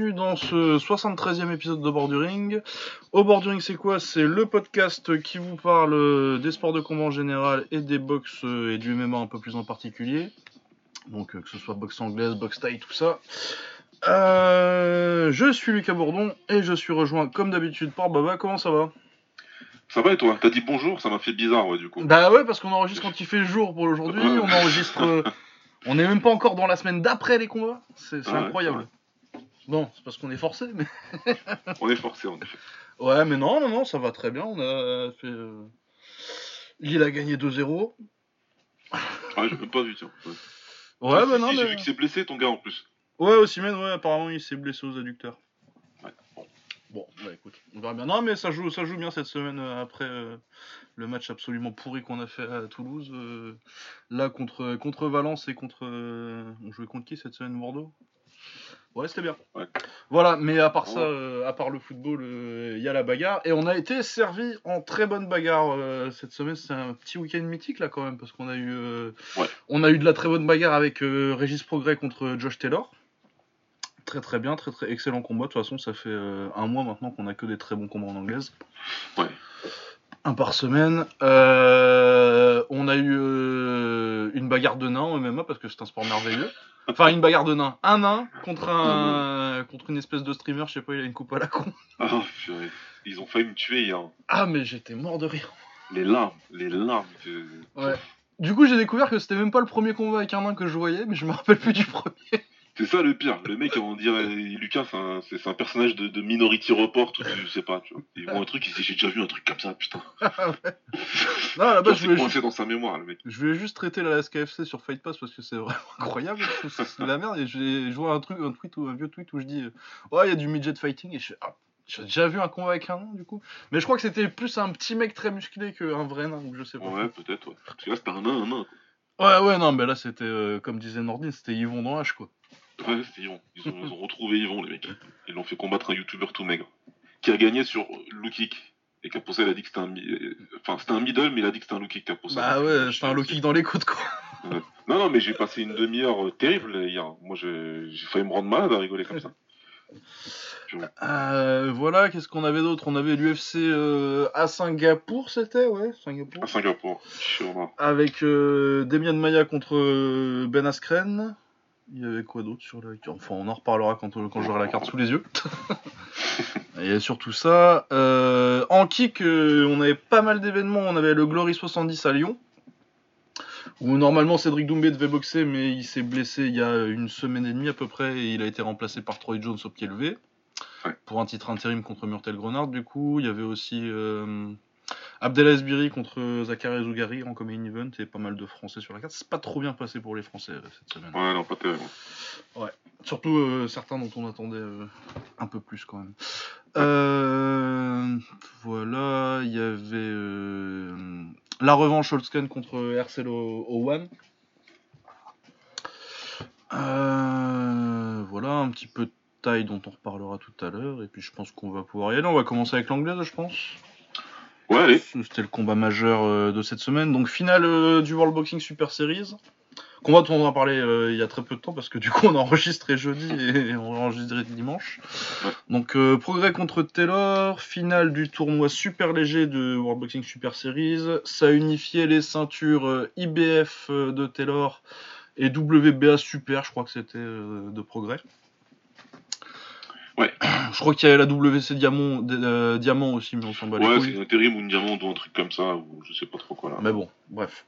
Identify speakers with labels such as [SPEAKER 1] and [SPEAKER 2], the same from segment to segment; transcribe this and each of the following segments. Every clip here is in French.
[SPEAKER 1] Bienvenue dans ce 73e épisode de Borduring. Au Borduring, c'est quoi? C'est le podcast qui vous parle des sports de combat en général et des box et du MMA un peu plus en particulier. Donc euh, que ce soit boxe anglaise, boxe taille, tout ça. Euh, je suis Lucas Bourdon et je suis rejoint comme d'habitude par Baba. Comment ça va?
[SPEAKER 2] Ça va et toi? T'as dit bonjour, ça m'a fait bizarre ouais du coup.
[SPEAKER 1] Bah ouais parce qu'on enregistre quand il fait jour pour aujourd'hui. On enregistre. euh, on n'est même pas encore dans la semaine d'après les combats. C'est
[SPEAKER 2] Ah ouais,
[SPEAKER 1] incroyable. Bon, c'est parce qu'on est forcé, mais.
[SPEAKER 2] On est forcé en effet.
[SPEAKER 1] Ouais, mais non, non, non, ça va très bien. On a fait. euh, Lille a gagné 2-0.
[SPEAKER 2] Ah, j'ai même pas vu tiens. Ouais,
[SPEAKER 1] Ouais,
[SPEAKER 2] Si,
[SPEAKER 1] bah
[SPEAKER 2] si,
[SPEAKER 1] non,
[SPEAKER 2] J'ai
[SPEAKER 1] mais.
[SPEAKER 2] vu que c'est blessé ton gars en plus.
[SPEAKER 1] Ouais, aussi, mais ouais, apparemment il s'est blessé aux adducteurs.
[SPEAKER 2] Ouais, bon.
[SPEAKER 1] Bon, bah écoute, on verra bien. Non, mais ça joue, ça joue bien cette semaine euh, après euh, le match absolument pourri qu'on a fait à Toulouse. euh, là, contre, contre Valence et contre. on jouait contre qui cette semaine Bordeaux? Ouais, c'était bien.
[SPEAKER 2] Ouais.
[SPEAKER 1] Voilà, mais à part ça, euh, à part le football, euh, il y a la bagarre. Et on a été servi en très bonne bagarre euh, cette semaine. C'est un petit week-end mythique là quand même, parce qu'on a eu. euh,
[SPEAKER 2] Ouais.
[SPEAKER 1] On a eu de la très bonne bagarre avec euh, Régis Progrès contre Josh Taylor. Très très bien, très très excellent combat. De toute façon, ça fait euh, un mois maintenant qu'on a que des très bons combats en anglaise.
[SPEAKER 2] Ouais.
[SPEAKER 1] Un par semaine. Euh, on a eu euh, une bagarre de nains en MMA parce que c'est un sport merveilleux. Enfin, une bagarre de nains. Un nain contre un contre une espèce de streamer, je sais pas, il a une coupe à la con.
[SPEAKER 2] Ah purée. Ils ont failli me tuer hier.
[SPEAKER 1] Ah, mais j'étais mort de rire.
[SPEAKER 2] Les larmes, les larmes. que-
[SPEAKER 1] Ouais. Du coup, j'ai découvert que c'était même pas le premier combat avec un nain que je voyais, mais je me rappelle plus du premier.
[SPEAKER 2] C'est ça le pire. Le mec, on dirait Lucas, c'est un, c'est- c'est un personnage de, de Minority Report ou je sais pas. Tu vois. Ils voient un truc, ils disent j'ai déjà vu un truc comme ça, putain.
[SPEAKER 1] Non, à la base, je voulais,
[SPEAKER 2] coincé dans sa mémoire le mec.
[SPEAKER 1] Je voulais juste traiter la SKFC sur Fight Pass parce que c'est vraiment incroyable. C'est de la merde. Et j'ai joué un truc, un tweet ou un vieux tweet où je dis euh, Ouais, il y a du midget fighting. Et je fais Ah, j'ai déjà vu un combat avec un nain du coup. Mais je crois que c'était plus un petit mec très musclé qu'un vrai nain. Donc je sais pas.
[SPEAKER 2] Ouais, peut-être, ouais. Parce que là, c'était un nain, un nain.
[SPEAKER 1] Ouais, ouais, non, mais là c'était, euh, comme disait Nordine, c'était Yvon dans H quoi.
[SPEAKER 2] Ouais, c'était Yvon. Ils ont, ils ont retrouvé Yvon, les mecs. Ils l'ont fait combattre un youtubeur tout maigre. Qui a gagné sur low kick. Et Caposa, il a dit que c'était un, enfin, c'était un middle, mais il a dit que c'était un low kick, Caposa.
[SPEAKER 1] Bah ouais, c'était un low kick dans les côtes quoi.
[SPEAKER 2] Non, non, mais j'ai passé une demi-heure euh, terrible hier. Moi, j'ai failli me rendre malade à rigoler comme ça.
[SPEAKER 1] Euh, voilà, qu'est-ce qu'on avait d'autre? On avait l'UFC euh, à Singapour, c'était Ouais, Singapour.
[SPEAKER 2] À Singapour, sûrement.
[SPEAKER 1] Avec euh, Demian Maya contre Ben Askren. Il y avait quoi d'autre sur la carte Enfin, on en reparlera quand, euh, quand j'aurai la carte sous les yeux. A surtout ça. Euh, en kick, euh, on avait pas mal d'événements. On avait le Glory 70 à Lyon. Où normalement Cédric Doumbé devait boxer, mais il s'est blessé il y a une semaine et demie à peu près. Et il a été remplacé par Troy Jones au pied levé.
[SPEAKER 2] Ouais.
[SPEAKER 1] Pour un titre intérim contre Murtel Grenard. Du coup, il y avait aussi. Euh, Abdelaziz Biri contre Zachary Zougari en main event et pas mal de Français sur la carte. C'est pas trop bien passé pour les Français euh, cette semaine.
[SPEAKER 2] Ouais, non, pas terrible.
[SPEAKER 1] Surtout euh, certains dont on attendait euh, un peu plus quand même. Voilà, il y avait la revanche Holtzken contre Hercel O- Owan. Euh, voilà, un petit peu de taille dont on reparlera tout à l'heure. Et puis je pense qu'on va pouvoir y aller. On va commencer avec l'anglaise, je pense.
[SPEAKER 2] Ouais, allez.
[SPEAKER 1] C'était le combat majeur euh, de cette semaine. Donc, finale euh, du World Boxing Super Series. Combat dont on en a parlé euh, il y a très peu de temps parce que du coup on a enregistré jeudi et on a enregistré dimanche. Donc, euh, progrès contre Taylor. Finale du tournoi super léger de World Boxing Super Series. Ça a unifié les ceintures IBF de Taylor et WBA Super, je crois que c'était euh, de progrès.
[SPEAKER 2] Ouais.
[SPEAKER 1] Je crois qu'il y avait la WC Diamant, euh, Diamant aussi, mais on s'en bat les
[SPEAKER 2] Ouais, c'est un intérim ou une diamante ou un truc comme ça, ou je sais pas trop quoi là.
[SPEAKER 1] Mais bon, bref.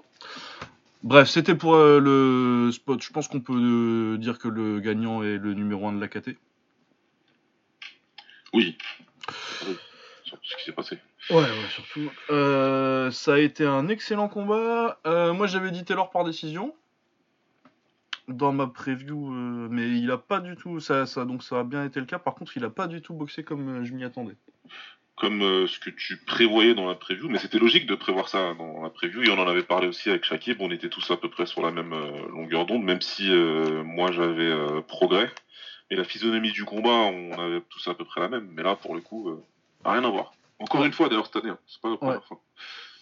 [SPEAKER 1] Bref, c'était pour euh, le spot. Je pense qu'on peut euh, dire que le gagnant est le numéro 1 de la KT.
[SPEAKER 2] Oui. Oui. Sur ce qui s'est passé.
[SPEAKER 1] Ouais, ouais, surtout. Ça a été un excellent combat. Moi, j'avais dit Taylor par décision dans ma preview, euh, mais il a pas du tout. Ça, ça, donc ça a bien été le cas. Par contre, il a pas du tout boxé comme euh, je m'y attendais.
[SPEAKER 2] Comme euh, ce que tu prévoyais dans la preview, mais c'était logique de prévoir ça dans la preview, et on en avait parlé aussi avec Shakib, on était tous à peu près sur la même euh, longueur d'onde, même si moi j'avais progrès, et la physionomie du combat, on avait tous à peu près la même, mais là pour le coup, rien à voir. Encore
[SPEAKER 1] Ouais.
[SPEAKER 2] une fois d'ailleurs cette année, hein, c'est pas la première
[SPEAKER 1] Ouais.
[SPEAKER 2] fois.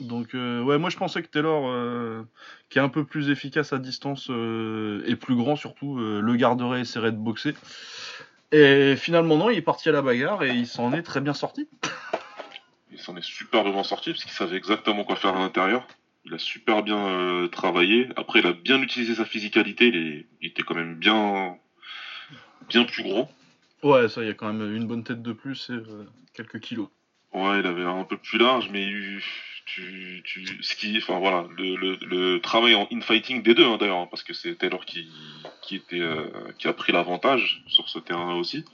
[SPEAKER 1] Donc, euh, ouais, moi je pensais que Taylor, euh, qui est un peu plus efficace à distance euh, et plus grand surtout, le garderait et essaierait de boxer. Et finalement, non, il est parti à la bagarre et il s'en est très bien sorti.
[SPEAKER 2] Il s'en est superbement sorti parce qu'il savait exactement quoi faire à l'intérieur. Il a super bien travaillé. Après, il a bien utilisé sa physicalité. Il, est- il était quand même bien, bien plus gros.
[SPEAKER 1] Ouais, ça, il y a quand même une bonne tête de plus et quelques kilos.
[SPEAKER 2] Ouais, il avait un peu plus large, mais tu, tu, ce qui, enfin voilà, le, le, le travail en infighting des deux hein, d'ailleurs, hein, parce que c'est Taylor qui, qui était, euh, qui a pris l'avantage sur ce terrain aussi.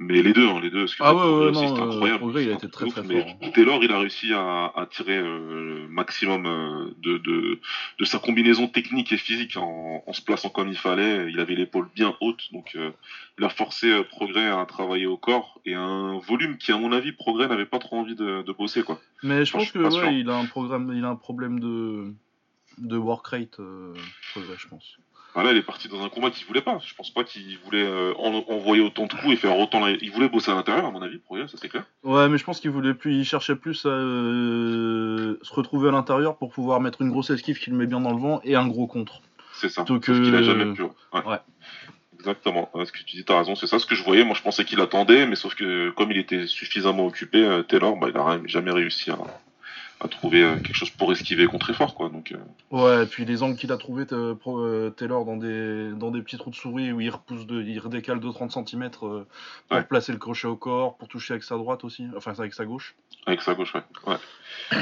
[SPEAKER 2] Mais les deux, hein, les deux, que
[SPEAKER 1] Ah ouais, ouais, non, euh,
[SPEAKER 2] incroyable.
[SPEAKER 1] Progrès, il a été très,
[SPEAKER 2] ouf,
[SPEAKER 1] très fort, hein.
[SPEAKER 2] Taylor, il a réussi à, à tirer euh, le maximum euh, de, de, de sa combinaison technique et physique en, en se plaçant comme il fallait. Il avait l'épaule bien haute, donc euh, il a forcé Progrès à travailler au corps et un volume qui, à mon avis, Progrès n'avait pas trop envie de, de bosser, quoi.
[SPEAKER 1] Mais je pense
[SPEAKER 2] je
[SPEAKER 1] que ouais, il a un programme, il a un problème de de work rate, euh, Progrès, je pense.
[SPEAKER 2] Là, il est parti dans un combat qu'il voulait pas. Je pense pas qu'il voulait euh, en- envoyer autant de coups et faire autant. la- Il voulait bosser à l'intérieur, à mon avis, Progrès, ça c'est clair.
[SPEAKER 1] Ouais, mais je pense qu'il voulait plus, il cherchait plus à euh, se retrouver à l'intérieur pour pouvoir mettre une grosse esquive qui le met bien dans le vent et un gros contre.
[SPEAKER 2] C'est ça.
[SPEAKER 1] Donc,
[SPEAKER 2] qu'il a
[SPEAKER 1] euh,
[SPEAKER 2] jamais pu. Ouais.
[SPEAKER 1] ouais.
[SPEAKER 2] Exactement. Ce que tu dis, t'as raison. C'est ça ce que je voyais. Moi, je pensais qu'il attendait, mais sauf que comme il était suffisamment occupé, Taylor, bah, il a rien- jamais réussi à, à trouver euh, quelque chose pour esquiver contre effort, quoi. Donc, euh,
[SPEAKER 1] Ouais, et puis les angles qu'il a trouvé Taylor dans des dans des petits trous de souris où il repousse de, il redécale de 30 cm pour
[SPEAKER 2] Ouais.
[SPEAKER 1] placer le crochet au corps, pour toucher avec sa droite aussi, enfin avec sa gauche.
[SPEAKER 2] avec sa gauche, ouais. ouais.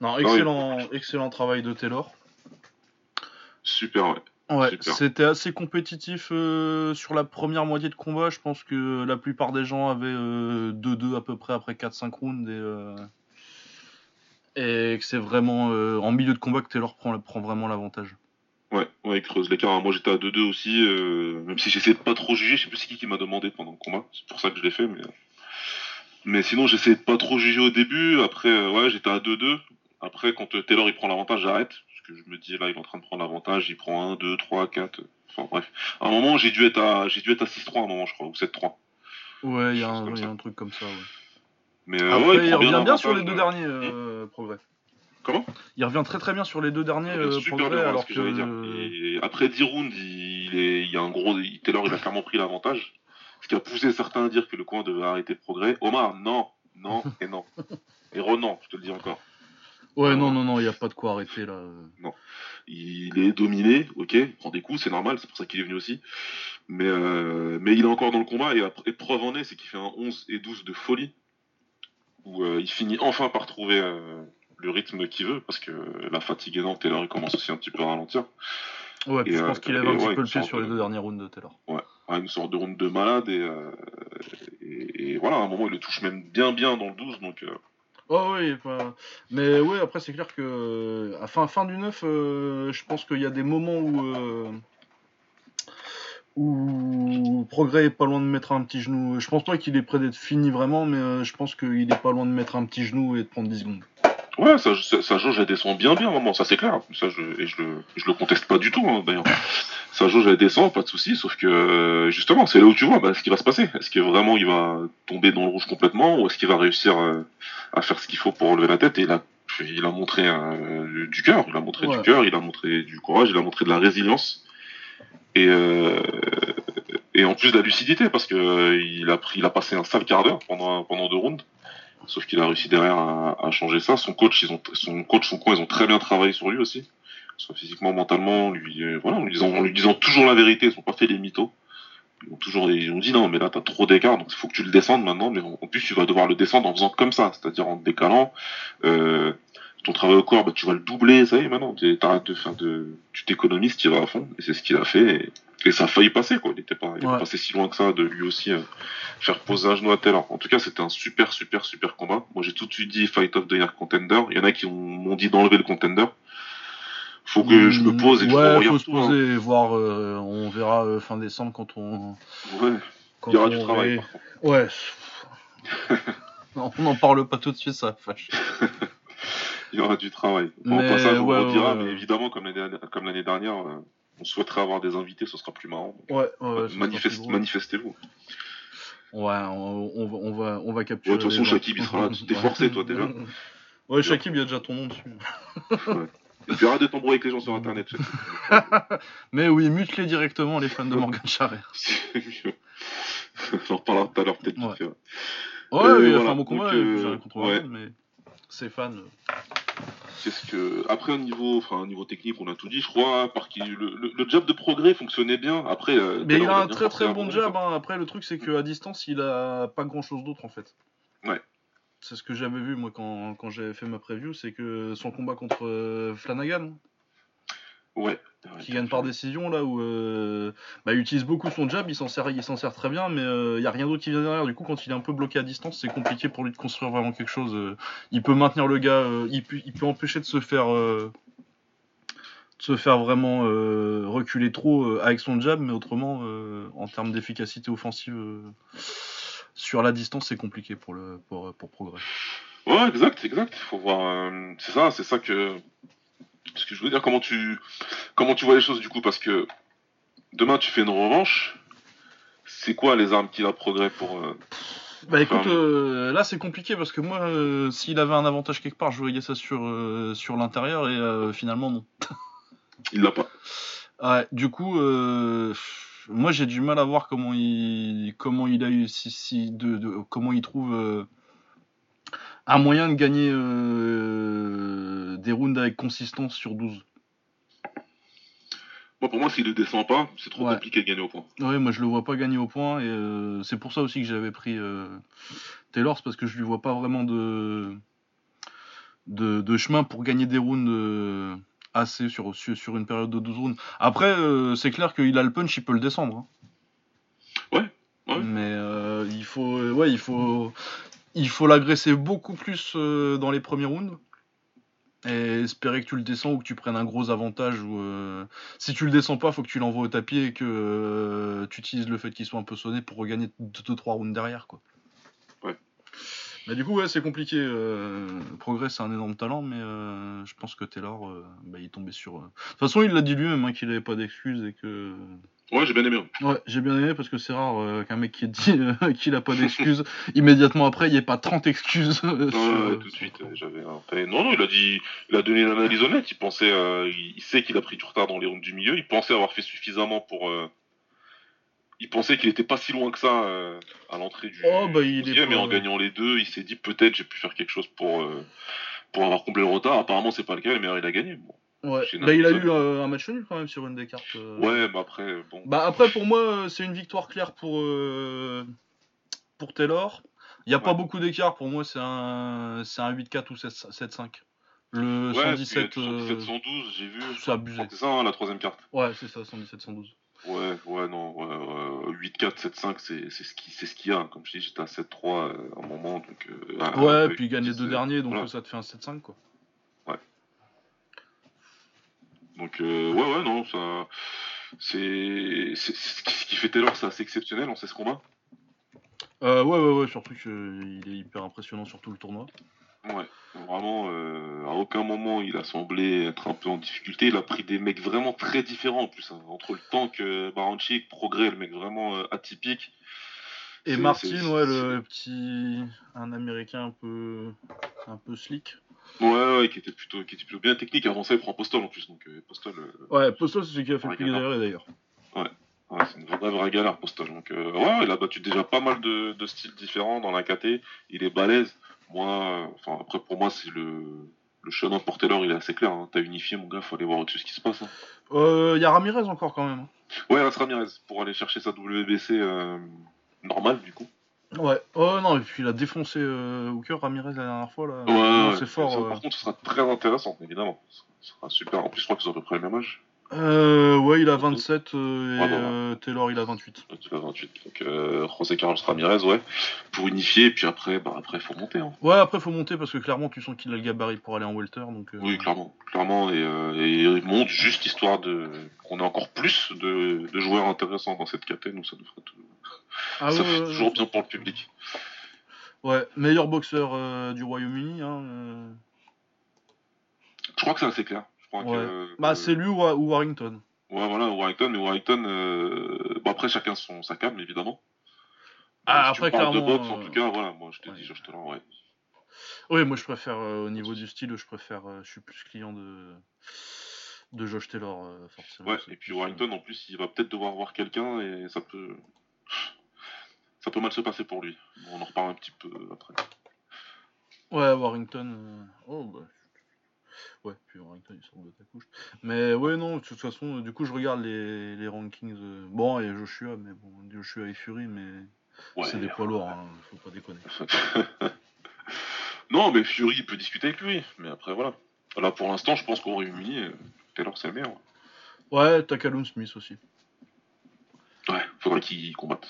[SPEAKER 1] Non,
[SPEAKER 2] oui.
[SPEAKER 1] excellent, excellent travail de Taylor.
[SPEAKER 2] Super, ouais.
[SPEAKER 1] Ouais, c'était assez compétitif euh, sur la première moitié de combat. Je pense que la plupart des gens avaient euh, 2-2 à peu près après 4-5 rounds. Et, euh, et que c'est vraiment euh, en milieu de combat que Taylor prend, prend vraiment l'avantage.
[SPEAKER 2] Ouais, ouais, il creuse l'écart. Moi, j'étais à 2-2 aussi, euh, même si j'essayais de pas trop juger. Je sais plus c'est qui qui m'a demandé pendant le combat. C'est pour ça que je l'ai fait, mais. Mais sinon, j'essayais de pas trop juger au début. Après, euh, ouais, j'étais à 2-2. Après, quand euh, Taylor il prend l'avantage, j'arrête. Parce que je me dis, là, il est en train de prendre l'avantage. Il prend 1, 2, 3, 4. Enfin, bref. À un moment, j'ai dû être à, j'ai dû être à 6-3 à un moment, je crois, ou 7-3.
[SPEAKER 1] Ouais, il y, a y un truc comme ça. Ouais.
[SPEAKER 2] Mais euh,
[SPEAKER 1] Après,
[SPEAKER 2] ouais,
[SPEAKER 1] il, revient bien sur les deux derniers euh, progrès.
[SPEAKER 2] Comment?
[SPEAKER 1] Il revient très très bien sur les deux derniers
[SPEAKER 2] Il
[SPEAKER 1] euh, progrès,
[SPEAKER 2] bien, voilà
[SPEAKER 1] alors
[SPEAKER 2] que, dire. Et après 10 rounds, il, est, il y a un gros. Taylor, il a clairement pris l'avantage. Ce qui a poussé certains à dire que le coin devait arrêter progrès. Omar, non, non et non. Et Renan, je te le dis encore.
[SPEAKER 1] Ouais, non, non, non, il n'y a pas de quoi arrêter là.
[SPEAKER 2] Il est dominé, ok, il prend des coups, c'est normal, c'est pour ça qu'il est venu aussi. Mais, euh, mais il est encore dans le combat et, après, et preuve en est, c'est qu'il fait un 11 et 12 de folie. Où euh, il finit enfin par trouver euh, le rythme qu'il veut, parce que la fatigue énorme, Taylor, il commence aussi un petit peu à ralentir.
[SPEAKER 1] Ouais, puis
[SPEAKER 2] Et,
[SPEAKER 1] je
[SPEAKER 2] euh,
[SPEAKER 1] pense qu'il avait un petit
[SPEAKER 2] ouais,
[SPEAKER 1] peu le pied sur les
[SPEAKER 2] de-
[SPEAKER 1] deux derniers rounds de Taylor.
[SPEAKER 2] à une sorte de round de malade et, euh, et, et voilà, à un moment il le touche même bien bien dans le 12 donc euh,
[SPEAKER 1] Oh oui, mais ouais, après c'est clair que euh, à fin, fin du 9, euh, je pense qu'il y a des moments où euh, où Progrès est pas loin de mettre un petit genou. Je pense pas qu'il est prêt d'être fini vraiment, mais euh, je pense qu'il est pas loin de mettre un petit genou et de prendre 10 secondes.
[SPEAKER 2] ouais ça, ça, sa jauge elle descend bien bien vraiment ça c'est clair ça je, et je le, je le conteste pas du tout hein, d'ailleurs sa jauge elle descend pas de souci sauf que euh, justement c'est là où tu vois bah, ce qui va se passer est-ce que vraiment il va tomber dans le rouge complètement ou est-ce qu'il va réussir euh, à faire ce qu'il faut pour relever la tête? Et il a, il a montré euh, du cœur il a montré
[SPEAKER 1] Ouais.
[SPEAKER 2] du cœur il a montré du courage il a montré de la résilience et euh, et en plus de la lucidité parce que euh, il a passé un sale quart d'heure pendant deux rounds. Sauf qu'il a réussi derrière à, changer ça. Son coach ils ont son coach son coin ils ont très bien travaillé sur lui aussi. Soit physiquement mentalement en lui disant toujours la vérité ils ont pas fait les mythos. Ils ont toujours ils ont dit non mais là t'as trop d'écart donc il faut que tu le descendes maintenant. Mais en plus tu vas devoir le descendre en faisant comme ça c'est-à-dire en décalant euh, ton travail au corps bah, tu vas le doubler ça y est maintenant t'es- t'arrêtes de faire de tu t'économises tu vas à fond et c'est ce qu'il a fait et, et ça a failli passer quoi il était pas il
[SPEAKER 1] Ouais.
[SPEAKER 2] passé si loin que ça de lui aussi euh, faire poser un genou à Taylor en tout cas c'était un super super super combat moi j'ai tout de suite dit fight of the year contender il y en a qui ont- m'ont dit d'enlever le contender faut que je me pose et que je
[SPEAKER 1] ouais,
[SPEAKER 2] regarde
[SPEAKER 1] faut se
[SPEAKER 2] tout, hein.
[SPEAKER 1] poser et voir. euh, on verra euh, fin décembre quand on.
[SPEAKER 2] Ouais,
[SPEAKER 1] Quand
[SPEAKER 2] il y aura du travail par.
[SPEAKER 1] Ouais. on n'en parle pas tout de suite, ça fâche.
[SPEAKER 2] Il y aura du travail. Bon,
[SPEAKER 1] Mais
[SPEAKER 2] au passage, on
[SPEAKER 1] ouais,
[SPEAKER 2] le redira,
[SPEAKER 1] ouais, ouais.
[SPEAKER 2] mais évidemment, comme l'année dernière, comme l'année dernière euh, on souhaiterait avoir des invités, ce sera plus marrant.
[SPEAKER 1] Ouais,
[SPEAKER 2] Manifeste-. Manifestez-vous.
[SPEAKER 1] Ouais, on, on va, on va, on va capturer.
[SPEAKER 2] Ouais, de toute façon. Shakib, il sera là. T'es forcé, toi, déjà.
[SPEAKER 1] Ouais, Shakib, il y a déjà ton nom dessus.
[SPEAKER 2] Et puis arrête de t'embrouiller avec les gens sur internet.
[SPEAKER 1] Mais oui, mute-les directement, les fans de Morgan Charrer.
[SPEAKER 2] On en reparlera tout à l'heure, peut-être.
[SPEAKER 1] Ouais.
[SPEAKER 2] ouais. Euh,
[SPEAKER 1] oui, il a
[SPEAKER 2] voilà.
[SPEAKER 1] fait un bon combat,
[SPEAKER 2] Donc, euh,
[SPEAKER 1] j'ai rien contre
[SPEAKER 2] ouais.
[SPEAKER 1] Mais ses fans.
[SPEAKER 2] Qu'est-ce que après au niveau, enfin au niveau technique, on a tout dit, je crois. Par qui le, le, le job de progrès fonctionnait bien. Après, euh,
[SPEAKER 1] Mais il a un très très bon
[SPEAKER 2] quoi.
[SPEAKER 1] hein. Après, le truc, c'est qu'à distance, il a pas grand chose d'autre en fait.
[SPEAKER 2] Ouais.
[SPEAKER 1] C'est ce que j'avais vu moi quand, quand j'avais fait ma preview, c'est que son combat contre euh, Flanagan,
[SPEAKER 2] Ouais.
[SPEAKER 1] qui gagne par décision là où euh, bah, il utilise beaucoup son jab, il s'en sert, il s'en sert très bien, mais il y a rien d'autre qui vient derrière. Du coup, quand il est un peu bloqué à distance, c'est compliqué pour lui de construire vraiment quelque chose. euh. il peut maintenir le gars, euh, il, peut, il peut empêcher de se faire euh, de se faire vraiment euh, reculer trop euh, avec son jab, mais autrement, euh, en termes d'efficacité offensive euh, sur la distance, c'est compliqué pour le pour, pour progrès.
[SPEAKER 2] Ouais, exact, exact. Faut voir. euh, c'est ça, c'est ça que. Ce que je veux dire, comment tu, comment tu vois les choses du coup, parce que demain tu fais une revanche. C'est quoi les armes qu'il a progrès pour euh,
[SPEAKER 1] Bah écoute, euh, là c'est compliqué parce que moi, euh, s'il avait un avantage quelque part, je voyais ça sur, sur l'intérieur et finalement non.
[SPEAKER 2] Il l'a pas.
[SPEAKER 1] Ouais, du coup, moi j'ai du mal à voir comment il, comment il a eu, si, si, de, de- comment il trouve un moyen de gagner euh, des rounds avec consistance sur 12.
[SPEAKER 2] Moi, pour moi, s'il ne descend pas, c'est trop
[SPEAKER 1] Ouais.
[SPEAKER 2] compliqué de gagner au point.
[SPEAKER 1] Ouais, moi je le vois pas gagner au point et euh, c'est pour ça aussi que j'avais pris euh, Taylor, c'est parce que je lui vois pas vraiment de, de, de chemin pour gagner des rounds euh, assez sur, sur, une période de 12 rounds. Après, c'est clair qu'il a le punch, il peut le descendre. hein.
[SPEAKER 2] Ouais, ouais.
[SPEAKER 1] Mais il faut, ouais, il faut, il faut l'agresser beaucoup plus euh, dans les premiers rounds. Et espérer que tu le descends ou que tu prennes un gros avantage. Ou, euh, si tu le descends pas, faut que tu l'envoies au tapis et que euh, tu utilises le fait qu'il soit un peu sonné pour regagner 2-3 rounds derrière. Quoi.
[SPEAKER 2] Ouais.
[SPEAKER 1] Mais du coup, ouais, c'est compliqué. Euh, Progrès, c'est un énorme talent, mais je pense que Taylor, bah, il est tombé sur. De toute façon, il l'a dit lui-même hein, qu'il avait pas d'excuses et que.
[SPEAKER 2] Ouais, j'ai bien aimé.
[SPEAKER 1] Ouais, j'ai bien aimé parce que c'est rare euh, qu'un mec qui dit euh, qu'il a pas d'excuses, immédiatement après, il n'y ait pas 30 excuses. euh, sur,
[SPEAKER 2] Ouais, ouais,
[SPEAKER 1] euh,
[SPEAKER 2] tout de suite, euh, j'avais Non, non, il a dit, il a donné l'analyse honnête. Il pensait, euh, il sait qu'il a pris du retard dans les rounds du milieu. Il pensait avoir fait suffisamment pour. euh, Il pensait qu'il était pas si loin que ça euh, à l'entrée du.
[SPEAKER 1] Oh, bah, il est
[SPEAKER 2] et en gagnant les deux, il s'est dit peut-être j'ai pu faire quelque chose pour euh, pour avoir comblé le retard. Apparemment, c'est pas le cas. Meilleur, il a gagné. Bon.
[SPEAKER 1] Ouais. Bah, il a eu euh, un match nul quand même sur une des cartes. euh.
[SPEAKER 2] Ouais, bah après, bon.
[SPEAKER 1] Bah après pour moi c'est une victoire claire pour euh, pour Taylor. Il n'y a pas beaucoup d'écart pour moi c'est un c'est un 8-4 ou 7-5. Le
[SPEAKER 2] Ouais,
[SPEAKER 1] 117
[SPEAKER 2] puis,
[SPEAKER 1] euh,
[SPEAKER 2] 117, 112, j'ai vu.
[SPEAKER 1] c'est abusé.
[SPEAKER 2] C'est ça, hein, la troisième carte.
[SPEAKER 1] Ouais c'est ça 117 112.
[SPEAKER 2] Ouais, ouais, non, ouais, ouais, 8-4, 7-5, c'est c'est ce qui- c'est ce qu'il y a. Comme je dis, j'étais à 7-3 euh, à un moment, donc...
[SPEAKER 1] Ouais, puis il gagne les deux derniers donc
[SPEAKER 2] voilà.
[SPEAKER 1] ça te fait un 7-5 quoi.
[SPEAKER 2] Donc, euh, ouais, ouais, non, ça... C'est ce qui- fait Taylor, c'est assez exceptionnel, on sait ce combat.
[SPEAKER 1] Euh, ouais ouais ouais surtout qu'il est hyper impressionnant sur tout le tournoi.
[SPEAKER 2] Ouais, vraiment, euh, à aucun moment il a semblé être un peu en difficulté. Il a pris des mecs vraiment très différents en plus. hein. Entre le tank, euh, Baranchik, Progrès, le mec vraiment atypique.
[SPEAKER 1] Et Martin ouais le petit un américain un peu un peu slick.
[SPEAKER 2] Ouais, ouais, qui était plutôt, qui était plutôt bien technique. Avant ça, il prend Postol en plus. Donc, euh, Postol, euh,
[SPEAKER 1] Ouais Postal c'est celui qui a fait le plus d'ailleurs.
[SPEAKER 2] ouais, c'est une vraie, vraie galère, Postol. Donc, euh, ouais, il a battu déjà pas mal de, de styles différents dans la KT. Il est balèze. Moi, enfin, après, pour moi, c'est le, le chemin pour Taylor, il est assez clair. Hein. T'as unifié, mon gars, faut aller voir au-dessus ce qui se passe. Hein.
[SPEAKER 1] Euh, Il y a Ramirez encore quand même.
[SPEAKER 2] Ouais, Ras Ramirez, pour aller chercher sa WBC normale, du coup.
[SPEAKER 1] Ouais, oh non, et puis il a défoncé euh, Hooker Ramirez la dernière fois là.
[SPEAKER 2] Ouais,
[SPEAKER 1] Non,
[SPEAKER 2] ouais,
[SPEAKER 1] c'est fort.
[SPEAKER 2] ça,
[SPEAKER 1] euh.
[SPEAKER 2] Par contre, ce sera très intéressant, évidemment. Ce sera super. En plus, je crois qu'ils ont à peu près le même âge.
[SPEAKER 1] Euh, ouais, il a 27 euh, et
[SPEAKER 2] Ouais, bon.
[SPEAKER 1] euh, Taylor il a 28.
[SPEAKER 2] Tu as 28. Donc, euh, José Carlos Ramirez, ouais. Pour unifier, et puis après, bah, après, faut monter. Hein.
[SPEAKER 1] Ouais, après faut monter parce que clairement tu sens qu'il a le gabarit pour aller en welter donc. euh,
[SPEAKER 2] Oui, clairement, clairement, et, et il monte juste histoire de qu'on ait encore plus de, de joueurs intéressants dans cette KT, nous ça nous ferait tout-
[SPEAKER 1] Ah
[SPEAKER 2] ça
[SPEAKER 1] ouais,
[SPEAKER 2] fait
[SPEAKER 1] ouais,
[SPEAKER 2] toujours
[SPEAKER 1] ouais.
[SPEAKER 2] bien pour le public.
[SPEAKER 1] Ouais, meilleur boxeur euh, du Royaume-Uni. Hein, euh.
[SPEAKER 2] Je crois que c'est assez clair. Je crois que,
[SPEAKER 1] Bah c'est lui ou, ou Warrington.
[SPEAKER 2] Ouais, voilà, Warrington, mais Warrington, euh, bon, après chacun son sa cam, évidemment.
[SPEAKER 1] Ah,
[SPEAKER 2] Si tu
[SPEAKER 1] après,
[SPEAKER 2] me parles de
[SPEAKER 1] clairement,
[SPEAKER 2] boxe, en tout cas, voilà, moi je te
[SPEAKER 1] ouais.
[SPEAKER 2] dis, Josh Taylor, ouais.
[SPEAKER 1] Oui, moi je préfère, euh, au niveau du style, je préfère, euh, je suis plus client de, de Josh Taylor, euh, forcément.
[SPEAKER 2] Ouais, et puis Warrington, en plus, il va peut-être devoir voir quelqu'un et ça peut. Ça peut mal se passer pour lui. On en reparle un petit peu après.
[SPEAKER 1] Ouais, Warrington. euh, Oh, bah. Ouais, puis Warrington, il sort de ta couche. Mais ouais, non, de toute façon, euh, du coup, je regarde les, les rankings. euh, Bon, il y a Joshua, mais bon, Joshua et Fury, mais
[SPEAKER 2] Ouais.
[SPEAKER 1] c'est des poids lourds, hein, faut pas déconner.
[SPEAKER 2] non, mais Fury il peut discuter avec lui. Mais après, voilà. Là, pour l'instant, je pense qu'au Royaume-Uni, euh, Taylor, c'est le meilleur.
[SPEAKER 1] Ouais, t'as Callum Smith aussi.
[SPEAKER 2] Ouais, faudrait qu'il combatte.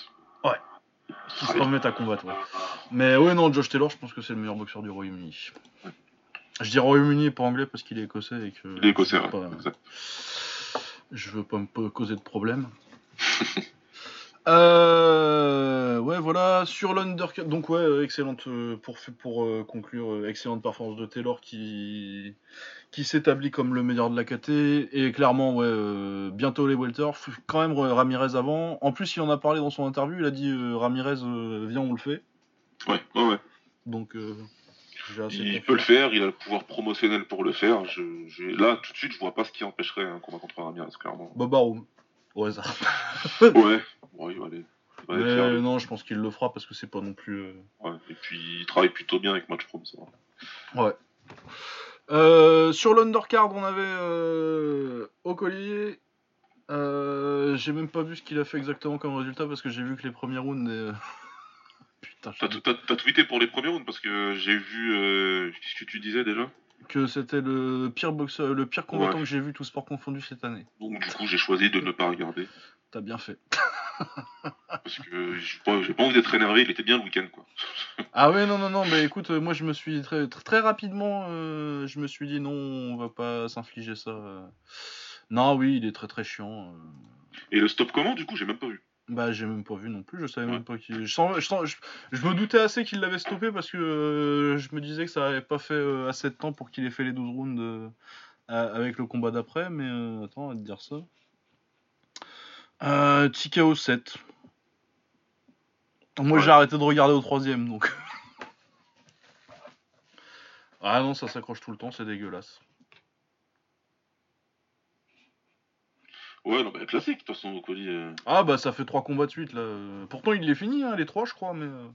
[SPEAKER 1] Qui se remettent à combattre, ouais. Mais ouais, non, Josh Taylor, je pense que c'est le meilleur boxeur du Royaume-Uni. Je dis Royaume-Uni et pas anglais parce qu'il est écossais et que.
[SPEAKER 2] Il est écossais,
[SPEAKER 1] je veux
[SPEAKER 2] ouais.
[SPEAKER 1] pas-
[SPEAKER 2] exact.
[SPEAKER 1] Je veux pas me causer de problème. Euh, ouais, voilà, sur l'undercut. Donc, ouais, euh, excellente, euh, pour, pour euh, conclure, excellente performance de Taylor qui, qui s'établit comme le meilleur de la KT. Et clairement, ouais, euh, bientôt les welter. Quand même, Ramirez avant. En plus, il en a parlé dans son interview. Il a dit Ramirez, viens, on le fait.
[SPEAKER 2] Ouais, ouais, ouais.
[SPEAKER 1] Donc,
[SPEAKER 2] Il peut le faire, il a le pouvoir promotionnel pour le faire. Je, je- Là, tout de suite, je vois pas ce qui empêcherait un combat contre Ramirez, clairement.
[SPEAKER 1] Bob Arum, au hasard.
[SPEAKER 2] Ouais, ouais il va aller. il va aller
[SPEAKER 1] Mais
[SPEAKER 2] faire
[SPEAKER 1] non, je pense qu'il le fera parce que c'est pas non plus. euh,
[SPEAKER 2] ouais. Et puis, il travaille plutôt bien avec Matchprom, ça va.
[SPEAKER 1] Ouais. Euh, sur l'undercard, on avait euh, au collier. Euh, j'ai même pas vu ce qu'il a fait exactement comme résultat parce que j'ai vu que les premiers rounds. et, Putain, je-
[SPEAKER 2] T'as t'as- t'as tweeté pour les premiers rounds parce que j'ai vu. Qu'est-ce que tu disais déjà?
[SPEAKER 1] Que c'était le pire boxeur, le pire combattant
[SPEAKER 2] Ouais.
[SPEAKER 1] que j'ai vu tout sport confondu cette année.
[SPEAKER 2] Donc, du coup, j'ai choisi de ne pas regarder.
[SPEAKER 1] T'as bien fait.
[SPEAKER 2] Parce que j'ai pas, envie d'être énervé, il était bien le week-end, quoi.
[SPEAKER 1] Ah ouais non non non mais écoute euh, moi je me suis très très, rapidement euh, je me suis dit non on va pas s'infliger ça. euh. Non oui il est très très chiant. euh.
[SPEAKER 2] Et le stop comment, du coup, j'ai même pas vu.
[SPEAKER 1] Bah j'ai même pas vu non plus, je savais
[SPEAKER 2] Ouais.
[SPEAKER 1] même pas qu'il. Je, sens- je, sens- je, je me doutais assez qu'il l'avait stoppé parce que euh, je me disais que ça avait pas fait euh, assez de temps pour qu'il ait fait les 12 rounds euh, avec le combat d'après, mais attends, on va te dire ça. Euh, TKO 7. Moi
[SPEAKER 2] Ouais.
[SPEAKER 1] j'ai arrêté de regarder au troisième donc. ah non, ça s'accroche tout le temps, c'est dégueulasse.
[SPEAKER 2] Ouais, non, bah, classique, de toute façon, euh,
[SPEAKER 1] Ah bah ça fait trois combats de suite là. Pourtant il les finit, hein, les trois je crois, mais euh,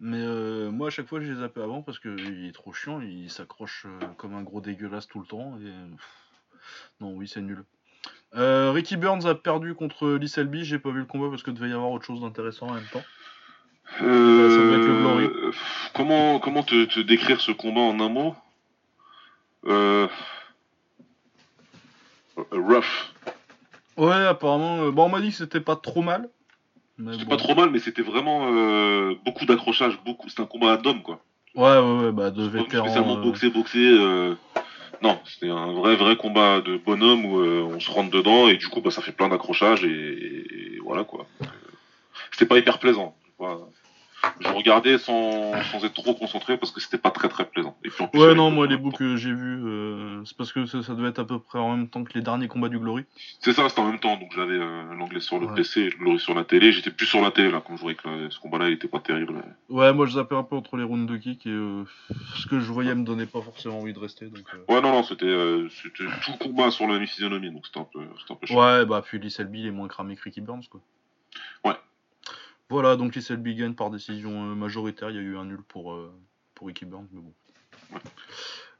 [SPEAKER 1] mais euh, moi à chaque fois je les zappé avant parce que il est trop chiant, il s'accroche comme un gros dégueulasse tout le temps et non oui c'est nul. Euh, Ricky Burns a perdu contre Lee Selby, j'ai pas vu le combat parce que devait y avoir autre chose d'intéressant en même temps. ça doit être le Glory.
[SPEAKER 2] Comment comment te, te décrire ce combat en un mot? Rough.
[SPEAKER 1] Ouais apparemment, euh, bon on m'a dit que c'était pas trop mal.
[SPEAKER 2] C'était
[SPEAKER 1] bon.
[SPEAKER 2] pas trop mal, mais c'était vraiment euh, beaucoup d'accrochage, beaucoup. C'était un combat à d'hommes, quoi.
[SPEAKER 1] Ouais ouais ouais bah de
[SPEAKER 2] Pas
[SPEAKER 1] vétérans.
[SPEAKER 2] spécialement boxer, boxer. euh, Non, c'était un vrai, vrai combat de bonhomme où euh, on se rentre dedans et du coup, bah, ça fait plein d'accrochages et... et voilà quoi. C'était pas hyper plaisant. Voilà. Je regardais sans, sans être trop concentré parce que c'était pas très très plaisant. Et puis, en plus,
[SPEAKER 1] Ouais non moi les bouts que j'ai vus, euh, c'est parce que ça, ça devait être à peu près en même temps que les derniers combats du Glory.
[SPEAKER 2] C'est ça, c'était en même temps. Donc j'avais euh, l'anglais sur le
[SPEAKER 1] Ouais.
[SPEAKER 2] PC et le glory sur la télé. J'étais plus sur la télé là, comme je voyais que là, ce combat-là, il était pas terrible.
[SPEAKER 1] Ouais, moi je zappais un peu entre les rounds de kick et euh, ce que je voyais me donnait pas forcément envie de rester. Donc, euh.
[SPEAKER 2] Ouais, non, non, c'était euh, tout le combat sur la même physionomie, donc c'était un peu, un peu chiant.
[SPEAKER 1] Ouais, bah puis Lee Selby il est moins cramé que Ricky Burns quoi.
[SPEAKER 2] Ouais.
[SPEAKER 1] Voilà, donc Lee Selby gagne par décision euh, majoritaire. Il y a eu un nul pour, euh, pour Ricky Burns, mais bon.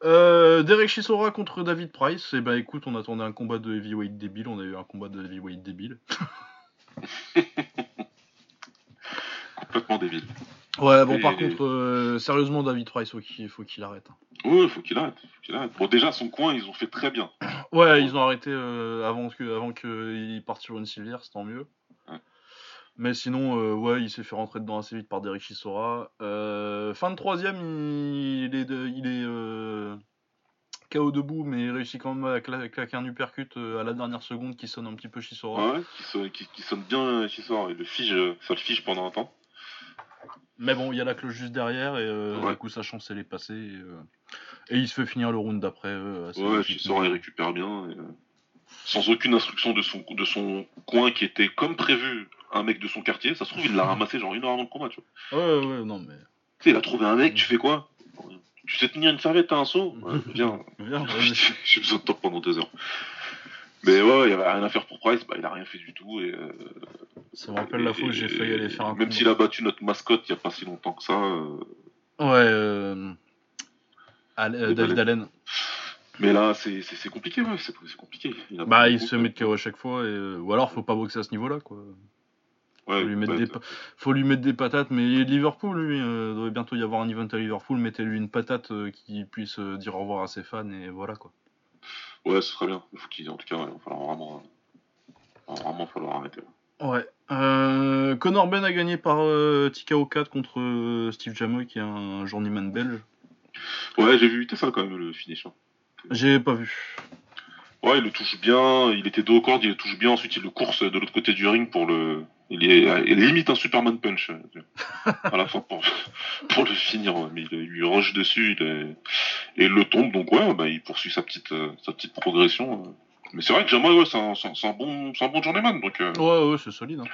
[SPEAKER 1] Euh, Derek Chisora contre David Price. Et bah écoute, on attendait un combat de heavyweight débile, on a eu un combat de heavyweight débile.
[SPEAKER 2] Complètement débile.
[SPEAKER 1] Ouais, bon
[SPEAKER 2] Et-
[SPEAKER 1] par contre, euh, sérieusement David Price, faut qu'il faut qu'il arrête. hein.
[SPEAKER 2] Ouais, faut qu'il arrête, faut qu'il arrête. Bon, déjà, son coin, ils ont fait très bien.
[SPEAKER 1] Ouais, ils ont arrêté euh, avant que avant qu'il parte sur une civière, c'est tant mieux. Mais sinon, euh, ouais, il s'est fait rentrer dedans assez vite par Derek Chisora. Euh, fin de troisième, il est, de- il est euh, KO debout, mais il réussit quand même à cla- claquer un uppercut à la dernière seconde qui sonne un petit peu Chisora.
[SPEAKER 2] Ouais, qui, sonne, qui, qui sonne bien, sort. Et le fige, ça le fige pendant un temps.
[SPEAKER 1] Mais bon, il y a la cloche juste derrière et
[SPEAKER 2] Ouais.
[SPEAKER 1] du coup sa chance elle est passée. Et, et il se fait finir le round d'après.
[SPEAKER 2] Ouais. Chisora, il récupère bien. et, sans aucune instruction de son, de son coin qui était comme prévu un mec de son quartier. Ça se trouve, il l'a ramassé genre une heure avant le combat, tu vois.
[SPEAKER 1] Ouais, ouais, non mais.
[SPEAKER 2] Tu sais, il a trouvé un mec, tu fais quoi? Tu sais tenir une serviette à un seau? Ouais, Viens.
[SPEAKER 1] Viens.
[SPEAKER 2] J'ai besoin de toi pendant deux heures. Mais ouais, il y avait rien à faire pour Price, bah, il a rien fait du tout. Et, euh,
[SPEAKER 1] Ça me rappelle la fois où j'ai failli aller faire un
[SPEAKER 2] Même s'il a battu notre mascotte il y a pas si longtemps que ça. euh,
[SPEAKER 1] Ouais, euh... Al- euh, David. Allen.
[SPEAKER 2] Mais là, c'est compliqué, ouais, c'est compliqué. Il a
[SPEAKER 1] Bah, il se met de KO à chaque fois, et... euh, ou alors faut pas boxer à ce niveau-là, quoi.
[SPEAKER 2] Ouais,
[SPEAKER 1] Faut lui, mettre
[SPEAKER 2] ouais,
[SPEAKER 1] des pa- faut lui mettre des patates, mais Liverpool, lui, euh, devrait bientôt y avoir un event à Liverpool, mettez-lui une patate euh, qui puisse euh, dire au revoir à ses fans, et voilà, quoi.
[SPEAKER 2] Ouais, ce serait bien. Il faut qu'il, en tout cas, ouais, il va falloir vraiment, il va vraiment falloir arrêter.
[SPEAKER 1] Ouais. Euh, Conor Ben a gagné par euh, TKO 4 contre euh, Steve Jamoy, qui est un journeyman belge.
[SPEAKER 2] Ouais, j'ai vu vite ça quand même le finish. hein.
[SPEAKER 1] J'ai pas vu.
[SPEAKER 2] Ouais, il le touche bien. Il était dos au cordes, il le touche bien. Ensuite, il le course de l'autre côté du ring pour le. Il est il limite un Superman punch à la fin pour pour le finir. Mais il, il lui rush dessus, il est... et il le tombe. Donc ouais, bah, il poursuit sa petite euh, sa petite progression. euh. Mais c'est vrai que Jamal, ouais, un, c'est un bon c'est un bon journeyman. Donc euh,
[SPEAKER 1] Ouais, ouais, c'est solide. hein.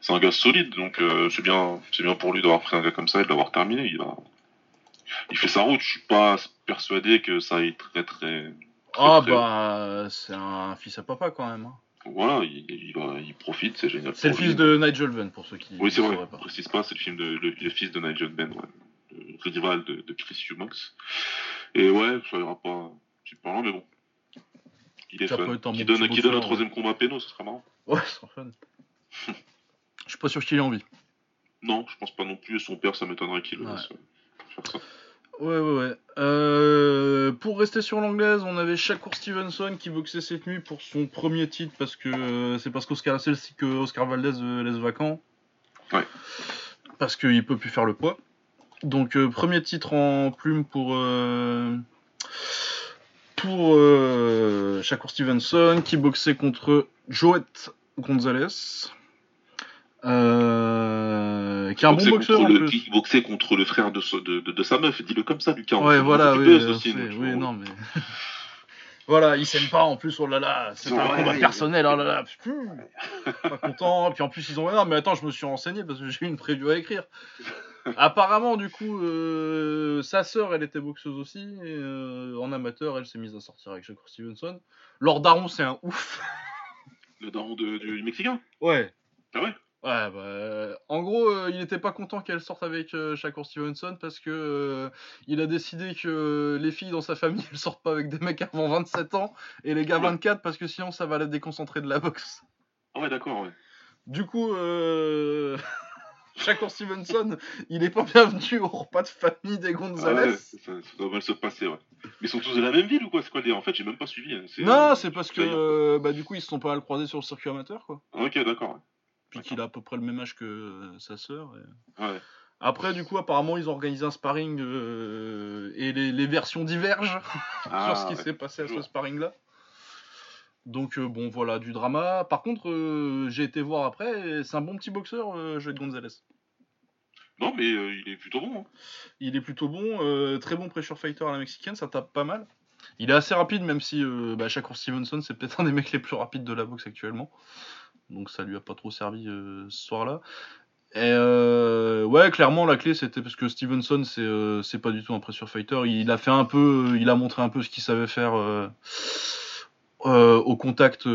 [SPEAKER 2] c'est un gars solide. Donc euh, c'est bien c'est bien pour lui d'avoir pris un gars comme ça et de l'avoir terminé. Il a il fait sa route. Je suis pas persuadé que ça aille très très
[SPEAKER 1] Ah,
[SPEAKER 2] très-
[SPEAKER 1] bah, c'est un fils à papa quand même. hein.
[SPEAKER 2] voilà, il, il, va- il profite, c'est génial.
[SPEAKER 1] C'est le fils de Nigel Venn, pour ceux qui
[SPEAKER 2] Oui,
[SPEAKER 1] ne sauraient pas.
[SPEAKER 2] précise pas, c'est le film de le, le fils de Nigel ouais, le rival de, de Chris Humox. Et ouais, ça ira pas super loin, mais bon. Il est
[SPEAKER 1] Ça
[SPEAKER 2] fun. Qui donne, qui donne un troisième combat à Péno, ce serait marrant.
[SPEAKER 1] Ouais, c'est trop fun. Je suis pas sûr qu'il ait envie.
[SPEAKER 2] Non, je pense pas non plus. Son père, ça m'étonnerait qu'il
[SPEAKER 1] Ouais.
[SPEAKER 2] euh, faire ça.
[SPEAKER 1] Ouais, ouais, ouais. Euh, pour rester sur l'anglaise, on avait Shakur Stevenson qui boxait cette nuit pour son premier titre parce que euh, c'est parce qu'Oscar que Oscar Valdez euh, laisse vacant.
[SPEAKER 2] Ouais.
[SPEAKER 1] Parce qu'il peut plus faire le poids. Donc premier titre en plume pour pour Shakur Stevenson qui boxait contre Joet Gonzalez. Euh, qui est un bon boxeur en
[SPEAKER 2] contre le,
[SPEAKER 1] plus.
[SPEAKER 2] qui boxait contre le frère de, so- de, de, de sa meuf, dis-le comme ça, Lucas.
[SPEAKER 1] Ouais,
[SPEAKER 2] On
[SPEAKER 1] voilà, oui,
[SPEAKER 2] buzz
[SPEAKER 1] euh,
[SPEAKER 2] aussi,
[SPEAKER 1] c'est-
[SPEAKER 2] donc,
[SPEAKER 1] oui,
[SPEAKER 2] on-
[SPEAKER 1] non, mais. voilà, ils s'aiment pas en plus, oh là là, c'est
[SPEAKER 2] Ouais,
[SPEAKER 1] un combat
[SPEAKER 2] ouais,
[SPEAKER 1] personnel, oh là là, pas content. Puis en plus, ils ont. Non, mais attends, je me suis renseigné parce que j'ai une preview à écrire. Apparemment, du coup, euh, sa sœur, elle était boxeuse aussi, et euh, en amateur, elle s'est mise à sortir avec Shakur Stevenson. Lord Daron, c'est un ouf.
[SPEAKER 2] Le daron de- du Mexicain?
[SPEAKER 1] Ouais.
[SPEAKER 2] Ah ouais?
[SPEAKER 1] Ouais, bah, euh, en gros, euh, il était pas content qu'elle sorte avec euh, Shakur Stevenson parce que euh, il a décidé que les filles dans sa famille elles sortent pas avec des mecs avant 27 ans et les gars
[SPEAKER 2] Ouais.
[SPEAKER 1] 24 parce que sinon ça va la déconcentrer de la boxe.
[SPEAKER 2] Ah ouais, d'accord, ouais.
[SPEAKER 1] Du coup, euh... Shakur Stevenson, il est pas bienvenu au repas de famille des
[SPEAKER 2] Ah
[SPEAKER 1] Gonzalez.
[SPEAKER 2] ouais, ça, ça doit mal se passer, ouais. Mais ils sont tous de la même ville ou quoi C'est quoi En fait, j'ai même pas suivi. hein,
[SPEAKER 1] non, c'est parce que bah, du coup ils se sont pas mal croisés sur le circuit amateur quoi.
[SPEAKER 2] Ok, d'accord. ouais.
[SPEAKER 1] Puis qu'il a à peu près le même âge que euh, sa sœur. et-
[SPEAKER 2] Ouais.
[SPEAKER 1] Après, du coup, apparemment, ils ont organisé un sparring euh, et les, les versions divergent
[SPEAKER 2] Ah,
[SPEAKER 1] sur ce qui
[SPEAKER 2] ouais.
[SPEAKER 1] s'est passé à ce sparring-là. Donc, euh, bon, voilà, du drama. Par contre, euh, j'ai été voir après, c'est un bon petit boxeur, Joël Gonzalez.
[SPEAKER 2] Non, mais il est plutôt bon. hein.
[SPEAKER 1] Il est plutôt bon, très bon pressure fighter à la mexicaine, ça tape pas mal. Il est assez rapide, même si bah, Shakur Stevenson, c'est peut-être un des mecs les plus rapides de la boxe actuellement. Donc ça lui a pas trop servi euh, ce soir-là. Et euh, ouais, clairement, la clé c'était parce que Stevenson, c'est euh, c'est pas du tout un pressure fighter. Il a fait un peu, il a montré un peu ce qu'il savait faire au contact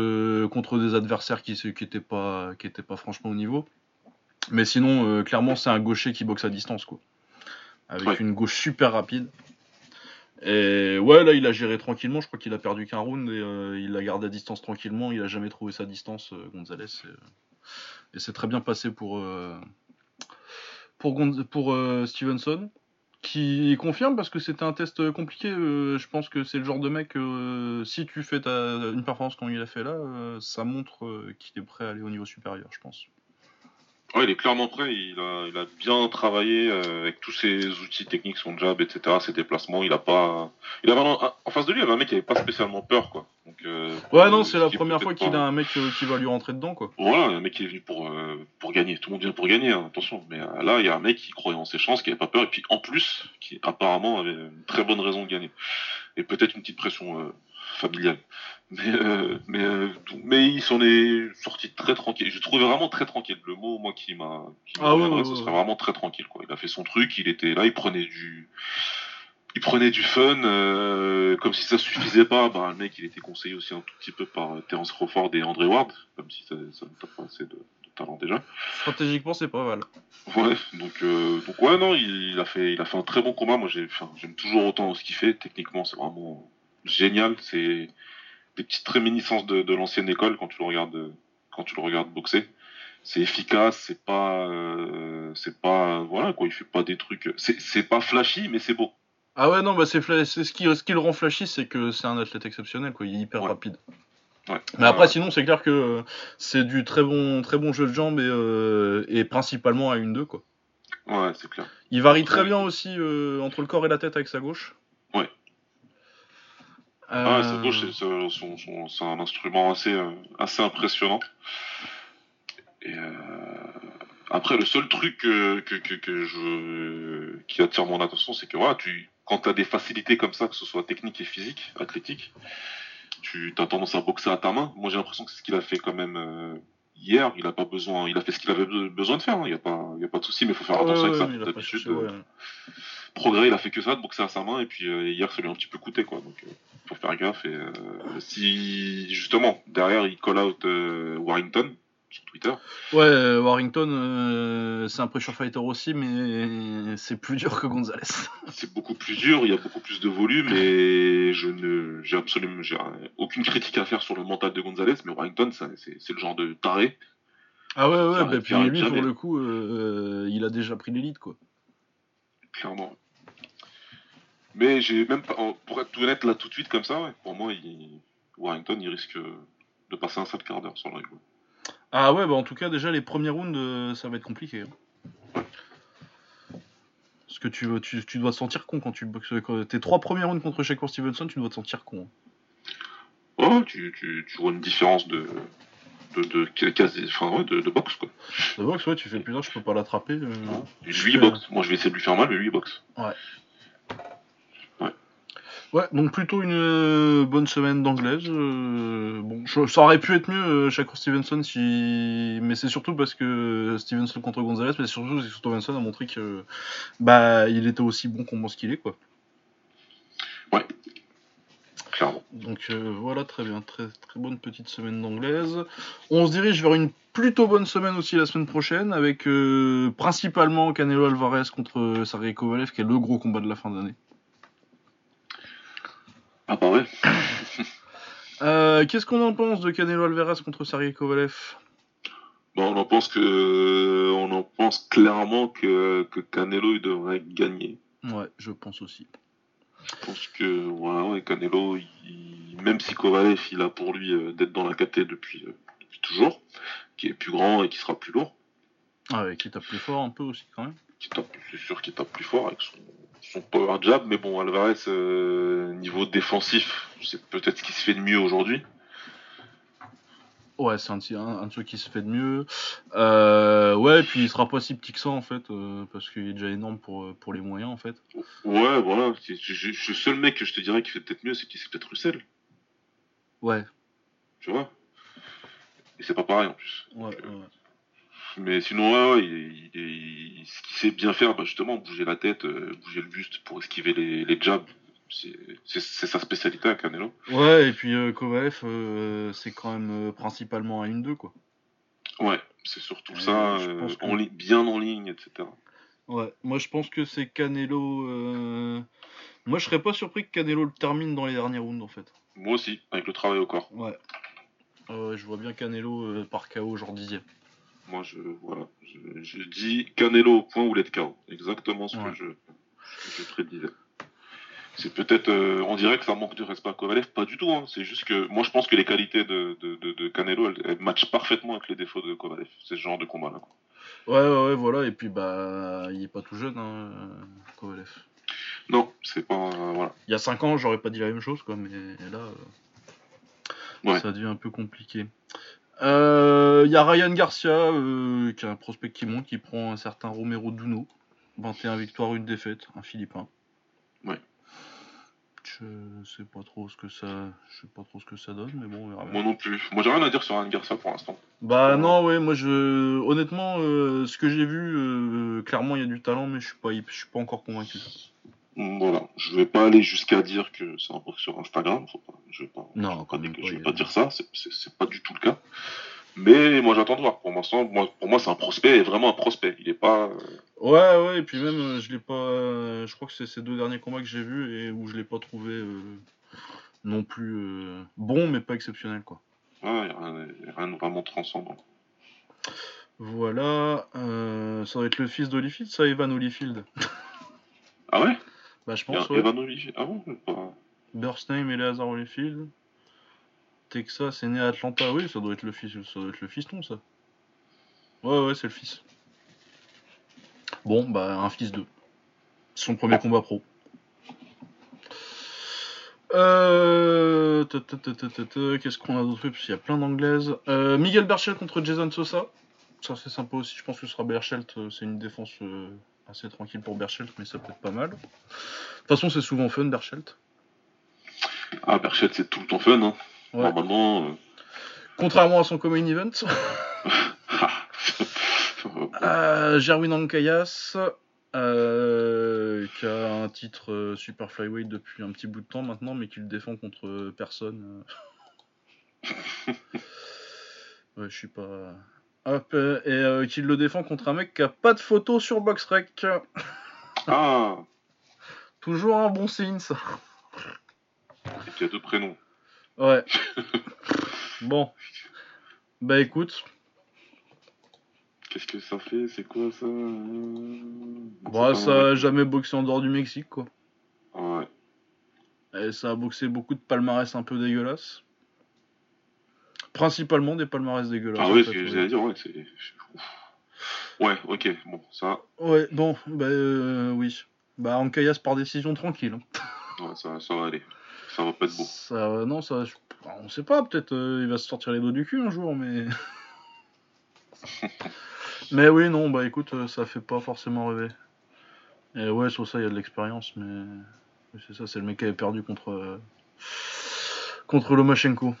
[SPEAKER 1] contre des adversaires qui qui étaient pas qui étaient pas franchement au niveau. Mais sinon, clairement, c'est un gaucher qui boxe à distance, quoi. Avec
[SPEAKER 2] Ouais.
[SPEAKER 1] une gauche super rapide. Et ouais, là, il a géré tranquillement. Je crois qu'il a perdu qu'un round et euh, il l'a gardé à distance tranquillement. Il a jamais trouvé sa distance, euh, Gonzalez. Et, euh, et c'est très bien passé pour, pour, Stevenson. Qui confirme parce que c'était un test compliqué. je pense que c'est le genre de mec, si tu fais ta, une performance comme il a fait là, ça montre qu'il est prêt à aller au niveau supérieur, je pense.
[SPEAKER 2] Ouais, il est clairement prêt. Il a, il a bien travaillé euh, avec tous ses outils techniques, son jab, etc., ses déplacements. Il a pas. Il avait un- en face de lui, il y avait un mec qui avait pas spécialement peur, quoi. Donc, euh,
[SPEAKER 1] Ouais, non, c'est la première fois qu'il a un mec euh, qui va lui rentrer dedans, quoi.
[SPEAKER 2] Voilà, un mec qui est venu pour, euh, pour gagner. Tout le monde vient pour gagner, hein, attention. Mais euh, là, il y a un mec qui croyait en ses chances, qui avait pas peur, et puis en plus, qui apparemment avait une très bonne raison de gagner. Et peut-être une petite pression familiale. Mais, euh, mais, euh, mais il s'en est sorti très tranquille. Je trouvais vraiment très tranquille. Le mot, moi, qui m'a
[SPEAKER 1] Ah ouais, ouais,
[SPEAKER 2] ce
[SPEAKER 1] ouais,
[SPEAKER 2] serait vraiment très tranquille. Quoi. Il a fait son truc, il était là, il prenait du. il prenait du fun, euh, comme si ça suffisait pas. Bah, le mec, il était conseillé aussi un tout petit peu par euh, Terence Crawford et André Ward, comme si ça, ça ne t'a pas assez de, de talent déjà.
[SPEAKER 1] Stratégiquement, c'est pas mal.
[SPEAKER 2] Ouais, donc, euh, donc ouais, non, il, il a fait, il a fait un très bon combat. Moi, enfin, j'aime toujours autant ce qu'il fait. Techniquement, c'est vraiment génial. C'est des petites réminiscences de, de l'ancienne école quand tu le regardes, quand tu le regardes boxer. C'est efficace, c'est pas, euh, c'est pas, voilà quoi, il fait pas des trucs, c'est, pas flashy, mais c'est beau.
[SPEAKER 1] Ah ouais, non, bah c'est ce qui, ce qui le rend flashy, c'est que c'est un athlète exceptionnel, quoi. Il est hyper
[SPEAKER 2] Ouais.
[SPEAKER 1] rapide.
[SPEAKER 2] Ouais.
[SPEAKER 1] Mais après, sinon, c'est clair que euh, c'est du très bon, très bon jeu de jambes et, euh, et principalement à une 2 quoi.
[SPEAKER 2] ouais, c'est clair.
[SPEAKER 1] Il varie très bien aussi euh, entre le corps et la tête avec sa gauche.
[SPEAKER 2] Ouais.
[SPEAKER 1] Euh,
[SPEAKER 2] Ah, sa gauche, c'est, un instrument assez, euh, assez impressionnant. Et euh, après, le seul truc que, que, que, que je, qui attire mon attention, c'est que voilà, tu, quand tu as des facilités comme ça, que ce soit technique et physique, athlétique, tu as tendance à boxer à ta main. Moi, j'ai l'impression que c'est ce qu'il a fait quand même euh, hier. Il a pas besoin, il a fait ce qu'il avait be- besoin de faire. hein. Il n'y a pas, il y a pas de souci, mais il faut faire
[SPEAKER 1] ouais,
[SPEAKER 2] attention avec
[SPEAKER 1] ouais,
[SPEAKER 2] ça. D'habitude,
[SPEAKER 1] ouais.
[SPEAKER 2] euh, progrès, il a fait que ça, de boxer à sa main, et puis euh, hier, ça lui a un petit peu coûté, quoi. Donc, euh, faut faire gaffe. Et euh, si justement derrière, il call out Warrington sur Twitter.
[SPEAKER 1] Ouais, euh, Warrington, euh, c'est un pressure fighter aussi, mais c'est plus dur que Gonzalez.
[SPEAKER 2] C'est beaucoup plus dur, il y a beaucoup plus de volume et je ne, j'ai absolument, j'ai aucune critique à faire sur le mental de Gonzalez, mais Warrington, c'est, c'est le genre de taré.
[SPEAKER 1] Ah ouais, ouais, bah, puis lui, pour le coup, euh, il a déjà pris l'élite, quoi.
[SPEAKER 2] clairement. Mais j'ai même pas, pour être tout honnête là tout de suite comme ça, ouais, pour moi, il, Warrington, il risque de passer un sale quart d'heure sur le ring.
[SPEAKER 1] Ah ouais, bah en tout cas, déjà, les premiers rounds, euh, ça va être compliqué. hein. Parce que tu, tu, tu dois te sentir con quand tu boxes. Quand tes trois premiers rounds contre Shakur Stevenson, tu dois te sentir con.
[SPEAKER 2] Oh, tu, tu, tu vois une différence de, de, de, quasi- enfin, ouais, de, de boxe quoi.
[SPEAKER 1] La boxe, ouais, tu fais putain, je peux pas l'attraper. euh.
[SPEAKER 2] Lui il boxe, moi je vais essayer de lui faire mal, mais lui il boxe.
[SPEAKER 1] Ouais, donc plutôt une euh, bonne semaine d'anglaise. euh, bon, ça aurait pu être mieux, euh, Shakur Stevenson, si... mais c'est surtout parce que Stevenson contre Gonzalez, mais surtout parce que Stevenson a montré que bah il était aussi bon qu'on pense qu'il est, quoi.
[SPEAKER 2] Clairement.
[SPEAKER 1] Donc euh, voilà, très bien, très, très bonne petite semaine d'anglaise. On se dirige vers une plutôt bonne semaine aussi la semaine prochaine, avec euh, principalement Canelo Alvarez contre Sergey Kovalev, qui est le gros combat de la fin d'année.
[SPEAKER 2] Ah bah ouais.
[SPEAKER 1] Euh, Qu'est-ce qu'on en pense de Canelo Alvarez contre Sergey Kovalev?
[SPEAKER 2] Bon, on en pense que, on en pense clairement que, que Canelo il devrait gagner.
[SPEAKER 1] Ouais, je pense aussi.
[SPEAKER 2] Je pense que ouais, ouais, Canelo, il- même si Kovalev il a pour lui euh, d'être dans la KT depuis, euh, depuis toujours, qui est plus grand et qui sera plus lourd,
[SPEAKER 1] Ah ouais, qui tape plus fort un peu aussi quand même.
[SPEAKER 2] qui tape, c'est sûr qu'il tape plus fort avec son, son power jab, mais bon Alvarez euh, niveau défensif, c'est peut-être ce qui se fait de mieux aujourd'hui.
[SPEAKER 1] Ouais, c'est un, un- un de ceux qui se fait de mieux. Euh, ouais, et puis il sera pas si petit que ça en fait, euh, parce qu'il est déjà énorme pour, pour les moyens en fait.
[SPEAKER 2] Ouais, voilà, je- je- je- le seul mec que je te dirais qui fait peut-être mieux, c'est peut-être Russell,
[SPEAKER 1] Ouais,
[SPEAKER 2] tu vois? Et c'est pas pareil en plus.
[SPEAKER 1] ouais, ouais.
[SPEAKER 2] Mais sinon, ouais, ouais, il, il- il- ce qu'il sait bien faire, bah justement, bouger la tête, euh, bouger le buste pour esquiver les, les jabs, c'est sa spécialité à Canelo.
[SPEAKER 1] Ouais, et puis euh, Kovalev, euh, c'est quand même euh, principalement à une 2 quoi.
[SPEAKER 2] Ouais, c'est surtout
[SPEAKER 1] Ouais,
[SPEAKER 2] ça,
[SPEAKER 1] que-
[SPEAKER 2] en bien en ligne, etc.
[SPEAKER 1] Ouais, moi je pense que c'est Canelo. Moi je serais pas surpris que Canelo le termine dans les derniers rounds en fait.
[SPEAKER 2] Moi aussi, avec le travail au corps.
[SPEAKER 1] Ouais. Je vois bien Canelo par KO genre dixième.
[SPEAKER 2] Moi, je, voilà, je, je dis Canelo au point où l'être KO. Exactement ce
[SPEAKER 1] Ouais.
[SPEAKER 2] que je, je prédisais. C'est peut-être, euh, on dirait que ça manque de respect à Kovalev, pas du tout. Hein. C'est juste que moi, je pense que les qualités de, de, de, de Canelo, elles, elles matchent parfaitement avec les défauts de Kovalev. C'est ce genre de combat-là. quoi.
[SPEAKER 1] Ouais, ouais, ouais, voilà, et puis bah, il est pas tout jeune, hein, Kovalev.
[SPEAKER 2] Non, c'est pas, euh, voilà.
[SPEAKER 1] Il y a 5 ans, j'aurais pas dit la même chose, quoi, mais là, euh,
[SPEAKER 2] Ouais.
[SPEAKER 1] ça devient un peu compliqué. Euh, Il y a Ryan Garcia, euh, qui est un prospect qui monte, qui prend un certain Romero Duno. 21 victoires, une défaite, un Philippin.
[SPEAKER 2] Ouais.
[SPEAKER 1] Je sais pas trop ce que ça, je sais pas trop ce que ça donne, mais bon, on verra bien.
[SPEAKER 2] Moi non plus. Moi, j'ai rien à dire sur Ryan Garcia pour l'instant.
[SPEAKER 1] Bah non, ouais, moi je, honnêtement, euh, ce que j'ai vu, euh, clairement il y a du talent, mais je suis pas, je suis pas encore convaincu.
[SPEAKER 2] Voilà, je vais pas aller jusqu'à dire que c'est un boxeur Instagram, faut pas, je vais pas,
[SPEAKER 1] Non,
[SPEAKER 2] je vais
[SPEAKER 1] même
[SPEAKER 2] pas, je vais dire ça, c'est- pas du tout le cas. Mais moi j'attends de voir. Pour ça- moi, pour moi c'est un prospect, et vraiment un prospect. Il est pas. euh,
[SPEAKER 1] Ouais, ouais, et puis même, euh, je l'ai pas. euh, je crois que c'est ces deux derniers combats que j'ai vus et où je l'ai pas trouvé euh, non plus euh, bon, mais pas exceptionnel, quoi.
[SPEAKER 2] ouais, rien, y a rien de vraiment transcendant.
[SPEAKER 1] Voilà, euh, ça doit être le fils d'Holyfield, ça, Evan Holyfield.
[SPEAKER 2] Ah ouais?
[SPEAKER 1] Bah, je
[SPEAKER 2] Il y a
[SPEAKER 1] pense, ouais.
[SPEAKER 2] Evan Olivier. Ah bon pas-
[SPEAKER 1] Burstname et Eleazar Holyfield. Texas est né à Atlanta, oui, ça doit être le fils, ça doit être le fiston, ça. Ouais, ouais, c'est le fils. Bon, bah, un fils d'eux. Son premier combat pro. Euh... Qu'est-ce qu'on a d'autre? Parce qu'il y a plein d'anglaises. Euh, Miguel Berchelt contre Jason Sosa. Ça, c'est sympa aussi. Je pense que ce sera Berchelt. euh, C'est une défense euh, assez tranquille pour Berchelt, mais ça peut être pas mal. De toute façon, c'est souvent fun, Berchelt.
[SPEAKER 2] Ah, Berchette, c'est tout le temps fun. Hein.
[SPEAKER 1] Ouais.
[SPEAKER 2] Normalement. euh,
[SPEAKER 1] Contrairement à son common event.
[SPEAKER 2] euh,
[SPEAKER 1] Jerwin Ankayas, euh, qui a un titre euh, Super Flyweight depuis un petit bout de temps maintenant, mais qui le défend contre personne. ouais, je suis pas. Hop, euh, et euh, qui le défend contre un mec qui a pas de photo sur BoxRec.
[SPEAKER 2] Ah,
[SPEAKER 1] Toujours un bon signe, ça.
[SPEAKER 2] et qui a deux prénoms.
[SPEAKER 1] Ouais. bon. Bah écoute,
[SPEAKER 2] Qu'est-ce que ça fait? C'est quoi ça? Euh,
[SPEAKER 1] bah, ça a jamais boxé en dehors du Mexique, quoi.
[SPEAKER 2] Ouais.
[SPEAKER 1] Et ça a boxé beaucoup de palmarès un peu dégueulasses. Principalement des palmarès dégueulasses.
[SPEAKER 2] Ah
[SPEAKER 1] en
[SPEAKER 2] ouais,
[SPEAKER 1] fait,
[SPEAKER 2] ce que j'allais dire, ouais, c'est. Ouais, ok, bon, ça,
[SPEAKER 1] Ouais, bon, bah euh, oui. Bah Ankayas par décision tranquille. hein.
[SPEAKER 2] ouais, ça, ça va aller. Ça va pas être beau.
[SPEAKER 1] Ça, non, ça, je- on sait pas, peut-être euh, il va se sortir les doigts du cul un jour, mais. mais oui, non, bah écoute, euh, ça fait pas forcément rêver. Et ouais, sur ça, il y a de l'expérience, mais. mais C'est ça, c'est le mec qui avait perdu contre. euh, contre Lomachenko.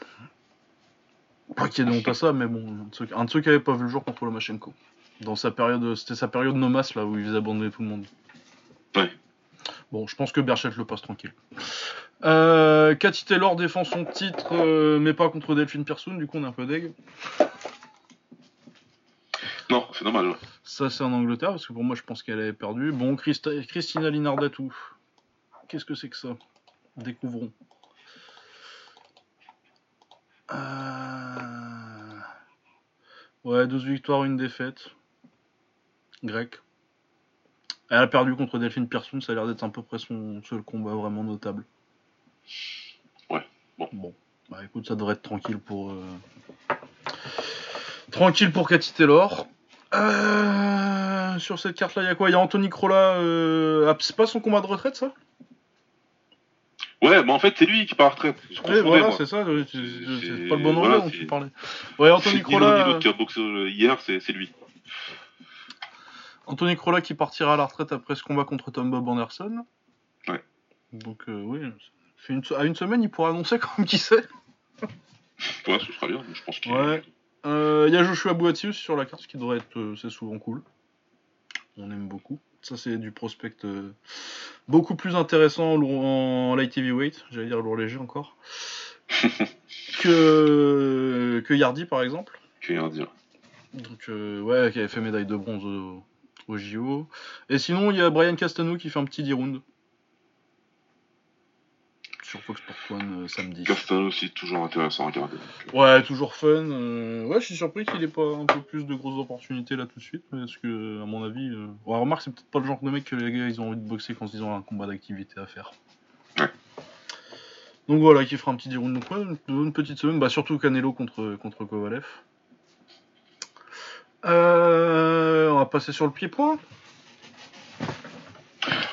[SPEAKER 1] Pas qu'il y ait de honte à ça, mais bon, un de ceux, qui avait pas vu le jour contre Lomachenko. Dans sa période, c'était sa période nomas là où il faisait abandonner tout le monde.
[SPEAKER 2] Ouais.
[SPEAKER 1] Bon, je pense que Berchelt le passe tranquille. Euh, Cathy Taylor défend son titre, euh, mais pas contre Delphine Pearson, du coup on est un peu deg.
[SPEAKER 2] Non, c'est dommage. ouais.
[SPEAKER 1] Ça c'est en Angleterre, parce que pour moi je pense qu'elle avait perdu. Bon, Christa- Christina Linardatou. Qu'est-ce que c'est que ça? Découvrons. Euh... Ouais, 12 victoires, une défaite. Grec. Elle a perdu contre Delphine Pearson, ça a l'air d'être à peu près son seul combat vraiment notable.
[SPEAKER 2] Ouais, bon.
[SPEAKER 1] Bon, bah écoute, ça devrait être tranquille pour. euh, Tranquille pour Cathy Taylor. Euh, Sur cette carte-là, il y a quoi? Il y a Anthony Crolla. euh, ah, c'est pas son combat de retraite, ça?
[SPEAKER 2] Ouais, mais en fait, c'est lui qui part à la retraite.
[SPEAKER 1] Voilà,
[SPEAKER 2] moi.
[SPEAKER 1] c'est ça. c'est- pas le bon anglais
[SPEAKER 2] voilà,
[SPEAKER 1] dont tu parlais. Ouais, Anthony Crolla.
[SPEAKER 2] qui a boxé euh, hier, c'est lui.
[SPEAKER 1] Anthony Crolla qui partira à la retraite après ce combat contre Tom Bob Anderson.
[SPEAKER 2] Ouais.
[SPEAKER 1] Donc, euh, oui. une- à une semaine, il pourra annoncer comme qui sait.
[SPEAKER 2] Ouais, ce sera bien, je pense qu'il
[SPEAKER 1] Ouais. Euh, Il y a Joshua Boati aussi sur la carte, ce qui devrait être. c'est souvent cool. On aime beaucoup. Ça, c'est du prospect euh, beaucoup plus intéressant en, light heavyweight, j'allais dire lourd léger encore, que, que Yardy par exemple.
[SPEAKER 2] qu'il y a à dire.
[SPEAKER 1] Donc, euh, ouais, qui avait fait médaille de bronze au, au JO. Et sinon, il y a Brian Castano qui fait un petit 10 rounds. Sur Fox Sport One euh, samedi.
[SPEAKER 2] Castano aussi, toujours intéressant à regarder. donc,
[SPEAKER 1] Ouais, toujours fun. euh, Ouais, je suis surpris qu'il ait pas un peu plus de grosses opportunités là tout de suite. Parce que, à mon avis. euh, Ouais, remarque, c'est peut-être pas le genre de mec que les gars ils ont envie de boxer quand ils ont un combat d'activité à faire.
[SPEAKER 2] Ouais.
[SPEAKER 1] Donc voilà, qui fera un petit 10 rounds. Donc, ouais, une, une petite semaine. Bah, surtout Canelo contre, contre Kovalev. Euh, on va passer sur le pied-point.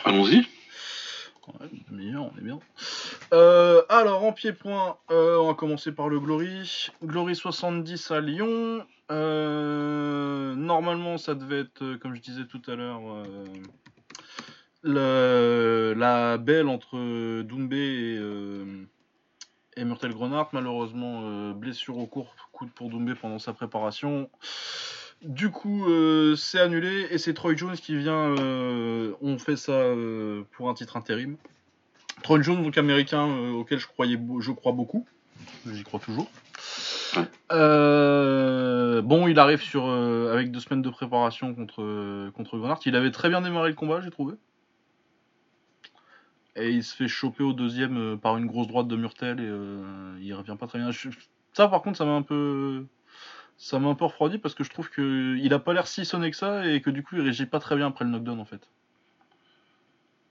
[SPEAKER 2] Allons-y.
[SPEAKER 1] Euh, alors, en pied-point, euh, on va commencer par le Glory. Glory 70 à Lyon. Euh, normalement, ça devait être, comme je disais tout à l'heure, la belle entre Doumbé et, et Grenard. Malheureusement, blessure au court, coup pour Doumbé pendant sa préparation. Du coup, euh, c'est annulé et c'est Troy Jones qui vient. euh, on fait ça euh, pour un titre intérim. Troy Jones, donc américain auquel je croyais, je crois beaucoup. J'y crois toujours. Bon, il arrive sur avec deux semaines de préparation contre contre Grenard. Il avait très bien démarré le combat, j'ai trouvé. Et il se fait choper au deuxième par une grosse droite de Murtel et il revient pas très bien. Je- Ça, par contre, ça m'a un peu ça m'a un peu refroidi parce que je trouve que il a pas l'air si sonné que ça et que du coup il réagit pas très bien après le knockdown en fait.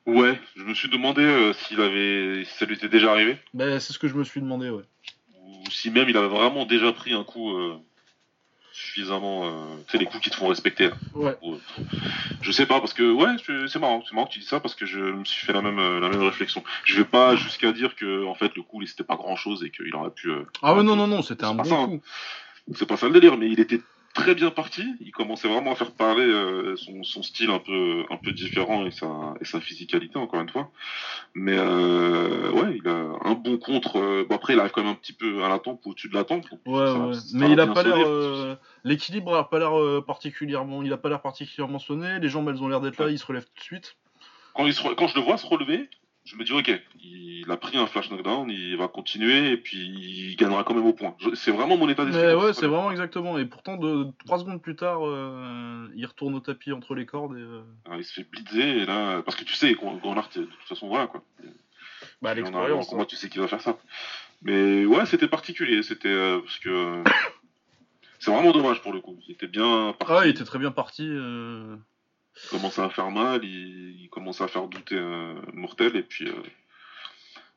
[SPEAKER 2] Ouais, je me suis demandé euh, s'il avait, si ça lui était déjà arrivé,
[SPEAKER 1] Ben, c'est ce que je me suis demandé, ouais.
[SPEAKER 2] ou si même il avait vraiment déjà pris un coup euh, suffisamment, euh, tu sais, les coups qui te font respecter. là.
[SPEAKER 1] Ouais.
[SPEAKER 2] Ou, Je sais pas parce que ouais, c'est marrant, c'est marrant que tu dis ça parce que je me suis fait la même euh, la même réflexion. Je vais pas jusqu'à dire que en fait le coup c'était pas grand chose et qu'il aurait pu.
[SPEAKER 1] Ah ouais, non, non, non, c'était un bon
[SPEAKER 2] ça, hein. C'est pas ça le délire, mais il était très bien parti. Il commençait vraiment à faire parler euh, son, son style un peu un peu différent et sa et sa physicalité encore une fois. Mais euh, ouais, il a un bon contre. euh, bon après, il arrive quand même un petit peu à la tempe ou au-dessus de la tempe. donc
[SPEAKER 1] Ouais,
[SPEAKER 2] ça-
[SPEAKER 1] ouais.
[SPEAKER 2] ça
[SPEAKER 1] Mais il a pas l'air. L'équilibre a pas l'air particulièrement. Il a pas l'air particulièrement sonné. Les jambes elles ont l'air d'être là. Il se relève tout de suite.
[SPEAKER 2] Quand, il se re- quand je le vois se relever, je me dis ok, il a pris un flash knockdown, il va continuer et puis il gagnera quand même au point. C'est vraiment mon état d'esprit.
[SPEAKER 1] Ouais,
[SPEAKER 2] ce
[SPEAKER 1] c'est vraiment exactement. Et pourtant, de trois secondes plus tard, euh, il retourne au tapis entre les cordes et. euh,
[SPEAKER 2] Alors, il se fait blitzer et là, parce que tu sais, Gr- Grenard, de toute façon, voilà quoi.
[SPEAKER 1] Bah, l'expérience.
[SPEAKER 2] combat, tu sais qu'il va faire ça. Mais ouais, c'était particulier, c'était euh, parce que c'est vraiment dommage pour le coup. Il était bien parti.
[SPEAKER 1] Ah, il était très bien parti. euh,
[SPEAKER 2] commençait à faire mal, il, il commençait à faire douter euh, Mortel et puis euh,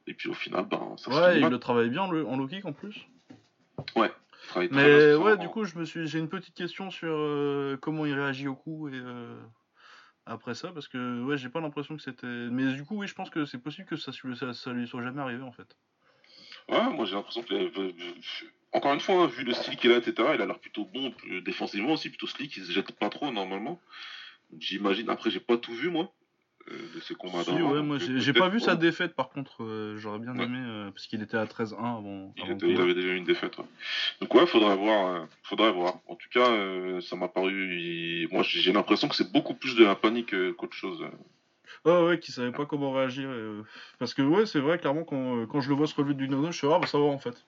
[SPEAKER 2] et puis au final, ben ça se
[SPEAKER 1] Ouais, il
[SPEAKER 2] mal.
[SPEAKER 1] le travaille bien en low kick en plus.
[SPEAKER 2] Il travaille très bien
[SPEAKER 1] Mais ouais, du coup, je me suis, j'ai une petite question sur euh, comment il réagit au coup et euh, après ça, parce que ouais, j'ai pas l'impression que c'était. Mais du coup, oui, je pense que c'est possible que ça, lui- ça, ça lui soit jamais arrivé en fait.
[SPEAKER 2] Ouais, moi j'ai l'impression que. Encore une fois, hein, vu le style qu'il a, etc., il a l'air plutôt bon, défensivement aussi, plutôt slick, il se jette pas trop normalement. J'imagine, après j'ai pas tout vu moi, euh, de ces combats
[SPEAKER 1] Si, ouais, moi
[SPEAKER 2] euh,
[SPEAKER 1] j'ai pas vu sa défaite par contre, euh, j'aurais bien
[SPEAKER 2] Ouais.
[SPEAKER 1] aimé, parce qu'il était à 13-1 avant.
[SPEAKER 2] Il,
[SPEAKER 1] avant
[SPEAKER 2] était- il
[SPEAKER 1] combat.
[SPEAKER 2] avait déjà eu une défaite. ouais. Donc ouais, faudrait voir. faudrait voir. En tout cas, ça m'a paru. Moi, j'ai l'impression que c'est beaucoup plus de la panique qu'autre chose.
[SPEAKER 1] Ouais, ouais, qui savait pas comment réagir. euh, Parce que ouais, c'est vrai, clairement, quand, euh, quand je le vois se relever du nono, je suis ah, bah ça va en fait.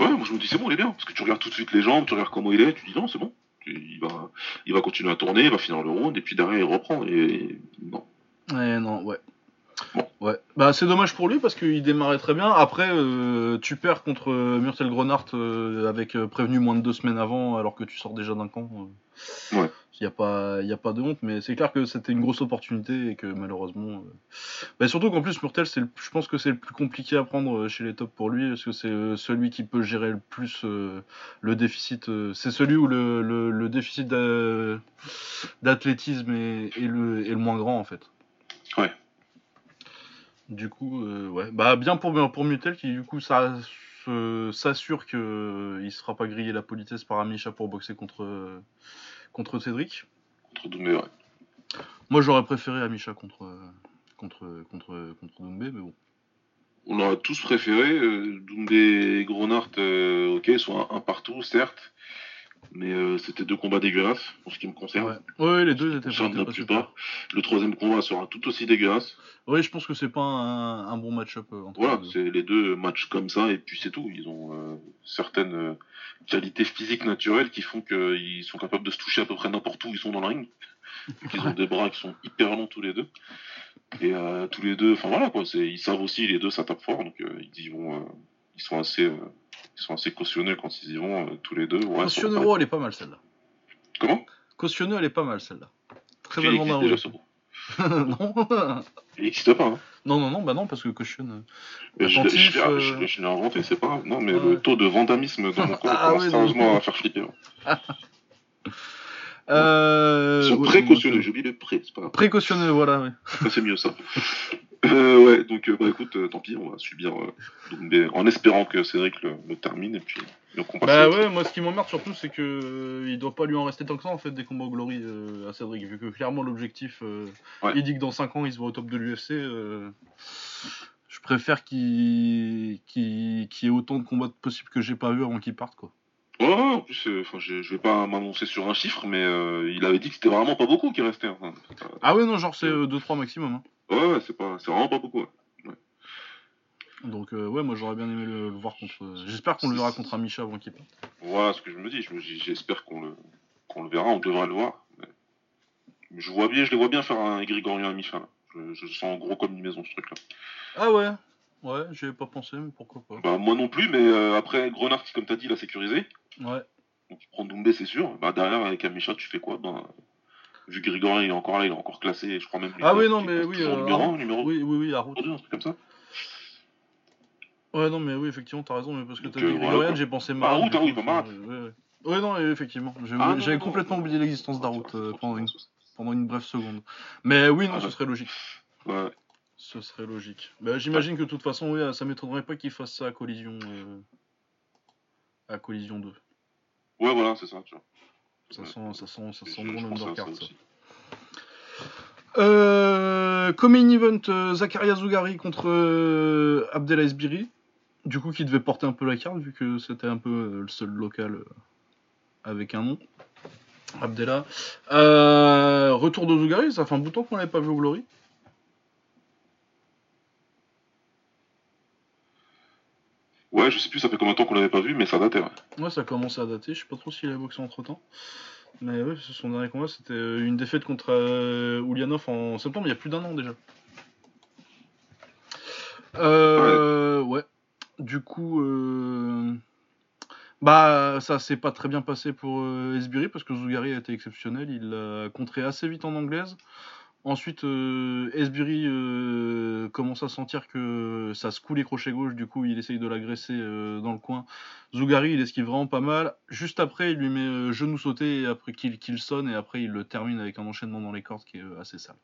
[SPEAKER 2] Ouais, moi je me dis c'est bon, il est bien. Parce que tu regardes tout de suite les jambes, tu regardes comment il est, tu dis non, c'est bon. Il va, il va continuer à tourner, il va finir le round, et puis derrière il reprend. Et non.
[SPEAKER 1] Ouais, non, ouais.
[SPEAKER 2] Bon.
[SPEAKER 1] Ouais. Bah, c'est dommage pour lui parce qu'il démarrait très bien. Après, euh, tu perds contre euh, Myrtle Grenard euh, avec euh, prévenu moins de deux semaines avant alors que tu sors déjà d'un camp.
[SPEAKER 2] Ouais.
[SPEAKER 1] Il n'y a, pas- y a pas de honte, mais c'est clair que c'était une grosse opportunité et que malheureusement. euh, bah, surtout qu'en plus, Murtel, c'est le- je pense que c'est le plus compliqué à prendre euh, chez les tops pour lui parce que c'est euh, celui qui peut gérer le plus euh, le déficit. euh, c'est celui où le, le- le déficit d'a- d'athlétisme est, est le, est le moins grand en fait.
[SPEAKER 2] Ouais.
[SPEAKER 1] Du coup, ouais. Bah, bien pour, pour Mutel qui, du coup, ça s'assure qu'il ne se fera pas griller la politesse par Amisha pour boxer contre, contre Cédric.
[SPEAKER 2] Contre Doumbé, ouais.
[SPEAKER 1] Moi, j'aurais préféré Amisha contre, contre, contre, contre Doumbé, mais bon.
[SPEAKER 2] On aurait tous préféré. Euh, Doumbé et Gronart, euh, ok, sont un, un partout, certes. Mais euh, c'était deux combats dégueulasses, en ce qui me concerne.
[SPEAKER 1] Ouais, ouais les deux étaient pas super.
[SPEAKER 2] Le troisième combat sera tout aussi dégueulasse.
[SPEAKER 1] Oui, je pense que c'est pas un, un bon match-up euh, entre
[SPEAKER 2] Voilà,
[SPEAKER 1] les deux.
[SPEAKER 2] c'est les deux matchs comme ça, et puis c'est tout. Ils ont euh, certaines euh, qualités physiques naturelles qui font qu'ils sont capables de se toucher à peu près n'importe où ils sont dans le ring. Ils ont des bras qui sont hyper longs tous les deux. Et tous les deux, enfin voilà quoi, ils savent aussi, les deux ça tape fort, donc ils y vont, ils sont assez, ils sont assez cautionneux quand ils y vont, euh, tous les deux. Ouais, ça va
[SPEAKER 1] Cautionne
[SPEAKER 2] pas
[SPEAKER 1] Euro, elle est pas mal celle-là.
[SPEAKER 2] Comment?
[SPEAKER 1] Cautionne, elle est pas mal celle-là. Très
[SPEAKER 2] Il
[SPEAKER 1] belle
[SPEAKER 2] existe
[SPEAKER 1] bande
[SPEAKER 2] déjà
[SPEAKER 1] à
[SPEAKER 2] ce mot.
[SPEAKER 1] non.
[SPEAKER 2] Il n'existe pas, hein.
[SPEAKER 1] non, non, non, bah non, parce que
[SPEAKER 2] je je
[SPEAKER 1] Attentif,
[SPEAKER 2] l'ai
[SPEAKER 1] euh,
[SPEAKER 2] je l'ai- inventé, c'est pas grave. Non, mais
[SPEAKER 1] Ouais.
[SPEAKER 2] le taux de vandamisme dans mon corps
[SPEAKER 1] Ah
[SPEAKER 2] commence
[SPEAKER 1] ouais,
[SPEAKER 2] sérieusement à faire flipper. hein.
[SPEAKER 1] Euh,
[SPEAKER 2] Ils sont
[SPEAKER 1] ouais,
[SPEAKER 2] précautionneux,
[SPEAKER 1] donc,
[SPEAKER 2] j'ai oublié le pré, c'est pas grave.
[SPEAKER 1] Précautionneux, voilà.
[SPEAKER 2] Ça, c'est mieux ça. Euh, ouais, donc euh, bah écoute, euh, tant pis, on va subir euh, Doumbé en espérant que Cédric le, le termine et puis le combat.
[SPEAKER 1] Bah ouais, moi ce qui m'emmerde surtout c'est que euh, il doit pas lui en rester tant que ça en fait des combats au Glory euh, à Cédric vu que clairement l'objectif euh,
[SPEAKER 2] Ouais.
[SPEAKER 1] il dit que dans 5 ans il se voit au top de l'UFC euh, je préfère qu'il y ait autant de combats possibles que j'ai pas vu avant qu'il parte quoi.
[SPEAKER 2] Ouais, en plus, euh, enfin, je, je vais pas m'annoncer sur un chiffre, mais euh, il avait dit que c'était vraiment pas beaucoup qui restait. hein.
[SPEAKER 1] Ah ouais, non, genre c'est 2-3 maximum. hein.
[SPEAKER 2] Ouais, ouais, c'est pas, c'est vraiment pas beaucoup. ouais.
[SPEAKER 1] Donc euh, ouais, moi j'aurais bien aimé le, le voir contre... euh, J'espère qu'on le verra contre un Misha avant qu'il parte.
[SPEAKER 2] Voilà ce que je me dis. J'espère qu'on le, qu'on le verra, on devrait le voir. Mais Je vois bien, je les vois bien faire un Grigorian à là. Je, je sens gros comme une maison ce truc-là.
[SPEAKER 1] Ah ouais Ouais, j'y avais pas pensé, mais pourquoi pas.
[SPEAKER 2] Bah, moi non plus, mais euh, après Grenard, comme t'as dit, il a sécurisé.
[SPEAKER 1] Ouais.
[SPEAKER 2] Donc tu prends Doumbé, c'est sûr. Bah derrière, avec Amisha, tu fais quoi? Ben, vu que Grigorian il est encore là, il est encore classé, je crois même.
[SPEAKER 1] Ah oui, non, mais oui, euh,
[SPEAKER 2] numéro
[SPEAKER 1] Oui, oui, oui, à route.
[SPEAKER 2] un truc comme ça.
[SPEAKER 1] Ouais, non, mais oui, effectivement, t'as raison, mais parce que t'as
[SPEAKER 2] euh,
[SPEAKER 1] dit Grigorian, j'ai pensé Marat.
[SPEAKER 2] Route, ah oui,
[SPEAKER 1] coup,
[SPEAKER 2] pas Marat.
[SPEAKER 1] Ouais, ouais. Ouais, non, euh, effectivement.
[SPEAKER 2] Ah,
[SPEAKER 1] J'avais complètement
[SPEAKER 2] non,
[SPEAKER 1] oublié l'existence d'Arout euh, pendant, une, pendant une brève seconde. Mais oui, non,
[SPEAKER 2] Ah,
[SPEAKER 1] ce serait logique.
[SPEAKER 2] Ouais.
[SPEAKER 1] Ce serait logique. Bah, J'imagine que de toute façon, oui, ça m'étonnerait pas qu'il fasse ça à collision. euh, À collision 2.
[SPEAKER 2] Ouais, voilà, c'est ça, tu vois.
[SPEAKER 1] Ça
[SPEAKER 2] Ouais.
[SPEAKER 1] sent, ça sent, ça sent bon
[SPEAKER 2] ça
[SPEAKER 1] l'undercard, ça.
[SPEAKER 2] aussi.
[SPEAKER 1] Euh, event, euh, Zakaria Zougari contre euh, Abdelaziz Biri. Du coup, qui devait porter un peu la carte, vu que c'était un peu euh, le seul local avec un nom. Abdella. Euh, retour de Zougari, ça fait un bout de temps qu'on l'avait pas vu au Glory.
[SPEAKER 2] Ouais, je sais plus, ça fait combien de temps qu'on l'avait pas vu, mais ça datait, ouais.
[SPEAKER 1] Ouais, ça commence à dater. Je sais pas trop s'il a boxé entre temps. Mais ouais, son dernier combat, c'était euh, une défaite contre euh, Ulyanov en septembre, il y a plus d'un an déjà. Euh, ouais. Du coup, euh, bah, ça s'est pas très bien passé pour euh, Esbiri parce que Zougari a été exceptionnel. Il l'a contré assez vite en anglaise. Ensuite, euh, Esbiri euh, commence à sentir que ça se coule les crochets gauche, du coup il essaye de l'agresser euh, dans le coin. Zougari il esquive vraiment pas mal. Juste après, il lui met genou sauté et après qu'il sonne et après il le termine avec un enchaînement dans les cordes qui est assez sale.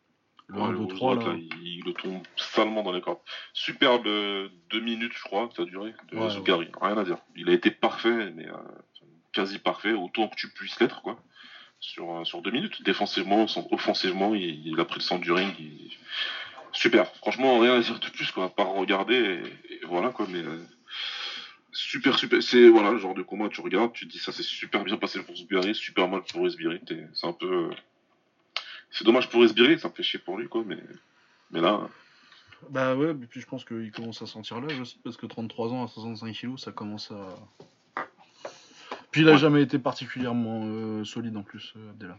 [SPEAKER 1] Le 1,
[SPEAKER 2] Ouais,
[SPEAKER 1] 2,
[SPEAKER 2] le
[SPEAKER 1] 3
[SPEAKER 2] droite,
[SPEAKER 1] là.
[SPEAKER 2] là, il, il le tombe salement dans les cordes. Superbe deux minutes, je crois, que ça a duré, de
[SPEAKER 1] Ouais,
[SPEAKER 2] Zougari. Rien à dire. Il a été parfait, mais quasi parfait, autant que tu puisses l'être, quoi. Sur, euh, sur deux minutes. Défensivement, offensivement, il, a pris le centre du ring. Super. Franchement, rien à dire de plus, quoi. À part regarder, voilà, quoi. Mais euh, super, super. C'est voilà, le genre de combat, tu regardes, tu te dis ça s'est super bien passé pour Zougari, super mal pour Esbiri. T'es- C'est un peu. C'est dommage pour Esbiri, ça me fait chier pour lui, quoi. Mais, mais là.
[SPEAKER 1] Bah ouais, et puis je pense qu'il commence à sentir l'âge aussi parce que 33 ans à 65 kg ça commence à. Puis il a
[SPEAKER 2] Ouais.
[SPEAKER 1] jamais été particulièrement euh, solide en plus, euh, Abdella.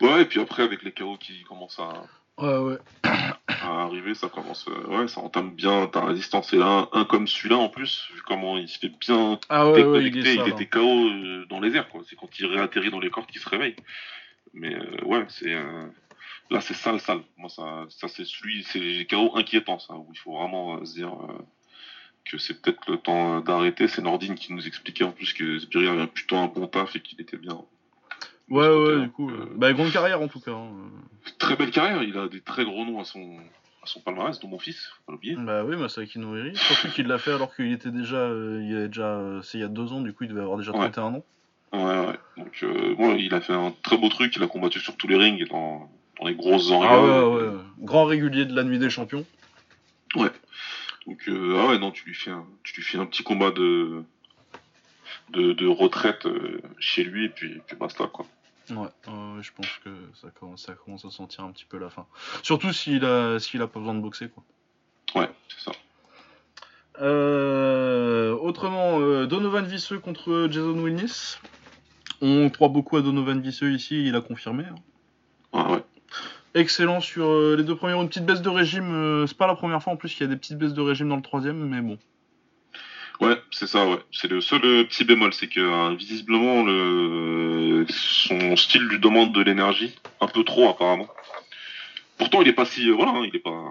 [SPEAKER 2] Ouais, et puis après, avec les KO qui commencent à,
[SPEAKER 1] Ouais, ouais.
[SPEAKER 2] à arriver, ça commence. euh, ouais, ça entame bien ta résistance. Et là, un, un comme celui-là, en plus, vu comment il se fait bien
[SPEAKER 1] Ah il
[SPEAKER 2] était KO euh, dans les airs. C'est quand il réatterrit dans les cordes qu'il se réveille. Mais euh, ouais, c'est. euh, Là, c'est sale, sale. Moi, ça, ça c'est celui, c'est les KO inquiétants, ça, où il faut vraiment se dire euh, que c'est peut-être le temps euh, d'arrêter. C'est Nordine qui nous expliquait en plus que Sbiri avait plutôt un bon taf et qu'il était bien.
[SPEAKER 1] Ouais, ouais,
[SPEAKER 2] côté-là.
[SPEAKER 1] du coup.
[SPEAKER 2] Euh,
[SPEAKER 1] euh, Bah, grande carrière en tout cas. hein.
[SPEAKER 2] Très belle carrière, il a des très gros noms à son, à son palmarès, dont mon fils, faut pas l'oublier.
[SPEAKER 1] Bah oui, Masaki Noiri. Surtout qu'il l'a fait alors qu'il était déjà. euh, il y a déjà. euh, c'est il y a deux ans, du coup il devait avoir déjà
[SPEAKER 2] Ouais.
[SPEAKER 1] 31 ans.
[SPEAKER 2] Ouais, ouais. Donc, euh, bon, il a fait un très beau truc, il a combattu sur tous les rings dans, dans les grosses
[SPEAKER 1] Ah
[SPEAKER 2] engueulades.
[SPEAKER 1] ouais, ouais. Grand régulier de la nuit des champions.
[SPEAKER 2] Donc, euh, ah ouais, non, tu lui fais un, tu lui fais un petit combat de, de, de retraite euh, chez lui et puis, puis basta, quoi.
[SPEAKER 1] Ouais, euh, je pense que ça commence, ça commence à sentir un petit peu la fin. Surtout s'il a, s'il a pas besoin de boxer, quoi.
[SPEAKER 2] Ouais, c'est ça.
[SPEAKER 1] Euh, autrement, euh, Donovan Visseux contre Jason Wilnis. On croit beaucoup à Donovan Visseux ici, il a confirmé. hein.
[SPEAKER 2] Ouais, ouais.
[SPEAKER 1] Excellent sur euh, les deux premiers. Une petite baisse de régime, euh, c'est pas la première fois en plus qu'il y a des petites baisses de régime dans le troisième, mais bon.
[SPEAKER 2] Ouais, c'est ça, ouais. C'est le seul euh, petit bémol, c'est que euh, visiblement le son style lui demande de l'énergie, un peu trop apparemment. Pourtant, il est pas si, euh, voilà, hein, il est pas.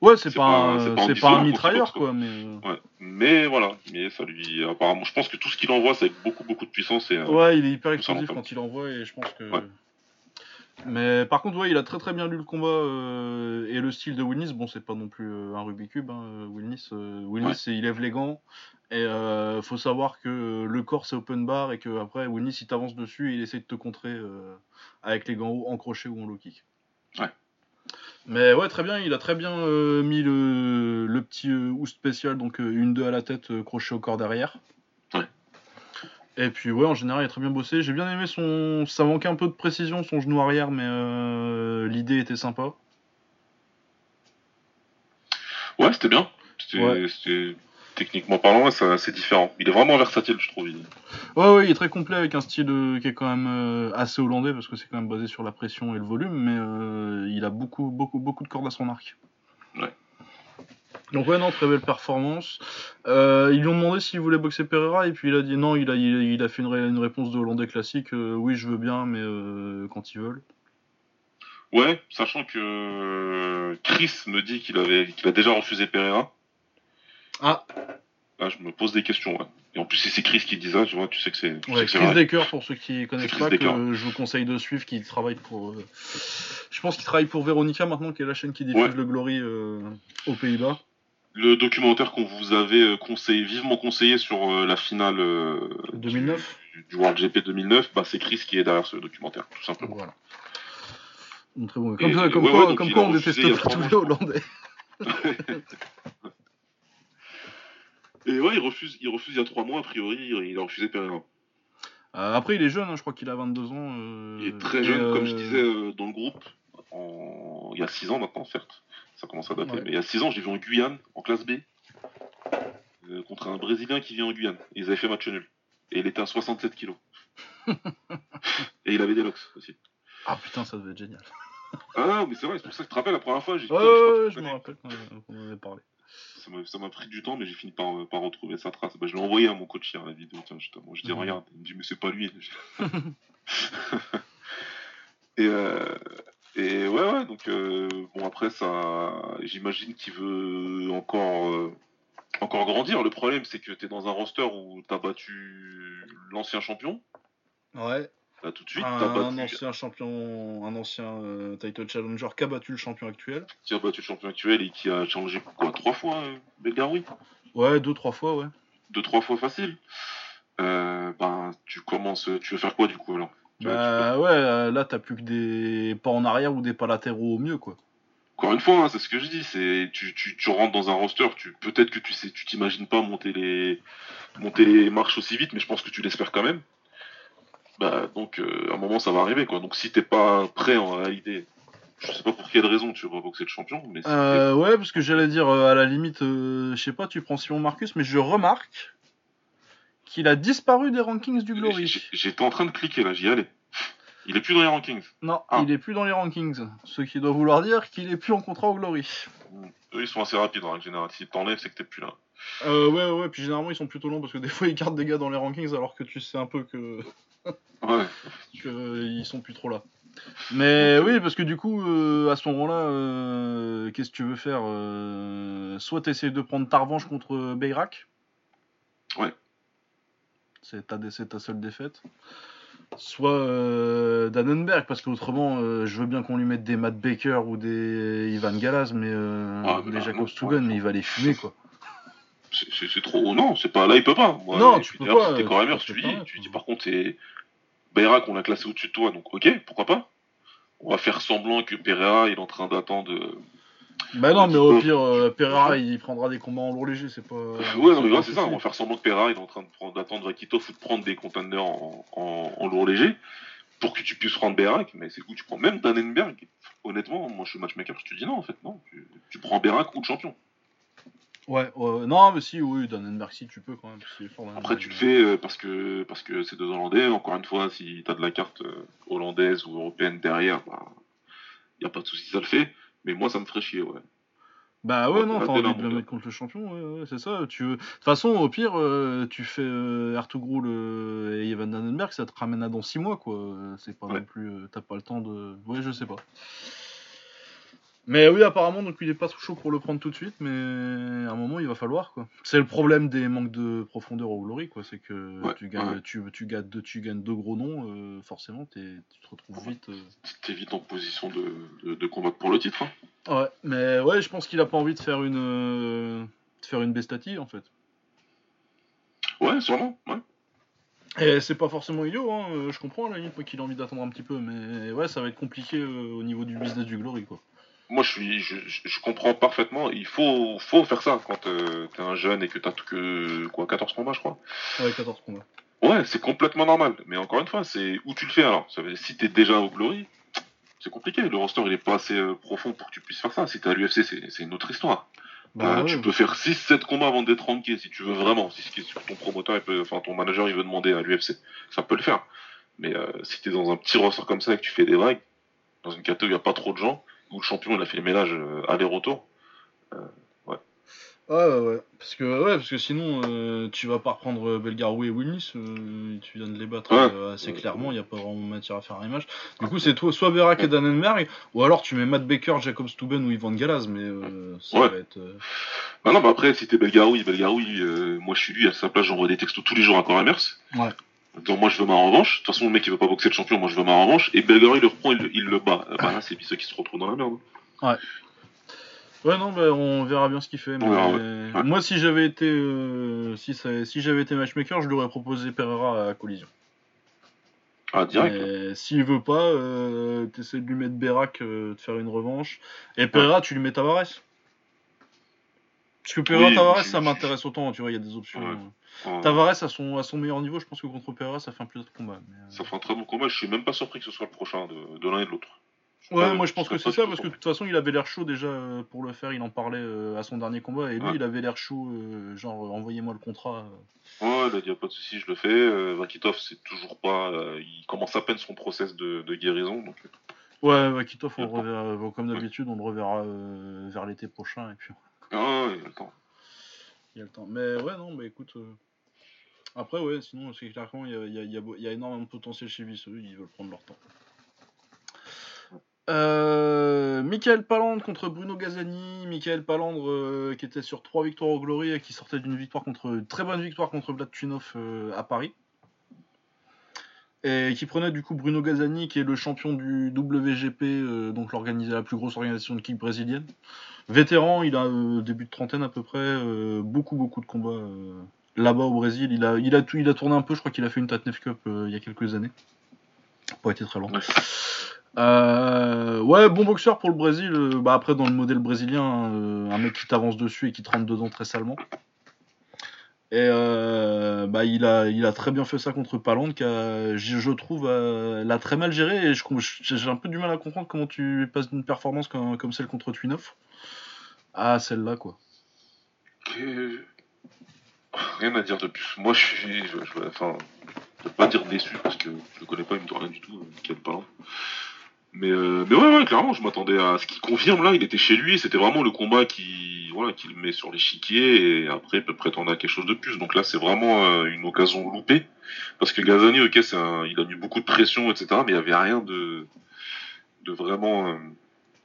[SPEAKER 1] Ouais, c'est pas,
[SPEAKER 2] pas-
[SPEAKER 1] un-
[SPEAKER 2] pas
[SPEAKER 1] pas mitrailleur, quoi, mais.
[SPEAKER 2] Ouais. Mais voilà, mais ça lui apparemment, je pense que tout ce qu'il envoie, c'est avec beaucoup beaucoup de puissance et. euh,
[SPEAKER 1] Ouais, il est hyper explosif quand il envoie et je pense que.
[SPEAKER 2] Ouais.
[SPEAKER 1] Mais par contre, ouais, il a très très bien lu le combat euh, et le style de Wilnis. Bon, c'est pas non plus euh, un Rubik's Cube. Hein, Wilnis, euh,
[SPEAKER 2] Ouais.
[SPEAKER 1] c'est- il lève les gants et faut savoir que le corps c'est open bar et que après Wilnis il t'avance dessus et il essaie de te contrer avec les gants hauts en crochet ou en low kick.
[SPEAKER 2] Ouais.
[SPEAKER 1] Mais ouais, très bien, il a très bien mis le, le petit ou spécial, donc une 2 à la tête, crochet au corps derrière. Et puis ouais, en général, il a très bien bossé. J'ai bien aimé son. Ça manquait un peu de précision, son genou arrière, mais euh, l'idée était sympa.
[SPEAKER 2] Ouais, c'était bien. C'était techniquement parlant, c'est différent. Il est vraiment versatile, je trouve.
[SPEAKER 1] Ouais, ouais, il est très complet avec un style euh, qui est quand même euh, assez hollandais parce que c'est quand même basé sur la pression et le volume, mais il a beaucoup, beaucoup, beaucoup de cordes à son arc. Ouais. Donc ouais, non, très belle performance. Euh, ils lui ont demandé s'il voulait boxer Pereira et puis il a dit non, il a, il, a fait une, réponse de Hollandais classique, euh, oui je veux bien, mais euh, quand ils veulent.
[SPEAKER 2] Ouais, sachant que Chris me dit qu'il avait qu'il a déjà refusé Pereira. Ah. Là, je me pose des questions. Et en plus, si c'est Chris qui dit ça, tu vois, tu sais que c'est.
[SPEAKER 1] Ouais, Chris Decker, pour ceux qui connaissent pas, que je vous conseille de suivre, qui travaille pour. je pense qu'il travaille pour Veronica maintenant, qui est la chaîne qui diffuse le Glory aux Pays-Bas
[SPEAKER 2] le documentaire qu'on vous avait euh, conseillé, vivement conseillé sur euh, la finale
[SPEAKER 1] 2009
[SPEAKER 2] euh, du, World GP 2009, bah, c'est Chris qui est derrière ce documentaire, tout simplement. Voilà.
[SPEAKER 1] Très bon. Comme, ça, comme, quoi, comme quoi on déteste pas tous les Hollandais.
[SPEAKER 2] Et ouais, il refuse, il refuse il y a trois mois, a priori, il a refusé Pereira.
[SPEAKER 1] après, il est jeune, hein, je crois qu'il a 22 ans.
[SPEAKER 2] il est très jeune, comme je disais dans le groupe, il y a 6 ans maintenant, certes ça commence à dater. Mais il y a 6 ans, j'ai vu en Guyane, en classe B, euh, contre un Brésilien qui vient en Guyane. ils avaient fait match nul. Et il était à 67 kilos. et il avait des locks aussi.
[SPEAKER 1] Ah putain, ça devait être génial.
[SPEAKER 2] ah non, mais c'est vrai, c'est pour ça que tu te rappelles la première fois.
[SPEAKER 1] J'ai ouais, ouais, je me rappelle qu'on en avait parlé.
[SPEAKER 2] Ça m'a pris du temps, mais j'ai fini par, par retrouver sa trace. Bah, je l'ai envoyé à mon coach hier, la vidéo. Tiens, justement. Je dis, regarde. Il me dit, mais c'est pas lui. et, euh, et ouais, ouais, donc euh, bon après ça, j'imagine qu'il veut encore euh, encore grandir. Le problème c'est que t'es dans un roster où t'as battu l'ancien champion.
[SPEAKER 1] Ouais.
[SPEAKER 2] Là tout de suite.
[SPEAKER 1] Un, battu... un ancien champion, un ancien euh, title challenger qui a battu le champion actuel.
[SPEAKER 2] Qui a battu le champion actuel et qui a changé quoi trois fois, Belgaroui.
[SPEAKER 1] Ouais, deux trois fois, ouais.
[SPEAKER 2] Deux trois fois facile. ben tu commences, tu veux faire quoi du coup alors?
[SPEAKER 1] Bah ouais, euh, là t'as plus que des pas en arrière ou des pas latéraux au mieux quoi.
[SPEAKER 2] Encore une fois, hein, c'est ce que je dis, c'est tu, tu, tu, rentres dans un roster, tu peut-être que tu sais, tu t'imagines pas monter les monter les marches aussi vite, mais je pense que tu l'espères quand même. Bah donc euh, à un moment ça va arriver quoi. Donc si t'es pas prêt en réalité, je sais pas pour quelle raison tu veux pas boxer le champion, mais
[SPEAKER 1] euh, ouais parce que j'allais dire à la limite, je sais pas, tu prends Simon Marcus, mais je remarque qu'il a disparu des rankings du Glory.
[SPEAKER 2] J'étais en train de cliquer là, j'y allais. Il est plus dans les rankings.
[SPEAKER 1] Non, ah. il est plus dans les rankings. Ce qui doit vouloir dire qu'il est plus en contrat au Glory.
[SPEAKER 2] Eux, ils sont assez rapides en général. Si t'enlèves, c'est que t'es plus là.
[SPEAKER 1] Euh, ouais, ouais, puis généralement, ils sont plutôt longs parce que des fois, ils gardent des gars dans les rankings alors que tu sais un peu que. ouais. qu'ils sont plus trop là. Mais oui, parce que du coup, euh, à ce moment-là, euh, qu'est-ce que tu veux faire Soit tu essaies de prendre ta revanche contre Bayrak. Ouais. C'est ta, ta seule défaite soit euh, Dannenberg, parce qu'autrement, euh, je veux bien qu'on lui mette des Matt Baker ou des Ivan Galaz, mais euh, ah, des Jacob Stugan, mais il va les fumer, quoi.
[SPEAKER 2] C'est trop. Non, c'est pas là, il peut pas. non, tu peux pas. C'était quand même tu dis. Tu dis, par contre, c'est. Bayrak, on l'a classé au-dessus de toi, donc ok, pourquoi pas. On va faire semblant que Pereira est en train d'attendre
[SPEAKER 1] bah non, mais au pire, euh, Pereira il prendra des combats en lourd léger, c'est pas.
[SPEAKER 2] ouais, non, mais c'est ça, on va faire semblant que Pereira est en train d'attendre Akitov ou de prendre des contenders en, en, lourd léger pour que tu puisses prendre Berak, mais c'est où tu prends même Dannenberg. Honnêtement, moi je suis matchmaker, je te dis non en fait, non. Tu, prends Berak ou le champion.
[SPEAKER 1] Ouais, non, mais si, oui, Dannenberg, si tu peux quand même.
[SPEAKER 2] Après, tu le fais euh, parce que parce que c'est deux Hollandais. Encore une fois, si t'as de la carte euh, hollandaise ou européenne derrière, bah, y a pas de souci, ça le fait. Mais moi, ça me ferait chier, ouais.
[SPEAKER 1] Bah ouais, non, t'as envie de le mettre contre le champion, ouais, ouais c'est ça. Tu De toute façon, au pire, euh, tu fais euh, euh, et Evan Dannenberg, ça te ramène à dans 6 mois, quoi. C'est pas non plus. Euh, t'as pas le temps de. Ouais, je sais pas. Mais oui, apparemment, donc il est pas trop chaud pour le prendre tout de suite, mais à un moment il va falloir quoi. C'est le problème des manques de profondeur au Glory quoi, c'est que tu gagnes, tu, tu, gagnes deux, tu gagnes deux gros noms, euh, forcément tu te retrouves vite. Euh...
[SPEAKER 2] T'es vite en position de, de, combattre pour le titre. Hein.
[SPEAKER 1] Ouais, mais ouais, je pense qu'il a pas envie de faire une, euh, de faire une bestati en fait.
[SPEAKER 2] Ouais, sûrement, ouais.
[SPEAKER 1] Et c'est pas forcément idiot, hein. Euh, je comprends à la limite qu'il a envie d'attendre un petit peu, mais ouais, ça va être compliqué au niveau du business du Glory quoi
[SPEAKER 2] moi je suis je, comprends parfaitement il faut faut faire ça quand euh, t'es un jeune et que t'as que quoi 14 combats je crois
[SPEAKER 1] ouais 14 combats
[SPEAKER 2] Ouais, c'est complètement normal. Mais encore une fois, c'est où tu le fais alors? Ça veut si t'es déjà au Glory, c'est compliqué. Le roster, il est pas assez euh, profond pour que tu puisses faire ça. Si t'es à l'UFC, c'est une autre histoire.
[SPEAKER 1] Bah
[SPEAKER 2] Euh,
[SPEAKER 1] ouais.
[SPEAKER 2] Tu peux faire 6-7 combats avant d'être ranké si tu veux vraiment. Si ton promoteur, il peut, enfin ton manager, il veut demander à l'UFC. Ça peut le faire. Mais euh, si t'es dans un petit roster comme ça et que tu fais des vagues, dans une catégorie où il n'y a pas trop de gens, où le champion il a fait le ménage euh, aller-retour,
[SPEAKER 1] Ouais, ouais, ouais. Parce que, ouais, parce que sinon, euh, tu vas pas reprendre Belgarou et Willis. euh, tu viens de les battre
[SPEAKER 2] Ouais.
[SPEAKER 1] euh, assez clairement. Il n'y a pas vraiment matière à faire un image. Du coup, c'est toi, soit Berak et Dannenberg, ou alors tu mets Matt Baker, Jacob Steuben ou Ivan Galaz. Mais euh, ça
[SPEAKER 2] Ouais.
[SPEAKER 1] va être. euh,
[SPEAKER 2] Bah non, mais après, si t'es Belgaroui, Belgaroui, euh, moi je suis lui, à sa place, j'envoie des textos tous les jours à Coremers.
[SPEAKER 1] Ouais.
[SPEAKER 2] Donc moi je veux ma revanche. De toute façon, le mec il veut pas boxer le champion, moi je veux ma revanche. Et Belgaroui le reprend, il, le- il le bat. Bah là, c'est ceux qui se retrouvent dans la merde.
[SPEAKER 1] Ouais, non, bah, on verra bien ce qu'il fait. mais-
[SPEAKER 2] verra, ouais.
[SPEAKER 1] Moi, si j'avais été, euh, si, ça- si j'avais été matchmaker, je lui aurais proposé Pereira à collision.
[SPEAKER 2] Ah, direct.
[SPEAKER 1] Mais S'il veut pas, euh, t'essaies de lui mettre Berak, euh, de faire une revanche. Et Pereira, tu lui mets Tavares. Parce que Pereira,
[SPEAKER 2] Oui,
[SPEAKER 1] Tavares, ça m'intéresse autant, tu vois, il y a des options.
[SPEAKER 2] Ouais. Euh,
[SPEAKER 1] Tavares, à son, à son meilleur niveau, je pense que contre Pereira, ça fait un plaisir de combat. mais, euh,
[SPEAKER 2] Ça fait un très bon combat. Je suis même pas surpris que ce soit le prochain de, de l'un et de l'autre.
[SPEAKER 1] Ouais, moi je pense que c'est ça, parce que de toute façon il avait l'air chaud déjà euh, pour le faire, il en parlait à son dernier combat, et lui
[SPEAKER 2] Ouais.
[SPEAKER 1] il avait l'air chaud, genre envoyez-moi le contrat.
[SPEAKER 2] Ouais, il a dit pas de souci, je le fais. Vakitov, c'est toujours pas. il commence à peine son process de, de guérison. Donc,
[SPEAKER 1] Ouais, ouais, Kitov, on reverra, comme d'habitude, on le reverra vers l'été prochain, et puis
[SPEAKER 2] ah, il a le temps.
[SPEAKER 1] il y a le temps. Mais ouais, non, bah écoute. euh, Après, ouais, sinon, c'est clairement, il y a, y a- y a y énormément de potentiel chez Visseux, ils veulent prendre leur temps. Euh, Michael Palandre contre Bruno Gazani. Michael Palandre euh, qui était sur trois victoires au Glory et qui sortait d'une victoire contre très bonne victoire contre Vlad Tunov euh, à Paris. Et qui prenait du coup Bruno Gazani qui est le champion du WGP, euh, donc la plus grosse organisation de kick brésilienne. Vétéran, il a euh, début de trentaine à peu près, euh, beaucoup beaucoup de combats là-bas au Brésil. Il a, il, a tout, il a tourné un peu, je crois qu'il a fait une Tatnef Cup il y a quelques années. Pas été très long.
[SPEAKER 2] Ouais.
[SPEAKER 1] Bon boxeur pour le Brésil. bah après, dans le modèle brésilien, un mec qui t'avance dessus et qui te rentre dedans très salement. Et euh, bah, il, a, très bien fait ça contre Palande, qui je, trouve, euh, l'a très mal géré. Et j'ai un peu du mal à comprendre comment tu passes d'une performance comme, celle contre Twinoff à celle-là, quoi.
[SPEAKER 2] Rien à dire de plus. Moi, je suis. Je, vais pas dire déçu parce que je le connais pas, il me rien du tout, euh, Michael Palin. Mais, euh, mais ouais, ouais, clairement, je m'attendais à ce qu'il confirme là. Il était chez lui, c'était vraiment le combat qui, voilà, qui le met sur l'échiquier et après il peut prétendre à quelque chose de plus. Donc là, c'est vraiment euh, une occasion loupée parce que Gazani, ok, c'est un- il a mis beaucoup de pression, etc. Mais il y avait rien de, de vraiment euh,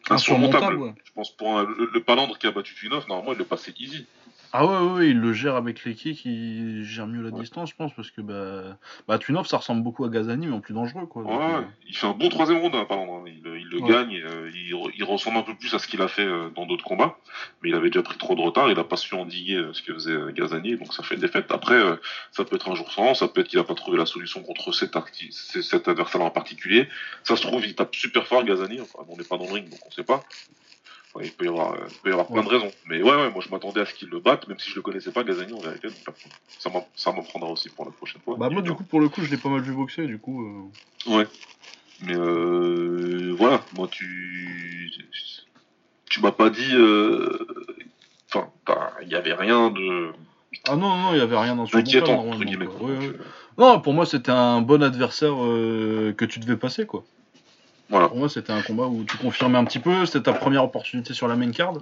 [SPEAKER 2] insurmontable.
[SPEAKER 1] Insurmontable, ouais.
[SPEAKER 2] Je pense pour un- le, le Palandre qui a battu Tunov, normalement, il le passait easy.
[SPEAKER 1] Ah ouais, ouais, ouais, il le gère avec les kicks, il gère mieux la
[SPEAKER 2] Ouais.
[SPEAKER 1] distance, je pense, parce que bah, bah Twinov, ça ressemble beaucoup à Gazani, mais en plus dangereux, quoi. donc,
[SPEAKER 2] Ouais,
[SPEAKER 1] euh,
[SPEAKER 2] il fait un bon troisième round, hein, pardon. hein. Il, il le gagne, euh, il, re- il ressemble un peu plus à ce qu'il a fait euh, dans d'autres combats, mais il avait déjà pris trop de retard, il n'a pas su endiguer euh, ce que faisait euh, Gazani, donc ça fait une défaite. Après, euh, ça peut être un jour sans, ça peut être qu'il n'a pas trouvé la solution contre cet, cet adversaire en particulier. Ça se trouve, il tape super fort Gazani, enfin, on n'est pas dans le ring, donc on sait pas. Enfin, il peut y avoir, euh, il peut y avoir plein de raisons. Mais ouais, ouais, moi je m'attendais à ce qu'il le batte, même si je le connaissais pas, Gazani en vérité, donc ça m'en- ça m'en prendra aussi pour la prochaine fois.
[SPEAKER 1] Bah moi, du coup, pour le coup, je l'ai pas mal vu boxer, du coup... euh,
[SPEAKER 2] Ouais. Mais euh, voilà, moi tu tu m'as pas dit euh, enfin il y avait rien de
[SPEAKER 1] Ah non, non, il y avait rien
[SPEAKER 2] inquiétant entre guillemets.
[SPEAKER 1] Ouais,
[SPEAKER 2] Donc,
[SPEAKER 1] ouais.
[SPEAKER 2] euh,
[SPEAKER 1] Non, pour moi, c'était un bon adversaire euh, que tu devais passer, quoi.
[SPEAKER 2] Voilà.
[SPEAKER 1] Pour moi, c'était un combat où tu confirmais un petit peu, c'était ta première opportunité sur la main card.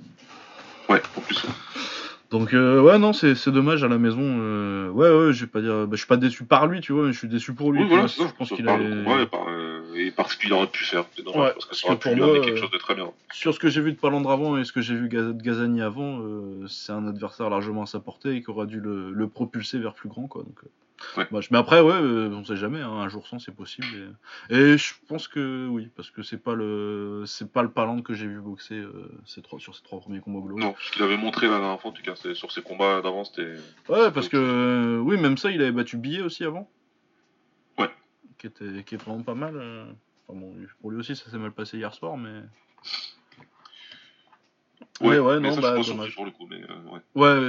[SPEAKER 2] Ouais, en plus.
[SPEAKER 1] Donc euh, ouais non c'est c'est dommage à la maison euh, ouais ouais je vais pas dire bah, je suis pas déçu par lui tu vois mais je suis déçu pour lui
[SPEAKER 2] Oui,
[SPEAKER 1] tu
[SPEAKER 2] voilà,
[SPEAKER 1] vois,
[SPEAKER 2] c'est ça.
[SPEAKER 1] je pense
[SPEAKER 2] Ça
[SPEAKER 1] qu'il
[SPEAKER 2] parle
[SPEAKER 1] a
[SPEAKER 2] de combat et, par- euh, et parce qu'il aurait pu faire. C'est
[SPEAKER 1] Ouais,
[SPEAKER 2] parce que
[SPEAKER 1] parce
[SPEAKER 2] ça aurait
[SPEAKER 1] que
[SPEAKER 2] pu
[SPEAKER 1] pour
[SPEAKER 2] lui
[SPEAKER 1] moi,
[SPEAKER 2] quelque
[SPEAKER 1] euh,
[SPEAKER 2] chose de très bien.
[SPEAKER 1] sur ce que j'ai vu de Palandre avant et ce que j'ai vu de Gazani avant euh, c'est un adversaire largement à sa portée et qui aura dû le, le propulser vers plus grand quoi donc euh,
[SPEAKER 2] Ouais.
[SPEAKER 1] bah, mais après ouais euh, on sait jamais hein, un jour sans c'est possible et, et je pense que oui parce que c'est pas le c'est pas le Palandre que j'ai vu boxer euh, ces trois, sur ces trois premiers combats globaux
[SPEAKER 2] Non, ce qu'il avait montré la dernière fois, en tout cas, c'est sur ses combats d'avant, c'était.
[SPEAKER 1] Ouais, parce que euh, oui, même ça, il avait battu Billet aussi avant.
[SPEAKER 2] Ouais.
[SPEAKER 1] Qui était, qui est vraiment pas mal. euh. Enfin bon, pour lui aussi, ça s'est mal passé hier soir, mais. Ouais, ouais,
[SPEAKER 2] mais
[SPEAKER 1] non,
[SPEAKER 2] ça,
[SPEAKER 1] bah,
[SPEAKER 2] je suis pas
[SPEAKER 1] dommage.
[SPEAKER 2] surpris pour le coup, mais euh, ouais.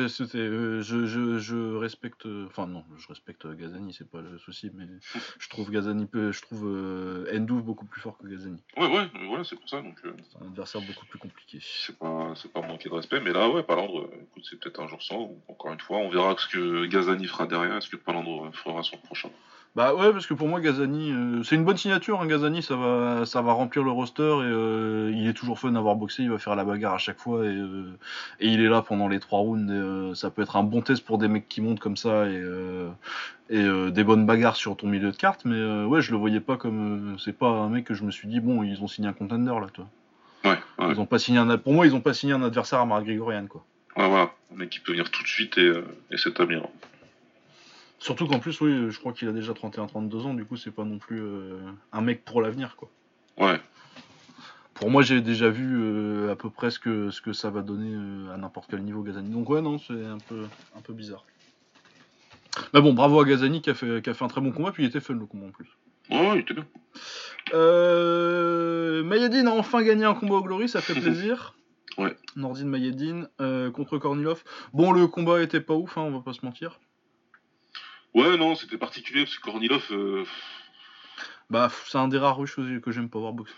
[SPEAKER 1] Ouais, c'était. euh, je, je, je respecte. Enfin, non, je respecte euh, Gazani, c'est pas le souci, mais je trouve Gazani peu. Je trouve euh, Ndouf beaucoup plus fort que Gazani.
[SPEAKER 2] Ouais, ouais, voilà, c'est pour ça, donc
[SPEAKER 1] C'est un adversaire beaucoup plus compliqué.
[SPEAKER 2] c'est pas, c'est pas manquer de respect, mais là, ouais, Palandre, écoute, c'est peut-être un jour sans, ou encore une fois, on verra ce que Gazani fera derrière, est-ce que Palandre fera son prochain.
[SPEAKER 1] Bah ouais, parce que pour moi, Gazani, euh, c'est une bonne signature. Hein, Gazani, ça va, ça va remplir le roster et euh, il est toujours fun d'avoir boxé. Il va faire la bagarre à chaque fois et, euh, et il est là pendant les trois rounds. et, ça peut être un bon test pour des mecs qui montent comme ça et, et des bonnes bagarres sur ton milieu de carte. Mais ouais, je le voyais pas comme. c'est pas un mec que je me suis dit, bon, ils ont signé un contender là, toi.
[SPEAKER 2] Ouais, ouais,
[SPEAKER 1] Ils ont pas signé un, pour moi, ils ont pas signé un adversaire à Marc Grigorian, quoi.
[SPEAKER 2] ouais, voilà, un mec qui peut venir tout de suite et, et s'établir.
[SPEAKER 1] Surtout qu'en plus, oui, je crois qu'il a déjà 31-32 ans, du coup, c'est pas non plus euh, un mec pour l'avenir, quoi.
[SPEAKER 2] Ouais,
[SPEAKER 1] Pour moi, j'ai déjà vu euh, à peu près ce que, ce que ça va donner euh, à n'importe quel niveau Gazani. Donc ouais, non, c'est un peu, un peu bizarre. Mais bon, bravo à Gazani qui a, fait, qui a fait un très bon combat, puis il était fun le combat en plus.
[SPEAKER 2] ouais, il était bien.
[SPEAKER 1] Euh, Mayedine a enfin gagné un combat au Glory, ça fait plaisir.
[SPEAKER 2] Ouais.
[SPEAKER 1] Nordine Mayedine contre Kornilov. Bon, le combat était pas ouf, hein, on va pas se mentir.
[SPEAKER 2] Ouais, non, c'était particulier parce que Kornilov, euh,
[SPEAKER 1] Bah, c'est un des rares russes que j'aime pas voir boxer.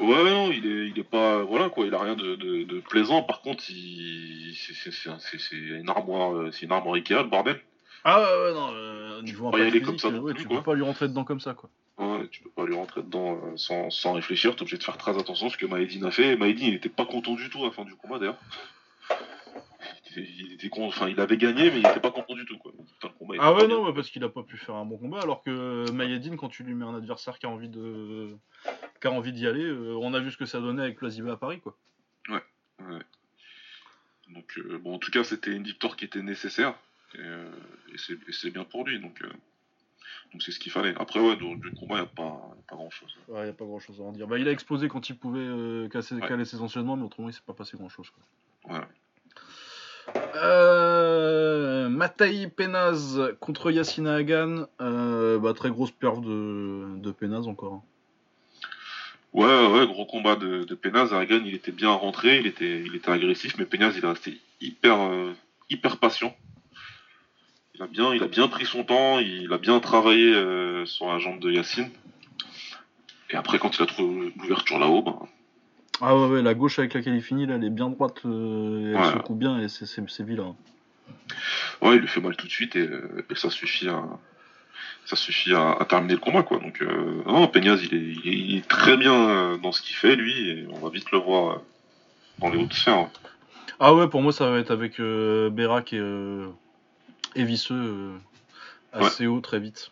[SPEAKER 2] ouais, non, il est, il est pas, voilà quoi, il a rien de, de, de plaisant. Par contre, il, c'est, c'est, c'est, un- c'est- c'est une armoire, euh, c'est une armoire Ikea, le bordel.
[SPEAKER 1] Ah ouais, ouais, non, euh, au niveau
[SPEAKER 2] pas y comme ça
[SPEAKER 1] euh,
[SPEAKER 2] non
[SPEAKER 1] ouais,
[SPEAKER 2] plus,
[SPEAKER 1] tu
[SPEAKER 2] quoi.
[SPEAKER 1] peux pas lui rentrer dedans comme ça, quoi.
[SPEAKER 2] Ouais, tu peux pas lui rentrer dedans euh, sans, sans réfléchir, t'es obligé de faire très attention ce que Maedine a fait. Maedine, il était pas content du tout à la fin du combat d'ailleurs. Il était, il était con- enfin, il avait gagné, mais il était pas content du tout quoi. Combat, il
[SPEAKER 1] Ah ouais, non, parce qu'il a pas pu faire un bon combat, alors que Mayedine, quand tu lui mets un adversaire qui a envie de, qui a envie d'y aller, euh, on a vu ce que ça donnait avec Plasiba à Paris, quoi.
[SPEAKER 2] Ouais. Donc euh, bon, en tout cas, c'était une victoire qui était nécessaire et, euh, et c'est, bien pour lui. Donc euh, donc c'est ce qu'il fallait. Après ouais, le combat, il y a pas, pas grand chose.
[SPEAKER 1] Ouais, y a pas grand chose à en dire. Bah, il a explosé quand il pouvait euh, casser,
[SPEAKER 2] Ouais.
[SPEAKER 1] caler ses enchaînements, mais autrement, il s'est pas passé grand chose, quoi.
[SPEAKER 2] Voilà.
[SPEAKER 1] Euh, Mataï Penaz contre Yassine Hagan, euh, bah, très grosse perf de, de Penaz encore. hein.
[SPEAKER 2] Ouais, ouais, gros combat de, de Penaz. Aragan, il était bien rentré, il était, agressif, mais Penaz, il est resté hyper, euh, patient. Il a bien, il a bien pris son temps, il a bien travaillé euh, sur la jambe de Yacine. Et après, quand il a trouvé l'ouverture là-haut, ben,
[SPEAKER 1] Ah ouais, ouais, la gauche avec laquelle il finit, là, elle est bien droite, euh, elle
[SPEAKER 2] Ouais.
[SPEAKER 1] secoue bien, et c'est- vilain.
[SPEAKER 2] ouais, il lui fait mal tout de suite et, et ça suffit à, ça suffit à, à terminer le combat, quoi. Donc, euh, non, Penaz, il est, il est, il est très bien euh, dans ce qu'il fait, lui, et on va vite le voir euh, dans les hautes sphères. hein.
[SPEAKER 1] Ah ouais, pour moi, ça va être avec euh, Berak et, et Visseux assez haut très vite.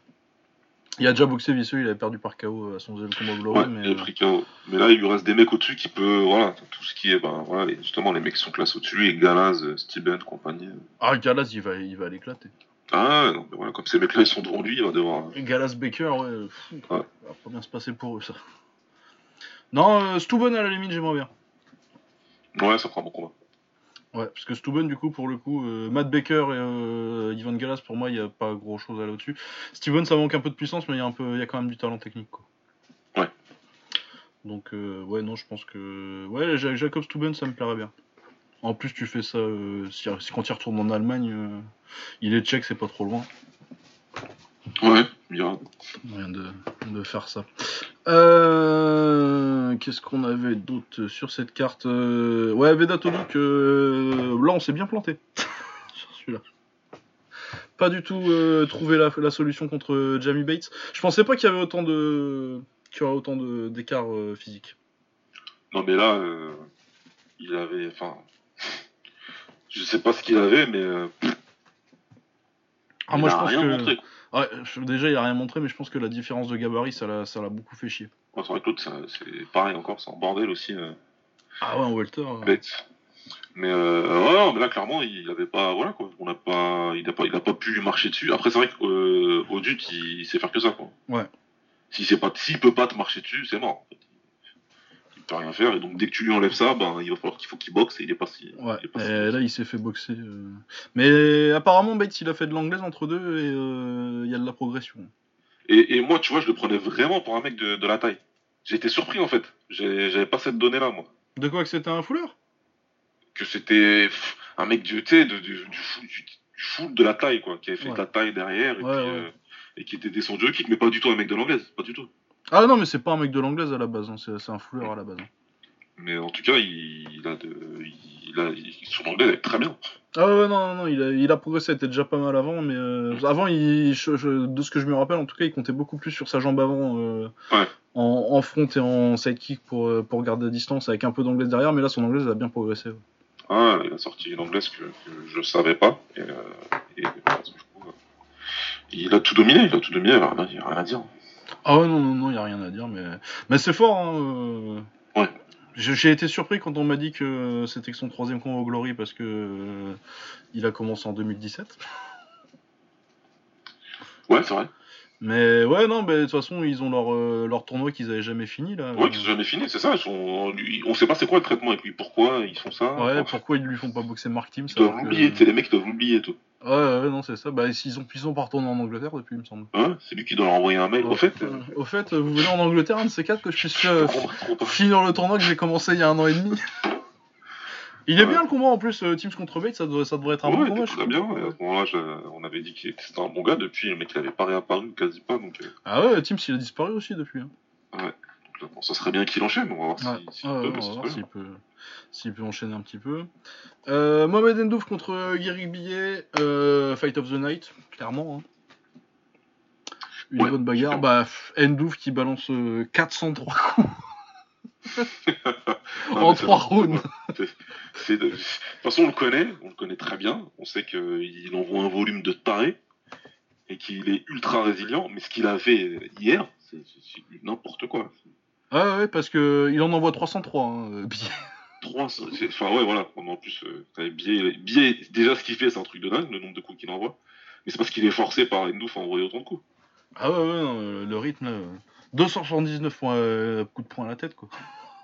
[SPEAKER 1] Il a déjà boxé Visseux, il avait perdu par KO à son deuxième combat Glory,
[SPEAKER 2] Ouais,
[SPEAKER 1] mais
[SPEAKER 2] il a
[SPEAKER 1] euh,
[SPEAKER 2] pris KO. Mais là, il lui reste des mecs au-dessus qui peut, voilà, tout ce qui est, ben, voilà, justement, les mecs qui sont classés au-dessus, et Galaz, euh, Steven, compagnie.
[SPEAKER 1] ah, Galas, il va, il va l'éclater.
[SPEAKER 2] Ah, non, mais voilà, comme ces mecs-là, ils sont devant lui, il va devoir.
[SPEAKER 1] Galas Baker, ouais, euh, pff,
[SPEAKER 2] Ouais.
[SPEAKER 1] ça va pas bien se passer pour eux, ça. Non, euh, à la limite, j'aimerais bien.
[SPEAKER 2] Ouais, ça fera un bon combat.
[SPEAKER 1] Ouais, parce que Steuben, du coup, pour le coup, euh, Matt Baker et euh, Ivan Galas, pour moi, il n'y a pas grand chose à aller au-dessus. Steven, ça manque un peu de puissance, mais il y, a un peu- il y a quand même du talent technique, quoi.
[SPEAKER 2] Ouais.
[SPEAKER 1] Donc, euh, ouais, non, je pense que. Ouais, Ja- Jacob Steuben, ça me plairait bien. En plus, tu fais ça, euh, si, si quand il retourne en Allemagne, il est tchèque, c'est pas trop loin.
[SPEAKER 2] Ouais, bien.
[SPEAKER 1] Moyen de, de faire ça. Euh, Qu'est-ce qu'on avait d'autre sur cette carte Euh, Ouais, Vedatoduk, euh, là on s'est bien planté sur celui-là. Pas du tout euh, trouvé la, la solution contre Jamie Bates. Je pensais pas qu'il y avait autant de qu'il y aurait autant d'écart euh, physique.
[SPEAKER 2] Non, mais là, euh, il avait, enfin, je sais pas ce qu'il avait, mais euh,
[SPEAKER 1] Ah,
[SPEAKER 2] il
[SPEAKER 1] moi je pense
[SPEAKER 2] rien
[SPEAKER 1] que
[SPEAKER 2] montré. quoi.
[SPEAKER 1] Ouais, déjà il a rien montré, mais je pense que la différence de gabarit ça l'a ça l'a beaucoup fait chier.
[SPEAKER 2] Ouais, c'est vrai que l'autre, ça- c'est pareil encore, c'est un bordel aussi. euh,
[SPEAKER 1] Ah ouais, en welter. euh,
[SPEAKER 2] Bates. Mais euh, ouais, mais là clairement il avait pas voilà quoi, on a pas il a pas il a pas pu marcher dessus. Après c'est vrai que euh, il, il sait faire que ça quoi.
[SPEAKER 1] Ouais.
[SPEAKER 2] Si c'est pas s'il peut pas te marcher dessus, c'est mort. en fait. Peut rien faire et donc dès que tu lui enlèves ça, ben il va falloir qu'il faut qu'il boxe et il est pas si
[SPEAKER 1] Ouais,
[SPEAKER 2] il est pas si-
[SPEAKER 1] et là il s'est fait boxer. euh. Mais apparemment Bates il a fait de l'anglaise entre deux et euh, il y a de la progression.
[SPEAKER 2] et, et moi tu vois je le prenais vraiment pour un mec de, de la taille. Été surpris en fait. J'avais pas cette donnée là moi.
[SPEAKER 1] De quoi que c'était un fouleur?
[SPEAKER 2] Que c'était un mec du, de, du, du, du- du foot de la taille, quoi, qui avait fait
[SPEAKER 1] Ouais.
[SPEAKER 2] de la taille derrière et,
[SPEAKER 1] Ouais,
[SPEAKER 2] puis,
[SPEAKER 1] ouais.
[SPEAKER 2] euh, et qui était descendu au kick, mais pas du tout un mec de l'anglaise, pas du tout.
[SPEAKER 1] Ah non, mais c'est pas un mec de l'anglaise à la base, hein, c'est un fouleur à la base. hein.
[SPEAKER 2] Mais en tout cas, il, il a de, il a, il- son anglais est très bien.
[SPEAKER 1] Ah ouais, ouais, non, non, non, il a, il a progressé, il était déjà pas mal avant, mais euh, avant, il, je- je- de ce que je me rappelle, en tout cas, il comptait beaucoup plus sur sa jambe avant, euh,
[SPEAKER 2] Ouais.
[SPEAKER 1] en, en front et en sidekick pour, euh, pour garder la distance avec un peu d'anglaise derrière, mais là, son anglaise, elle a bien progressé. ouais.
[SPEAKER 2] Ah, il a sorti une anglaise que, que je savais pas. Et, euh, et, euh, du coup, euh, il a tout dominé, il a tout dominé, il a rien, il a rien à dire.
[SPEAKER 1] Ah ouais, non, non, non, il a rien à dire, mais, mais c'est fort, hein. euh.
[SPEAKER 2] Ouais.
[SPEAKER 1] J'ai été surpris quand on m'a dit que c'était que son troisième combat au Glory parce que euh, il a commencé en 2017.
[SPEAKER 2] Ouais, c'est vrai.
[SPEAKER 1] Mais ouais, non, mais de toute façon, ils ont leur, euh, leur tournoi qu'ils avaient jamais fini là.
[SPEAKER 2] Ouais, qu'ils ont jamais fini, c'est ça. Ils sont, on sait pas c'est quoi le traitement avec lui, pourquoi ils font ça.
[SPEAKER 1] Ouais,
[SPEAKER 2] Enfin,
[SPEAKER 1] pourquoi ils lui font pas boxer Mark Team
[SPEAKER 2] ils doivent l'oublier, sais, les mecs doivent l'oublier et tout.
[SPEAKER 1] Ouais, ouais, non, c'est ça. Bah, ils ont, ils ont pas retourné en Angleterre depuis, il me semble.
[SPEAKER 2] Hein c'est lui qui doit leur envoyer un mail. Au fait, euh,
[SPEAKER 1] Au fait, vous venez en Angleterre, un de ces quatre, que je puisse euh, finir le tournoi que j'ai commencé il y a un an et demi. Il est
[SPEAKER 2] Ouais.
[SPEAKER 1] bien le combat en plus, euh, Teams contre Bate, ça devrait, ça devrait être un
[SPEAKER 2] Ouais,
[SPEAKER 1] bon combat.
[SPEAKER 2] très bien. À ce moment-là, on avait dit qu'il était c'était un bon gars. Depuis, le mec, il avait pas réapparu, quasi pas. Donc, euh,
[SPEAKER 1] Ah ouais, Teams il a disparu aussi depuis. hein.
[SPEAKER 2] donc là, bon, ça serait bien qu'il enchaîne. On va voir
[SPEAKER 1] Ouais,
[SPEAKER 2] si- s'il
[SPEAKER 1] Ouais,
[SPEAKER 2] peut,
[SPEAKER 1] ouais, s'il peut, s'il peut enchaîner un petit peu. Euh, Mohamed Endouf contre Guéry Billet, euh, Fight of the Night, clairement. hein. Une
[SPEAKER 2] Ouais,
[SPEAKER 1] bonne bagarre. Bah, Endouf qui balance euh, 403 coups
[SPEAKER 2] Non,
[SPEAKER 1] en
[SPEAKER 2] mais c'est
[SPEAKER 1] 3
[SPEAKER 2] bon.
[SPEAKER 1] rounds.
[SPEAKER 2] De... toute façon, on le connaît, on le connaît très bien. On sait qu'il envoie un volume de taré et qu'il est ultra résilient. Mais ce qu'il a fait hier, c'est n'importe quoi.
[SPEAKER 1] Ouais, ouais, parce que il en envoie 303 hein, euh, Billet.
[SPEAKER 2] 3, c'est- enfin ouais, voilà. En plus, euh, t'avais Billet, Billet, déjà ce qu'il fait, c'est un truc de dingue, le nombre de coups qu'il envoie. Mais c'est parce qu'il est forcé par Endouf à envoyer autant de coups.
[SPEAKER 1] Ah ouais, ouais, non, euh, le rythme là. euh, 279 points, euh, coups de poing à la tête quoi.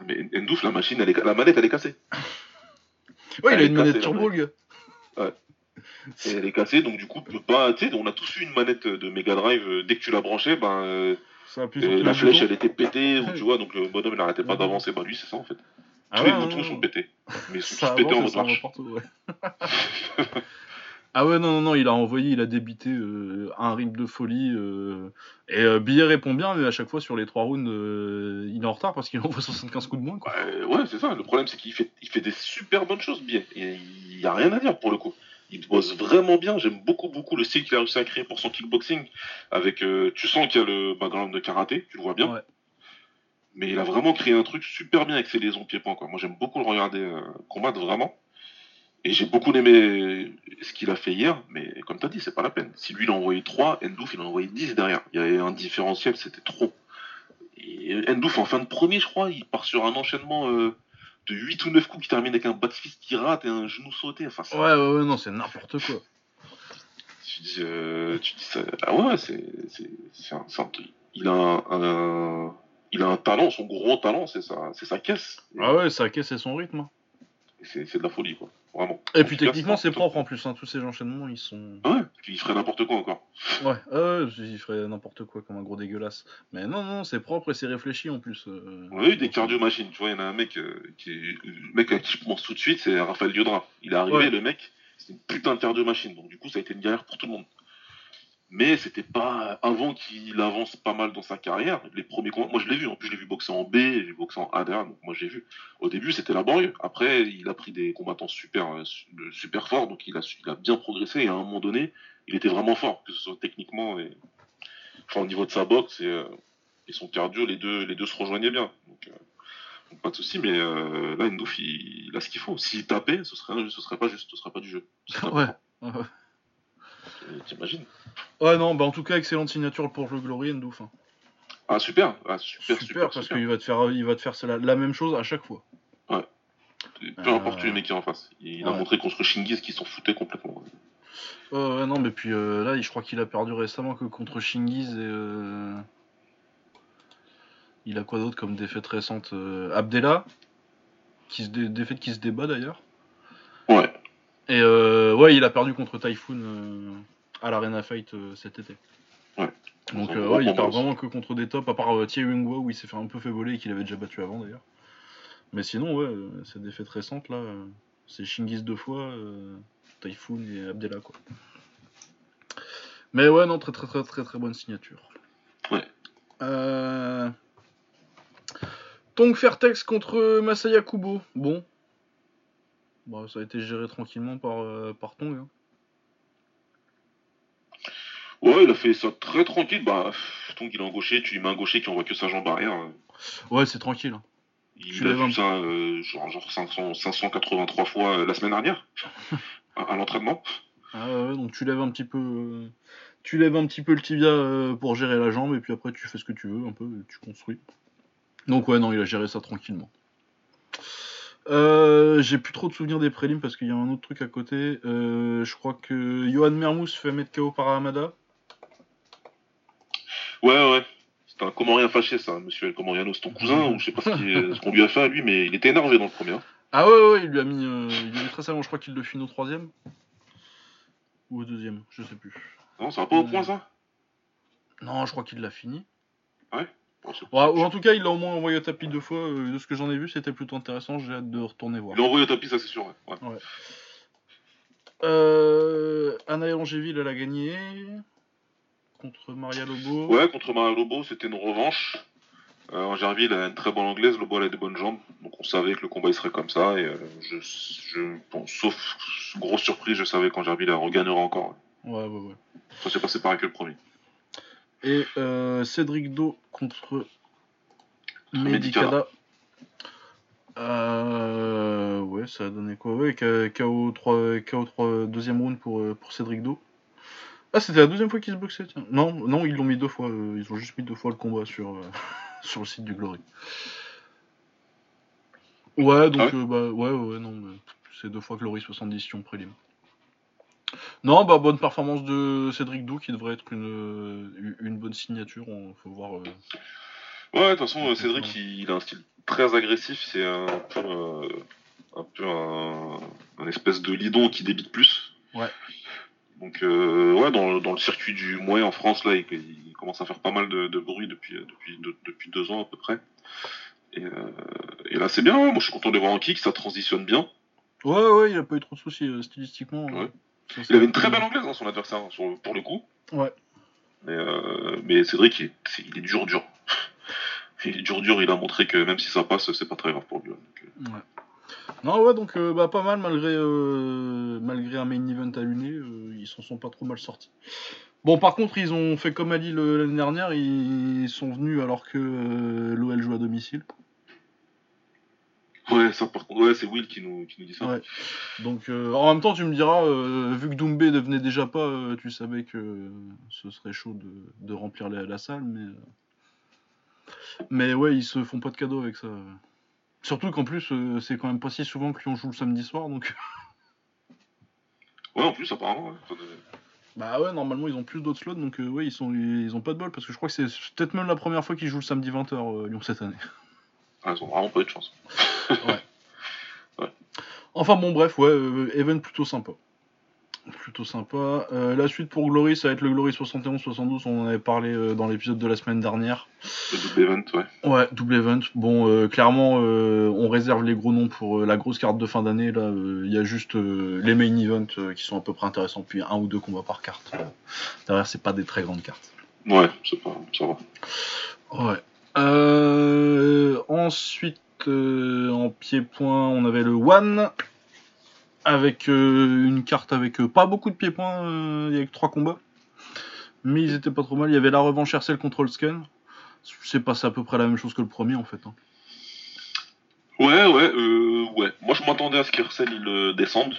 [SPEAKER 2] Mais Endouf, la machine, elle est... la manette, elle est cassée.
[SPEAKER 1] Ouais, il a une manette turbo le gars.
[SPEAKER 2] Et elle est cassée, donc du coup, tu peux pas. Tu sais, on a tous eu une manette de Mega Drive. euh, dès que tu la branchais, ben. euh, la flèche, elle était pétée, ou tu vois, donc le bonhomme, il arrêtait pas d'avancer. Bah, lui, c'est ça, en fait.
[SPEAKER 1] Ah
[SPEAKER 2] Tous
[SPEAKER 1] ouais,
[SPEAKER 2] les boutons sont pétés. Mais ils sont tous pétés en mode marche.
[SPEAKER 1] ah ouais, non, non, non, il a envoyé, il a débité euh, un rythme de folie. euh, et euh, Billet répond bien, mais à chaque fois sur les trois rounds, il est en retard parce qu'il envoie 75 coups de moins. Quoi.
[SPEAKER 2] Ouais, ouais, c'est ça. Le problème, c'est qu'il fait, il fait des super bonnes choses, bien. Il y a rien à dire pour le coup. Il bosse vraiment bien. J'aime beaucoup, beaucoup le style qu'il a réussi à créer pour son kickboxing. Avec, tu sens qu'il y a le background de karaté, tu le vois bien.
[SPEAKER 1] Ouais.
[SPEAKER 2] Mais il a vraiment créé un truc super bien avec ses liaisons pieds-points. Quoi. Moi, j'aime beaucoup le regarder combattre vraiment. Et j'ai beaucoup aimé ce qu'il a fait hier, mais comme tu as dit, c'est pas la peine. Si lui, il a envoyé 3, Endouf, il a envoyé 10 derrière. Il y avait un différentiel, c'était trop. Et Endouf, en fin de premier, je crois, il part sur un enchaînement euh, de 8 ou 9 coups qui termine avec un back fist qui rate et un genou sauté. Enfin,
[SPEAKER 1] Ouais, ouais, ouais, non, c'est n'importe quoi.
[SPEAKER 2] tu dis, euh, tu dis ça. Ah ouais, c'est, c'est, c'est un, c'est un- il a un, un- il a un talent, son gros talent, c'est sa, c'est sa caisse.
[SPEAKER 1] Ah ouais, sa caisse et son rythme. hein.
[SPEAKER 2] C'est de la folie, quoi. Vraiment.
[SPEAKER 1] Et
[SPEAKER 2] En
[SPEAKER 1] puis techniquement, c'est propre en plus, hein, tous ces enchaînements, ils sont.
[SPEAKER 2] Ouais, puis il ferait n'importe quoi encore.
[SPEAKER 1] Ouais, ouais, il ferait n'importe quoi comme un gros dégueulasse. Mais non, non, c'est propre et c'est réfléchi en plus. euh.
[SPEAKER 2] On a eu des cardio-machines, tu vois, il y en a un mec euh, qui est, le mec à qui je pense tout de suite, c'est Raphaël Liodra. Il est arrivé,
[SPEAKER 1] Ouais.
[SPEAKER 2] le mec, c'est une putain de cardio-machine, donc du coup, ça a été une galère pour tout le monde. Mais c'était pas avant qu'il avance pas mal dans sa carrière. Les premiers combats, moi je l'ai vu, en plus je l'ai vu boxer en B, j'ai vu boxer en A derrière, donc moi j'ai vu. Au début c'était laborieux. Après il a pris des combattants super, euh, su- super forts, donc il a, il a bien progressé et à un moment donné il était vraiment fort, que ce soit techniquement et enfin, au niveau de sa boxe et, euh, et son cardio, les deux, les deux se rejoignaient bien. Donc, euh, donc pas de souci, mais euh, là Ndouf il, il a ce qu'il faut. S'il tapait, ce serait, ce serait pas juste, ce serait pas du jeu.
[SPEAKER 1] Ouais. Ouais.
[SPEAKER 2] T'imagines
[SPEAKER 1] Ouais, non, bah en tout cas, excellente signature pour le Glory Endouf. hein.
[SPEAKER 2] Ah super, ah, super,
[SPEAKER 1] Super,
[SPEAKER 2] super,
[SPEAKER 1] parce
[SPEAKER 2] super.
[SPEAKER 1] qu'il va te faire, il va te faire la, la même chose à chaque fois.
[SPEAKER 2] Peu importe
[SPEAKER 1] Euh,
[SPEAKER 2] les mecs qui est en face. Il a
[SPEAKER 1] ouais.
[SPEAKER 2] montré contre Shingiz qu'ils s'en foutaient complètement.
[SPEAKER 1] Ouais, ouais, non, mais puis euh, là, je crois qu'il a perdu récemment que contre Shingiz et. euh, Il a quoi d'autre comme défaite récente Abdella, qui se dé- défaite qui se débat d'ailleurs.
[SPEAKER 2] Ouais.
[SPEAKER 1] Et euh, ouais, il a perdu contre Typhoon à l'Arena Fight euh, cet été.
[SPEAKER 2] Ouais.
[SPEAKER 1] Donc euh, ouais, il
[SPEAKER 2] aussi.
[SPEAKER 1] vraiment que contre des tops, à part euh, Thierry Wingwa où il s'est fait un peu fait voler et qu'il avait déjà battu avant d'ailleurs. Mais sinon, ouais, euh, ces défaites récentes là. euh, C'est Shingis deux fois, euh, Typhoon et Abdella, quoi. Mais ouais, non, très très très très très bonne signature.
[SPEAKER 2] Ouais.
[SPEAKER 1] Euh... Tong Fairtex contre Masaya Kubo. Bon. Bon, ça a été géré tranquillement par, euh, par Tong. hein.
[SPEAKER 2] Ouais, il a fait ça très tranquille. Bah, donc il est en gaucher, tu lui mets un gaucher qui envoie que sa jambe arrière.
[SPEAKER 1] Ouais, c'est tranquille. hein. Tu
[SPEAKER 2] Il a
[SPEAKER 1] lèves un-
[SPEAKER 2] vu ça euh, genre, genre 500, 583 fois euh, la semaine dernière à, à l'entraînement.
[SPEAKER 1] Ah ouais, donc tu lèves un petit peu. euh, Tu lèves un petit peu le tibia pour gérer la jambe et puis après tu fais ce que tu veux un peu, tu construis. Donc ouais non il a géré ça tranquillement. J'ai plus trop de souvenirs des prélims parce qu'il y a un autre truc à côté. Je crois que Johan Mermous fait mettre KO par Hamada.
[SPEAKER 2] Ouais, ouais. C'était un Comorien fâché, ça, monsieur El Comoriano. C'est ton cousin, ou je sais pas ce qu'on lui a fait à lui, mais il était énervé dans le premier.
[SPEAKER 1] Ah ouais, ouais, il lui a mis, euh, il lui a mis très savant. Je crois qu'il le finit au troisième ou au deuxième, je sais plus.
[SPEAKER 2] Non, ça va pas au point, ça?
[SPEAKER 1] Non, je crois qu'il l'a fini.
[SPEAKER 2] Ouais,
[SPEAKER 1] Ouais, ou en tout cas, il l'a au moins envoyé au tapis deux fois. euh, de ce que j'en ai vu, c'était plutôt intéressant. J'ai hâte de retourner voir.
[SPEAKER 2] Il a envoyé au tapis, ça c'est sûr. ouais. Ouais.
[SPEAKER 1] Euh, Anna elle a gagné contre Maria Lobo.
[SPEAKER 2] Ouais, contre Maria Lobo, c'était une revanche. Euh, Angerville a une très bonne anglaise, Lobo elle a des bonnes jambes, donc on savait que le combat il serait comme ça. Et euh, je, je bon, sauf grosse surprise, je savais qu'Angerville regagnera encore.
[SPEAKER 1] Ouais, ouais, ouais.
[SPEAKER 2] Ça s'est passé pareil que le premier.
[SPEAKER 1] Et euh, Cédric Do contre
[SPEAKER 2] Medicada.
[SPEAKER 1] Euh, ouais, ça a donné quoi? Ouais, KO 3, KO 3 deuxième round pour, euh, pour Cédric Do. Ah, c'était la deuxième fois qu'ils se boxaient, tiens. Non, non, ils l'ont mis deux fois. euh, ils ont juste mis deux fois le combat sur, euh, sur le site du Glory. Ouais, donc,
[SPEAKER 2] Ah ouais
[SPEAKER 1] euh, bah, ouais, ouais, ouais, non, c'est deux fois Glory 70 si on prélim. Non, bah, bonne performance de Cédric Do qui devrait être une, une bonne signature. On faut voir.
[SPEAKER 2] Ouais, de toute façon, Cédric il, il a un style très agressif, c'est un peu, euh, un, peu un, un espèce de lidon qui débite plus.
[SPEAKER 1] Ouais.
[SPEAKER 2] Donc, euh, ouais, dans, dans le circuit du Mouet en France, là, il, il commence à faire pas mal de, de bruit depuis, depuis, de- depuis deux ans à peu près. Et, euh, et là, c'est bien, hein. moi je suis content de le voir en kick, ça transitionne bien.
[SPEAKER 1] Ouais, ouais, il a pas eu trop de soucis euh, stylistiquement.
[SPEAKER 2] Ouais.
[SPEAKER 1] Ça, ça
[SPEAKER 2] Il avait une très belle anglaise, hein, son adversaire, hein, sur- pour le coup.
[SPEAKER 1] Ouais.
[SPEAKER 2] Mais, mais Cédric, il est, il est dur, dur. Il est dur, dur, il a montré que même si ça passe, c'est pas très grave pour lui. hein. Donc,
[SPEAKER 1] Ouais. Non, ouais, donc euh, bah, pas mal malgré, euh, malgré un main event allumé, euh, ils s'en sont pas trop mal sortis. Bon, par contre, ils ont fait comme Ali le- l'année dernière, ils sont venus alors que euh, l'OL joue à domicile.
[SPEAKER 2] Ouais, ça par contre, ouais, c'est Will qui nous, qui nous dit ça.
[SPEAKER 1] Ouais. Donc, euh, en même temps, tu me diras, vu que Doumbé ne venait déjà pas, tu savais que ce serait chaud de, de remplir la, la salle, mais. Mais ouais, ils se font pas de cadeaux avec ça. Surtout qu'en plus, euh, c'est quand même pas si souvent que Lyon joue le samedi soir, donc.
[SPEAKER 2] Ouais, en plus, apparemment, ouais.
[SPEAKER 1] Bah ouais, normalement ils ont plus d'autres slots, donc euh, ouais, ils, sont, ils ont pas de bol, parce que je crois que c'est peut-être même la première fois qu'ils jouent le samedi 20h Lyon cette année.
[SPEAKER 2] Ah, ils ont vraiment pas eu de chance.
[SPEAKER 1] Enfin bon, bref, ouais, euh, event plutôt sympa. Plutôt sympa. Euh, la suite pour Glory, ça va être le Glory 71-72, on en avait parlé euh, dans l'épisode de la semaine dernière.
[SPEAKER 2] Le double event, ouais.
[SPEAKER 1] Ouais, double event. Bon, euh, clairement, on réserve les gros noms pour la grosse carte de fin d'année. Là, il y a juste les main events qui sont à peu près intéressants, puis un ou deux combats par carte. Derrière, c'est pas des très grandes cartes.
[SPEAKER 2] Ouais, c'est pas, ça va.
[SPEAKER 1] Ouais. Ensuite, en pied-point, on avait le One. Avec euh, une carte avec euh, pas beaucoup de pieds-points, euh, il y avait que trois combats. Mais ils étaient pas trop mal. Il y avait la revanche RCL contre Scan. C'est passé à peu près la même chose que le premier en fait. hein.
[SPEAKER 2] Ouais, ouais, euh, ouais. Moi, je m'attendais à ce qu'Irsel, il euh, descende.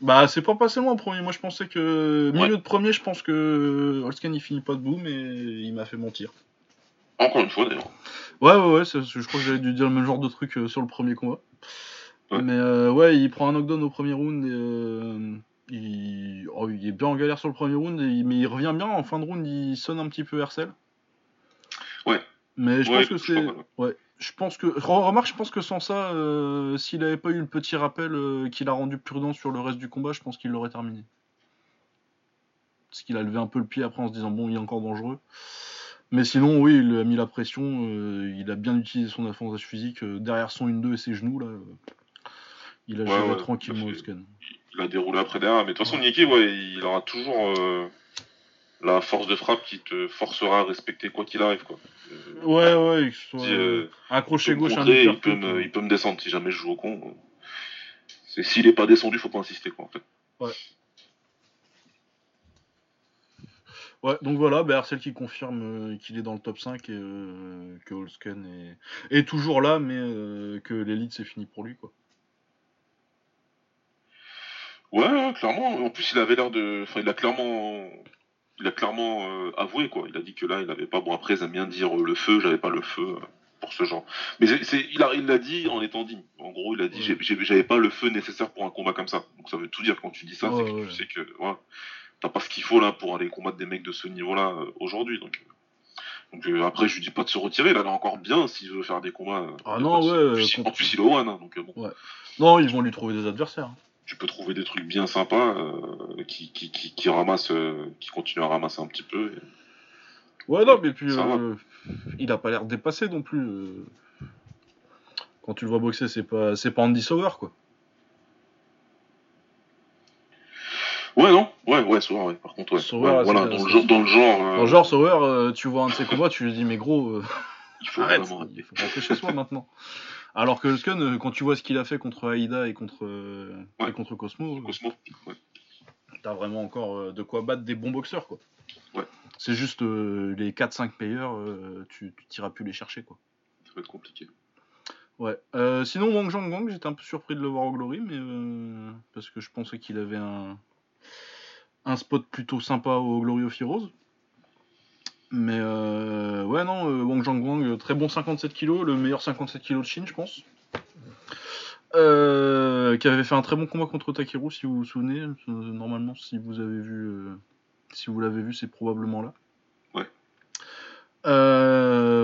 [SPEAKER 1] Bah, c'est pas passé loin le premier. Moi, je pensais que. Milieu
[SPEAKER 2] Ouais.
[SPEAKER 1] de premier, je pense que Holscan il finit pas debout, mais il m'a fait mentir.
[SPEAKER 2] Encore une fois, d'ailleurs.
[SPEAKER 1] Ouais, ouais, ouais, je crois que j'avais dû dire le même genre de truc euh, sur le premier combat.
[SPEAKER 2] Ouais.
[SPEAKER 1] Mais euh, ouais, il prend un knockdown au premier round et euh, il... oh, il est bien en galère sur le premier round, et mais il revient bien. En fin de round, il sonne un petit peu Hercel.
[SPEAKER 2] Ouais.
[SPEAKER 1] Mais je
[SPEAKER 2] Ouais,
[SPEAKER 1] pense que c'est. Ouais, je pense que. Re- Remarque, je pense que sans ça, euh, s'il avait pas eu le petit rappel qu'il a rendu prudent sur le reste du combat, je pense qu'il l'aurait terminé. Parce qu'il a levé un peu le pied après en se disant bon, il est encore dangereux. Mais sinon, oui, il a mis la pression, il a bien utilisé son avantage physique derrière son 1-2 et ses genoux là. Euh, Il a
[SPEAKER 2] Ouais,
[SPEAKER 1] géré
[SPEAKER 2] ouais,
[SPEAKER 1] tranquillement.
[SPEAKER 2] Il a déroulé après derrière. Mais de toute façon, Nicky, ouais, il aura toujours euh, la force de frappe qui te forcera à respecter quoi qu'il arrive. Quoi. Euh,
[SPEAKER 1] Ouais, ouais, que ce soit
[SPEAKER 2] si, euh,
[SPEAKER 1] un
[SPEAKER 2] il
[SPEAKER 1] gauche, un
[SPEAKER 2] contrer, il, peut me,
[SPEAKER 1] euh,
[SPEAKER 2] il peut me descendre si jamais je joue au con. C'est S'il est pas descendu, faut pas insister. Quoi, en fait.
[SPEAKER 1] Ouais, donc voilà, bah, Arcel qui confirme euh, qu'il est dans le top 5 et euh, que Holsken est... est toujours là, mais euh, que l'élite c'est fini pour lui. quoi.
[SPEAKER 2] Ouais, ouais, clairement. En plus, il avait l'air de. Enfin, il a clairement. Il a clairement euh, avoué, quoi. Il a dit que là, il avait pas. Bon, après, ils aiment bien dire euh, le feu, j'avais pas le feu euh, pour ce genre. Mais c'est, il a- il l'a dit en étant digne. En gros, il a dit
[SPEAKER 1] Ouais.
[SPEAKER 2] j'avais pas le feu nécessaire pour un combat comme ça. Donc, ça veut tout dire quand tu dis ça,
[SPEAKER 1] Ouais,
[SPEAKER 2] c'est que
[SPEAKER 1] ouais.
[SPEAKER 2] tu sais que. Voilà. T'as pas ce qu'il faut là pour aller combattre des mecs de ce niveau-là euh, aujourd'hui. Donc, donc euh, après, je lui dis pas de se retirer. Là, il est encore bien s'il veut faire des combats.
[SPEAKER 1] Ah non, ouais,
[SPEAKER 2] En plus, en plus, il est au one, hein, donc bon.
[SPEAKER 1] Non, ils vont lui trouver des adversaires. hein.
[SPEAKER 2] Tu peux trouver des trucs bien sympas euh, qui, qui, qui, qui ramassent, euh, qui continuent à ramasser un petit peu. et-
[SPEAKER 1] Ouais, non, mais puis euh, il a pas l'air dépassé non plus. Quand tu le vois boxer, c'est pas, c'est pas Andy Sauer, quoi.
[SPEAKER 2] Ouais, non Ouais, ouais, Sauer, ouais. Par contre, ouais.
[SPEAKER 1] Sauer,
[SPEAKER 2] Ouais,
[SPEAKER 1] c'est-
[SPEAKER 2] voilà, dans le, genre- dans le genre.
[SPEAKER 1] Dans le genre, Sauer, tu vois un de ses combats, tu lui dis, mais gros,
[SPEAKER 2] il faut
[SPEAKER 1] arrête,
[SPEAKER 2] vraiment.
[SPEAKER 1] il faut rentrer chez soi maintenant. Alors que Holsken, euh, quand tu vois ce qu'il a fait contre Aïda et contre, euh,
[SPEAKER 2] Ouais.
[SPEAKER 1] et contre Cosmo, euh,
[SPEAKER 2] Cosmo. Ouais.
[SPEAKER 1] t'as vraiment encore de quoi battre des bons boxeurs, quoi.
[SPEAKER 2] Ouais.
[SPEAKER 1] C'est juste euh, les 4-5 meilleurs, euh, tu t'iras plus les chercher, quoi.
[SPEAKER 2] Ça va être compliqué.
[SPEAKER 1] Ouais. Euh, sinon, Wang Zhanggang, j'étais un peu surpris de le voir au Glory, mais parce que je pensais qu'il avait un, un spot plutôt sympa au Glory of Heroes. Mais euh, ouais, non, euh, Wang euh, très bon 57 kg, le meilleur 57 kg de Chine, je pense. Euh, qui avait fait un très bon combat contre Takeru, si vous vous souvenez. Normalement, si vous avez vu, si vous l'avez vu, c'est probablement là.
[SPEAKER 2] Ouais.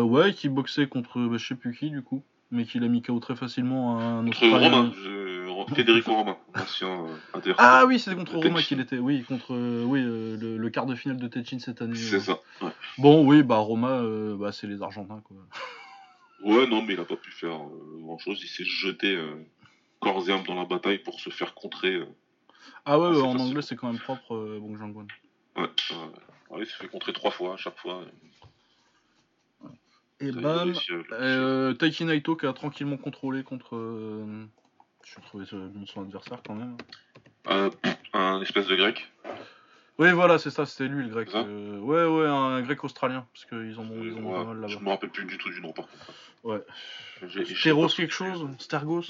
[SPEAKER 1] Ouais, qui boxait contre, bah, je sais plus qui du coup, mais qui l'a mis KO très facilement à un
[SPEAKER 2] Contre
[SPEAKER 1] Australien.
[SPEAKER 2] Romain, je... Federico Romain, ancien euh, adversaire.
[SPEAKER 1] Ah oui, c'était contre
[SPEAKER 2] De
[SPEAKER 1] Roma
[SPEAKER 2] Tenshin.
[SPEAKER 1] qu'il était. Oui, contre euh, oui, euh, le, le quart de finale de Techin cette année.
[SPEAKER 2] C'est ça. Ouais.
[SPEAKER 1] Bon, oui, bah Roma, bah, c'est les Argentins quoi.
[SPEAKER 2] ouais, non, mais il a pas pu faire grand chose. Il s'est jeté corps et âme dans la bataille pour se faire contrer.
[SPEAKER 1] Ah ouais,
[SPEAKER 2] Ah,
[SPEAKER 1] en anglais c'est quand même propre, Bong Jang-won.
[SPEAKER 2] Ouais, ouais. Ouais, il s'est fait contrer trois fois à chaque fois.
[SPEAKER 1] Et bam, euh, Taiki Naito qui a tranquillement contrôlé contre. Euh... Je ce- son adversaire quand même.
[SPEAKER 2] Euh, un espèce de grec.
[SPEAKER 1] Oui, voilà, c'est ça, c'était lui le grec. Euh, ouais, ouais, un grec australien, parce qu'ils en ont, ils en ont
[SPEAKER 2] Ouais,
[SPEAKER 1] pas mal
[SPEAKER 2] je
[SPEAKER 1] là-bas.
[SPEAKER 2] me rappelle plus du tout du nom par contre.
[SPEAKER 1] Ouais.
[SPEAKER 2] Pas-
[SPEAKER 1] quelque chose Stergos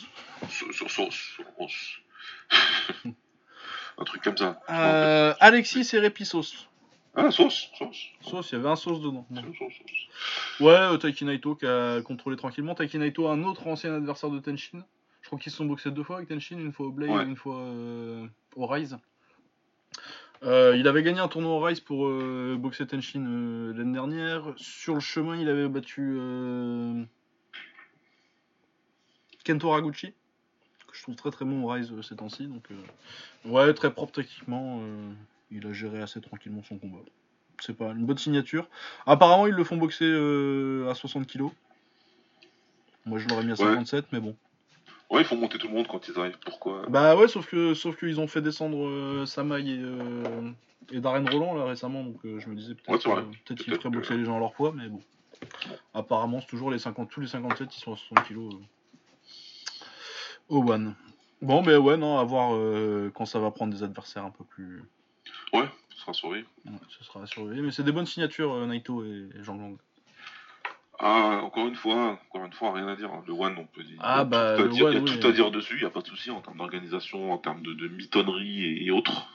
[SPEAKER 2] Sur- sur- Un truc comme ça.
[SPEAKER 1] euh, Alexis et Repissos.
[SPEAKER 2] Ah, sauce, sauce.
[SPEAKER 1] Sauce, il y avait un sauce dedans.
[SPEAKER 2] Sauce, sauce, sauce.
[SPEAKER 1] Ouais, Taiki Naito qui a contrôlé tranquillement. Taiki Naito, un autre ancien adversaire de Tenshin. Je crois qu'ils se sont boxés deux fois avec Tenshin, une fois au Blade
[SPEAKER 2] Ouais.
[SPEAKER 1] et une fois euh, au Rise. Euh, il avait gagné un tournoi au Rise pour euh, boxer Tenshin l'année dernière. Sur le chemin, il avait battu Kento Haraguchi, que je trouve très très bon au Rise ces temps-ci. Donc, ouais, très propre techniquement. il a géré assez tranquillement son combat. C'est pas une bonne signature. Apparemment, ils le font boxer à 60 kg. Moi, je l'aurais mis à
[SPEAKER 2] Ouais.
[SPEAKER 1] 57, mais bon.
[SPEAKER 2] Ouais, il faut monter tout le monde quand ils arrivent. Pourquoi?
[SPEAKER 1] Bah ouais, sauf que sauf qu'ils ont fait descendre euh, Samaï et, euh, et Darren Roland là récemment, donc euh, je me disais peut-être euh, peut-être qu'ils
[SPEAKER 2] Peut-être
[SPEAKER 1] feraient boxer les gens à leur poids, mais bon. Apparemment, c'est toujours les 50, tous les 57, ils sont à 60 kg au one. Bon, ben ouais, non, à voir euh, quand ça va prendre des adversaires un peu plus.
[SPEAKER 2] Ouais, ce sera surveillé.
[SPEAKER 1] Ouais, ce sera à surveiller, mais c'est des bonnes signatures, euh, Naito et, et Jean Long.
[SPEAKER 2] Ah, encore une fois, encore une fois, rien à dire. hein. Le One, on peut dire.
[SPEAKER 1] Ah,
[SPEAKER 2] il y a
[SPEAKER 1] bah,
[SPEAKER 2] tout à
[SPEAKER 1] le
[SPEAKER 2] dire,
[SPEAKER 1] One,
[SPEAKER 2] il y a
[SPEAKER 1] oui.
[SPEAKER 2] tout à dire dessus, il n'y a pas de souci en termes d'organisation, en termes de, de mitonnerie et, et autres.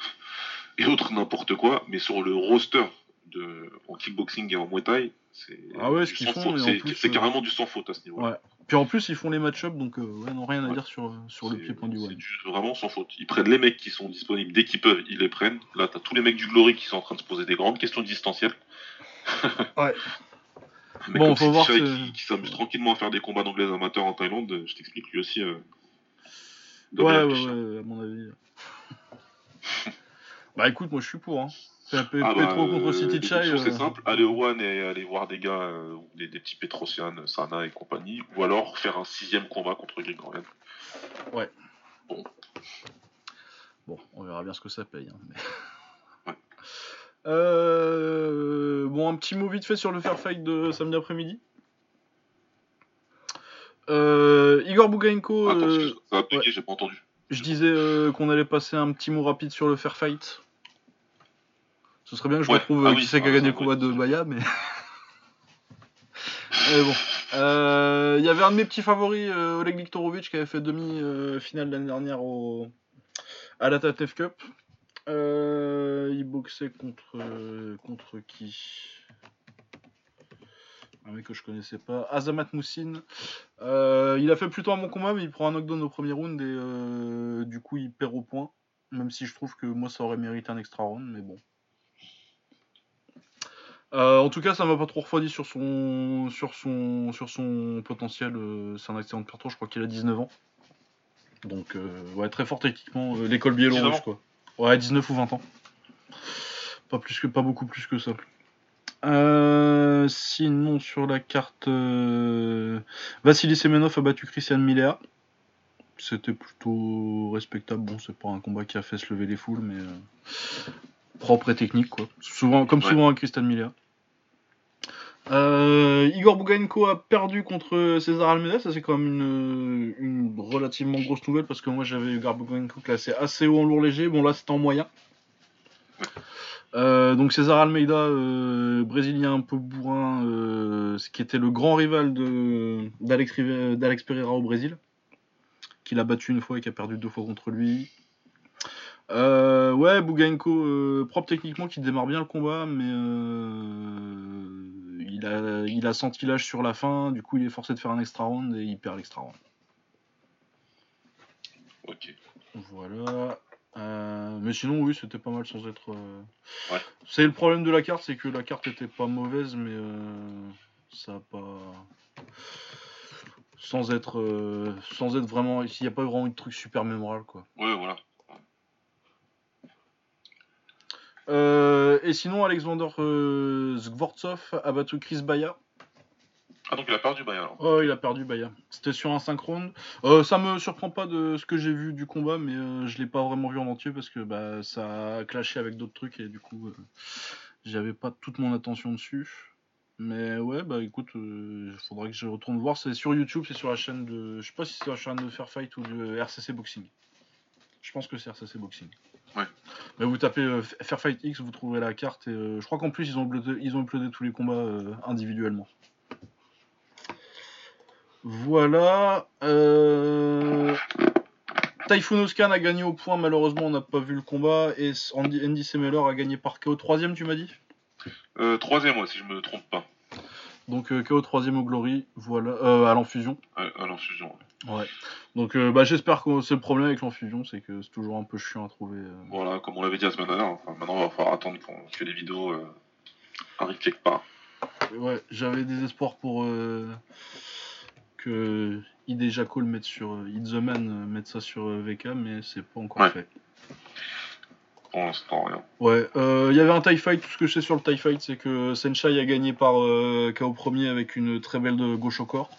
[SPEAKER 2] Et autres n'importe quoi. Mais sur le roster de, en kickboxing et en muay thai, c'est
[SPEAKER 1] Ah ouais,
[SPEAKER 2] C'est
[SPEAKER 1] plus,
[SPEAKER 2] c'est
[SPEAKER 1] euh,
[SPEAKER 2] carrément du sans faute à ce niveau-là.
[SPEAKER 1] Ouais. Puis en plus, ils font les match-up, donc euh, ouais, non, rien à
[SPEAKER 2] Ouais.
[SPEAKER 1] dire sur, sur le
[SPEAKER 2] C'est-
[SPEAKER 1] pied-point du
[SPEAKER 2] c'est
[SPEAKER 1] one.
[SPEAKER 2] du- vraiment sans faute. Ils prennent les mecs qui sont disponibles dès qu'ils peuvent, ils les prennent. Là, t'as tous les mecs du Glory qui sont en train de se poser des grandes questions distancielles.
[SPEAKER 1] Ouais.
[SPEAKER 2] Un mec
[SPEAKER 1] Bon, faut voir ce-
[SPEAKER 2] qui, qui s'amuse tranquillement à faire des combats d'anglais amateurs en Thaïlande, je t'explique lui aussi. euh,
[SPEAKER 1] Ouais, ouais, ouais, à mon avis. bah écoute, moi je suis pour. Hein. Pe- Pe-
[SPEAKER 2] Ah bah,
[SPEAKER 1] Petro contre
[SPEAKER 2] euh,
[SPEAKER 1] City Chai.
[SPEAKER 2] options, C'est
[SPEAKER 1] euh,
[SPEAKER 2] simple, aller au One et aller voir des gars, euh, des, des petits Petrosian, Sana et compagnie, ou alors faire un sixième combat contre Greg Ryan. Bon.
[SPEAKER 1] Bon, on verra bien ce que ça paye. hein, mais-
[SPEAKER 2] Ouais.
[SPEAKER 1] Euh, bon, un petit mot vite fait sur le fair fight de samedi après-midi. Euh, Igor Bougainko,
[SPEAKER 2] Attends,
[SPEAKER 1] euh,
[SPEAKER 2] excuse-moi, ça a bugué, j'ai pas entendu.
[SPEAKER 1] je disais qu'on allait passer un petit mot rapide sur le fair fight. Ce serait bien que je
[SPEAKER 2] Ouais.
[SPEAKER 1] retrouve
[SPEAKER 2] Ah
[SPEAKER 1] euh,
[SPEAKER 2] oui,
[SPEAKER 1] qui c'est qui a
[SPEAKER 2] ah,
[SPEAKER 1] gagné le combat de Baya, mais. mais bon. Euh, Il y avait un de mes petits favoris, Oleg Viktorovic, qui avait fait demi-finale l'année dernière au... à la Tatev Cup. Euh, il boxait contre, euh, contre qui? Un mec que je connaissais pas. Azamat Moussine. Euh, il a fait plutôt un bon combat, mais il prend un knockdown au premier round et euh, du coup il perd au point. Même si je trouve que moi ça aurait mérité un extra round, mais bon. En tout cas, ça m'a pas trop refroidi sur son, sur son, sur son potentiel. c'est un excellent perto, je crois qu'il a 19 ans. Donc, ouais, très fort techniquement. L'école
[SPEAKER 2] 19
[SPEAKER 1] biélorusse, quoi. Ouais, 19 ou 20 ans. Pas, plus que, pas beaucoup plus que ça. Euh, sinon, sur la carte, euh, Vassili Semenov a battu Christian Milea. C'était plutôt respectable. Bon, c'est pas un combat qui a fait se lever les foules, mais euh, propre et technique, quoi. Souvent, comme
[SPEAKER 2] Ouais.
[SPEAKER 1] souvent avec Christian Milea. Euh, Igor Bougainko a perdu contre César Almeida, ça c'est quand même une, relativement grosse nouvelle parce que moi j'avais Igor Bougainko classé assez haut en lourd léger, bon là c'était en moyen. Euh, donc César Almeida, euh, brésilien un peu bourrin, ce qui était le grand rival d'Alex Pereira au Brésil, qu'il a battu une fois et qui a perdu deux fois contre lui. Ouais, Bougainko, euh, propre techniquement, qui démarre bien le combat, mais il, a, il a senti l'âge sur la fin, du coup il est forcé de faire un extra round et il perd l'extra round.
[SPEAKER 2] Ok.
[SPEAKER 1] Voilà. Euh, mais sinon, oui, c'était pas mal sans être. euh,
[SPEAKER 2] Ouais.
[SPEAKER 1] C'est le problème de la carte, c'est que la carte était pas mauvaise, mais euh, ça a pas. Sans être, sans être vraiment. Il n'y a pas vraiment eu de truc super mémorable, quoi.
[SPEAKER 2] Ouais, voilà.
[SPEAKER 1] Euh, et sinon, Alexander euh, Zgvortsov a battu Chris Baya.
[SPEAKER 2] Ah, donc il a perdu Bayern alors.
[SPEAKER 1] Oh, il a perdu Baya. C'était sur un 5 rounds. Euh, ça me surprend pas de ce que j'ai vu du combat, mais euh, je l'ai pas vraiment vu en entier parce que bah, ça a clashé avec d'autres trucs et du coup, euh, j'avais pas toute mon attention dessus. Mais ouais, bah écoute, il faudrait que je retourne voir. C'est sur YouTube, c'est sur la chaîne de. Je sais pas si c'est sur la chaîne de Fair Fight ou de RCC Boxing. Je pense que c'est RCC Boxing.
[SPEAKER 2] Ouais.
[SPEAKER 1] Mais vous tapez euh, Fair Fight X, vous trouverez la carte. Et, euh, je crois qu'en plus, ils ont uploadé, ils ont uploadé tous les combats euh, individuellement. Voilà. Euh... Typhoon Oscan a gagné au point, malheureusement on n'a pas vu le combat. Et Andy, Andy Semeler a gagné par KO. Troisième, tu m'as dit?
[SPEAKER 2] Euh, troisième, moi, si je me trompe pas.
[SPEAKER 1] Donc KO troisième au Glory, voilà, euh, à l'enfusion.
[SPEAKER 2] À, ouais.
[SPEAKER 1] Ouais. Donc euh, bah, j'espère que c'est le problème avec l'enfusion, c'est que c'est toujours un peu chiant à trouver. euh.
[SPEAKER 2] Voilà, comme on l'avait dit la semaine dernière. Enfin, maintenant, on va falloir attendre qu'on- que les vidéos euh, arrivent quelque part.
[SPEAKER 1] Ouais, j'avais des espoirs pour euh, que ID Jaco le mette sur euh, Hit the Man, euh, mette ça sur euh, VK, mais c'est pas encore
[SPEAKER 2] Ouais.
[SPEAKER 1] fait.
[SPEAKER 2] Pour l'instant, rien.
[SPEAKER 1] Ouais, euh, il y avait un TIE Fight, tout ce que je sais sur le TIE Fight, c'est que Senshai a gagné par euh, KO premier avec une très belle de gauche au corps.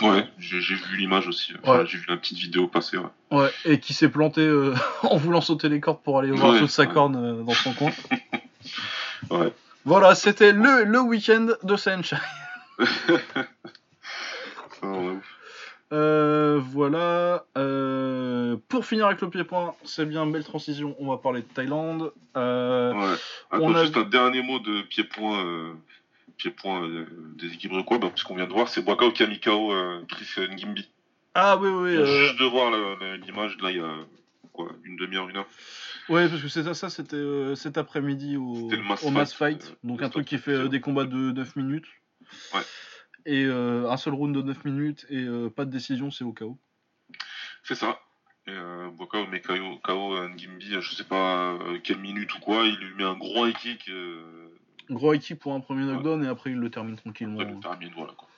[SPEAKER 2] Ouais, j'ai vu l'image aussi. Enfin,
[SPEAKER 1] Ouais.
[SPEAKER 2] J'ai vu la petite vidéo passer. Ouais.
[SPEAKER 1] Ouais, et qui s'est planté euh, en voulant sauter les cordes pour aller voir
[SPEAKER 2] Ouais,
[SPEAKER 1] sa corne euh, dans son coin.
[SPEAKER 2] Ouais.
[SPEAKER 1] Voilà, c'était le, le week-end de
[SPEAKER 2] ouais, ouf.
[SPEAKER 1] Euh, voilà. euh, pour finir avec le pied-point, c'est bien, belle transition. On va parler de Thaïlande. Euh,
[SPEAKER 2] Ouais.
[SPEAKER 1] On a
[SPEAKER 2] juste un dernier mot de pied-point pied-point euh, des équipes quoi, bah, puisqu'on vient de voir, c'est Boakao Kamikao euh, Chris Ngimbi.
[SPEAKER 1] Ah oui, oui, euh,
[SPEAKER 2] Juste de voir l'image, là, il y a quoi, une demi-heure, une heure.
[SPEAKER 1] Ouais, parce que c'est ça, ça c'était euh, cet après-midi au,
[SPEAKER 2] Mass
[SPEAKER 1] au Mass
[SPEAKER 2] Fight, euh,
[SPEAKER 1] donc un truc qui fait euh, des combats de 9 minutes.
[SPEAKER 2] Ouais.
[SPEAKER 1] Et euh, un seul round de 9 minutes et euh, pas de décision, c'est au KO.
[SPEAKER 2] C'est ça. Et euh, Boakao met KO, KO euh, Ngimbi, euh, je sais pas euh, quelle minute ou quoi, il lui met un gros high kick, euh,
[SPEAKER 1] Gros kick pour un premier knockdown et après il le termine tranquillement.
[SPEAKER 2] après le termine, voilà quoi.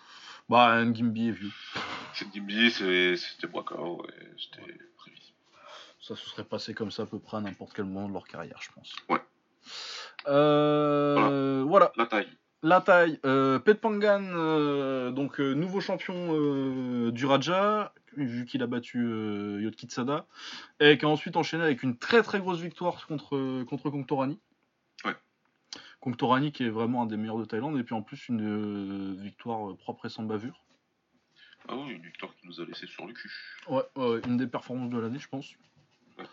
[SPEAKER 1] Bah, Ngimbi est vieux.
[SPEAKER 2] C'est Ngimbi, c'était Boakao, et c'était prévisible.
[SPEAKER 1] Ça se serait passé comme ça à peu près à n'importe quel moment de leur carrière, je pense.
[SPEAKER 2] Ouais.
[SPEAKER 1] Euh, voilà.
[SPEAKER 2] La taille.
[SPEAKER 1] La taille, euh, Pet Pangan, euh, donc euh, nouveau champion du Raja, vu qu'il a battu euh, Yot Kitsada, et qui a ensuite enchaîné avec une très très grosse victoire contre, contre Kongtorani.
[SPEAKER 2] Ouais.
[SPEAKER 1] Kongtorani qui est vraiment un des meilleurs de Thaïlande, et puis en plus une euh, victoire euh, propre et sans bavure.
[SPEAKER 2] Ah oui, une victoire qui nous a laissé sur le cul.
[SPEAKER 1] Ouais, une des performances de l'année, je pense.
[SPEAKER 2] Ouais.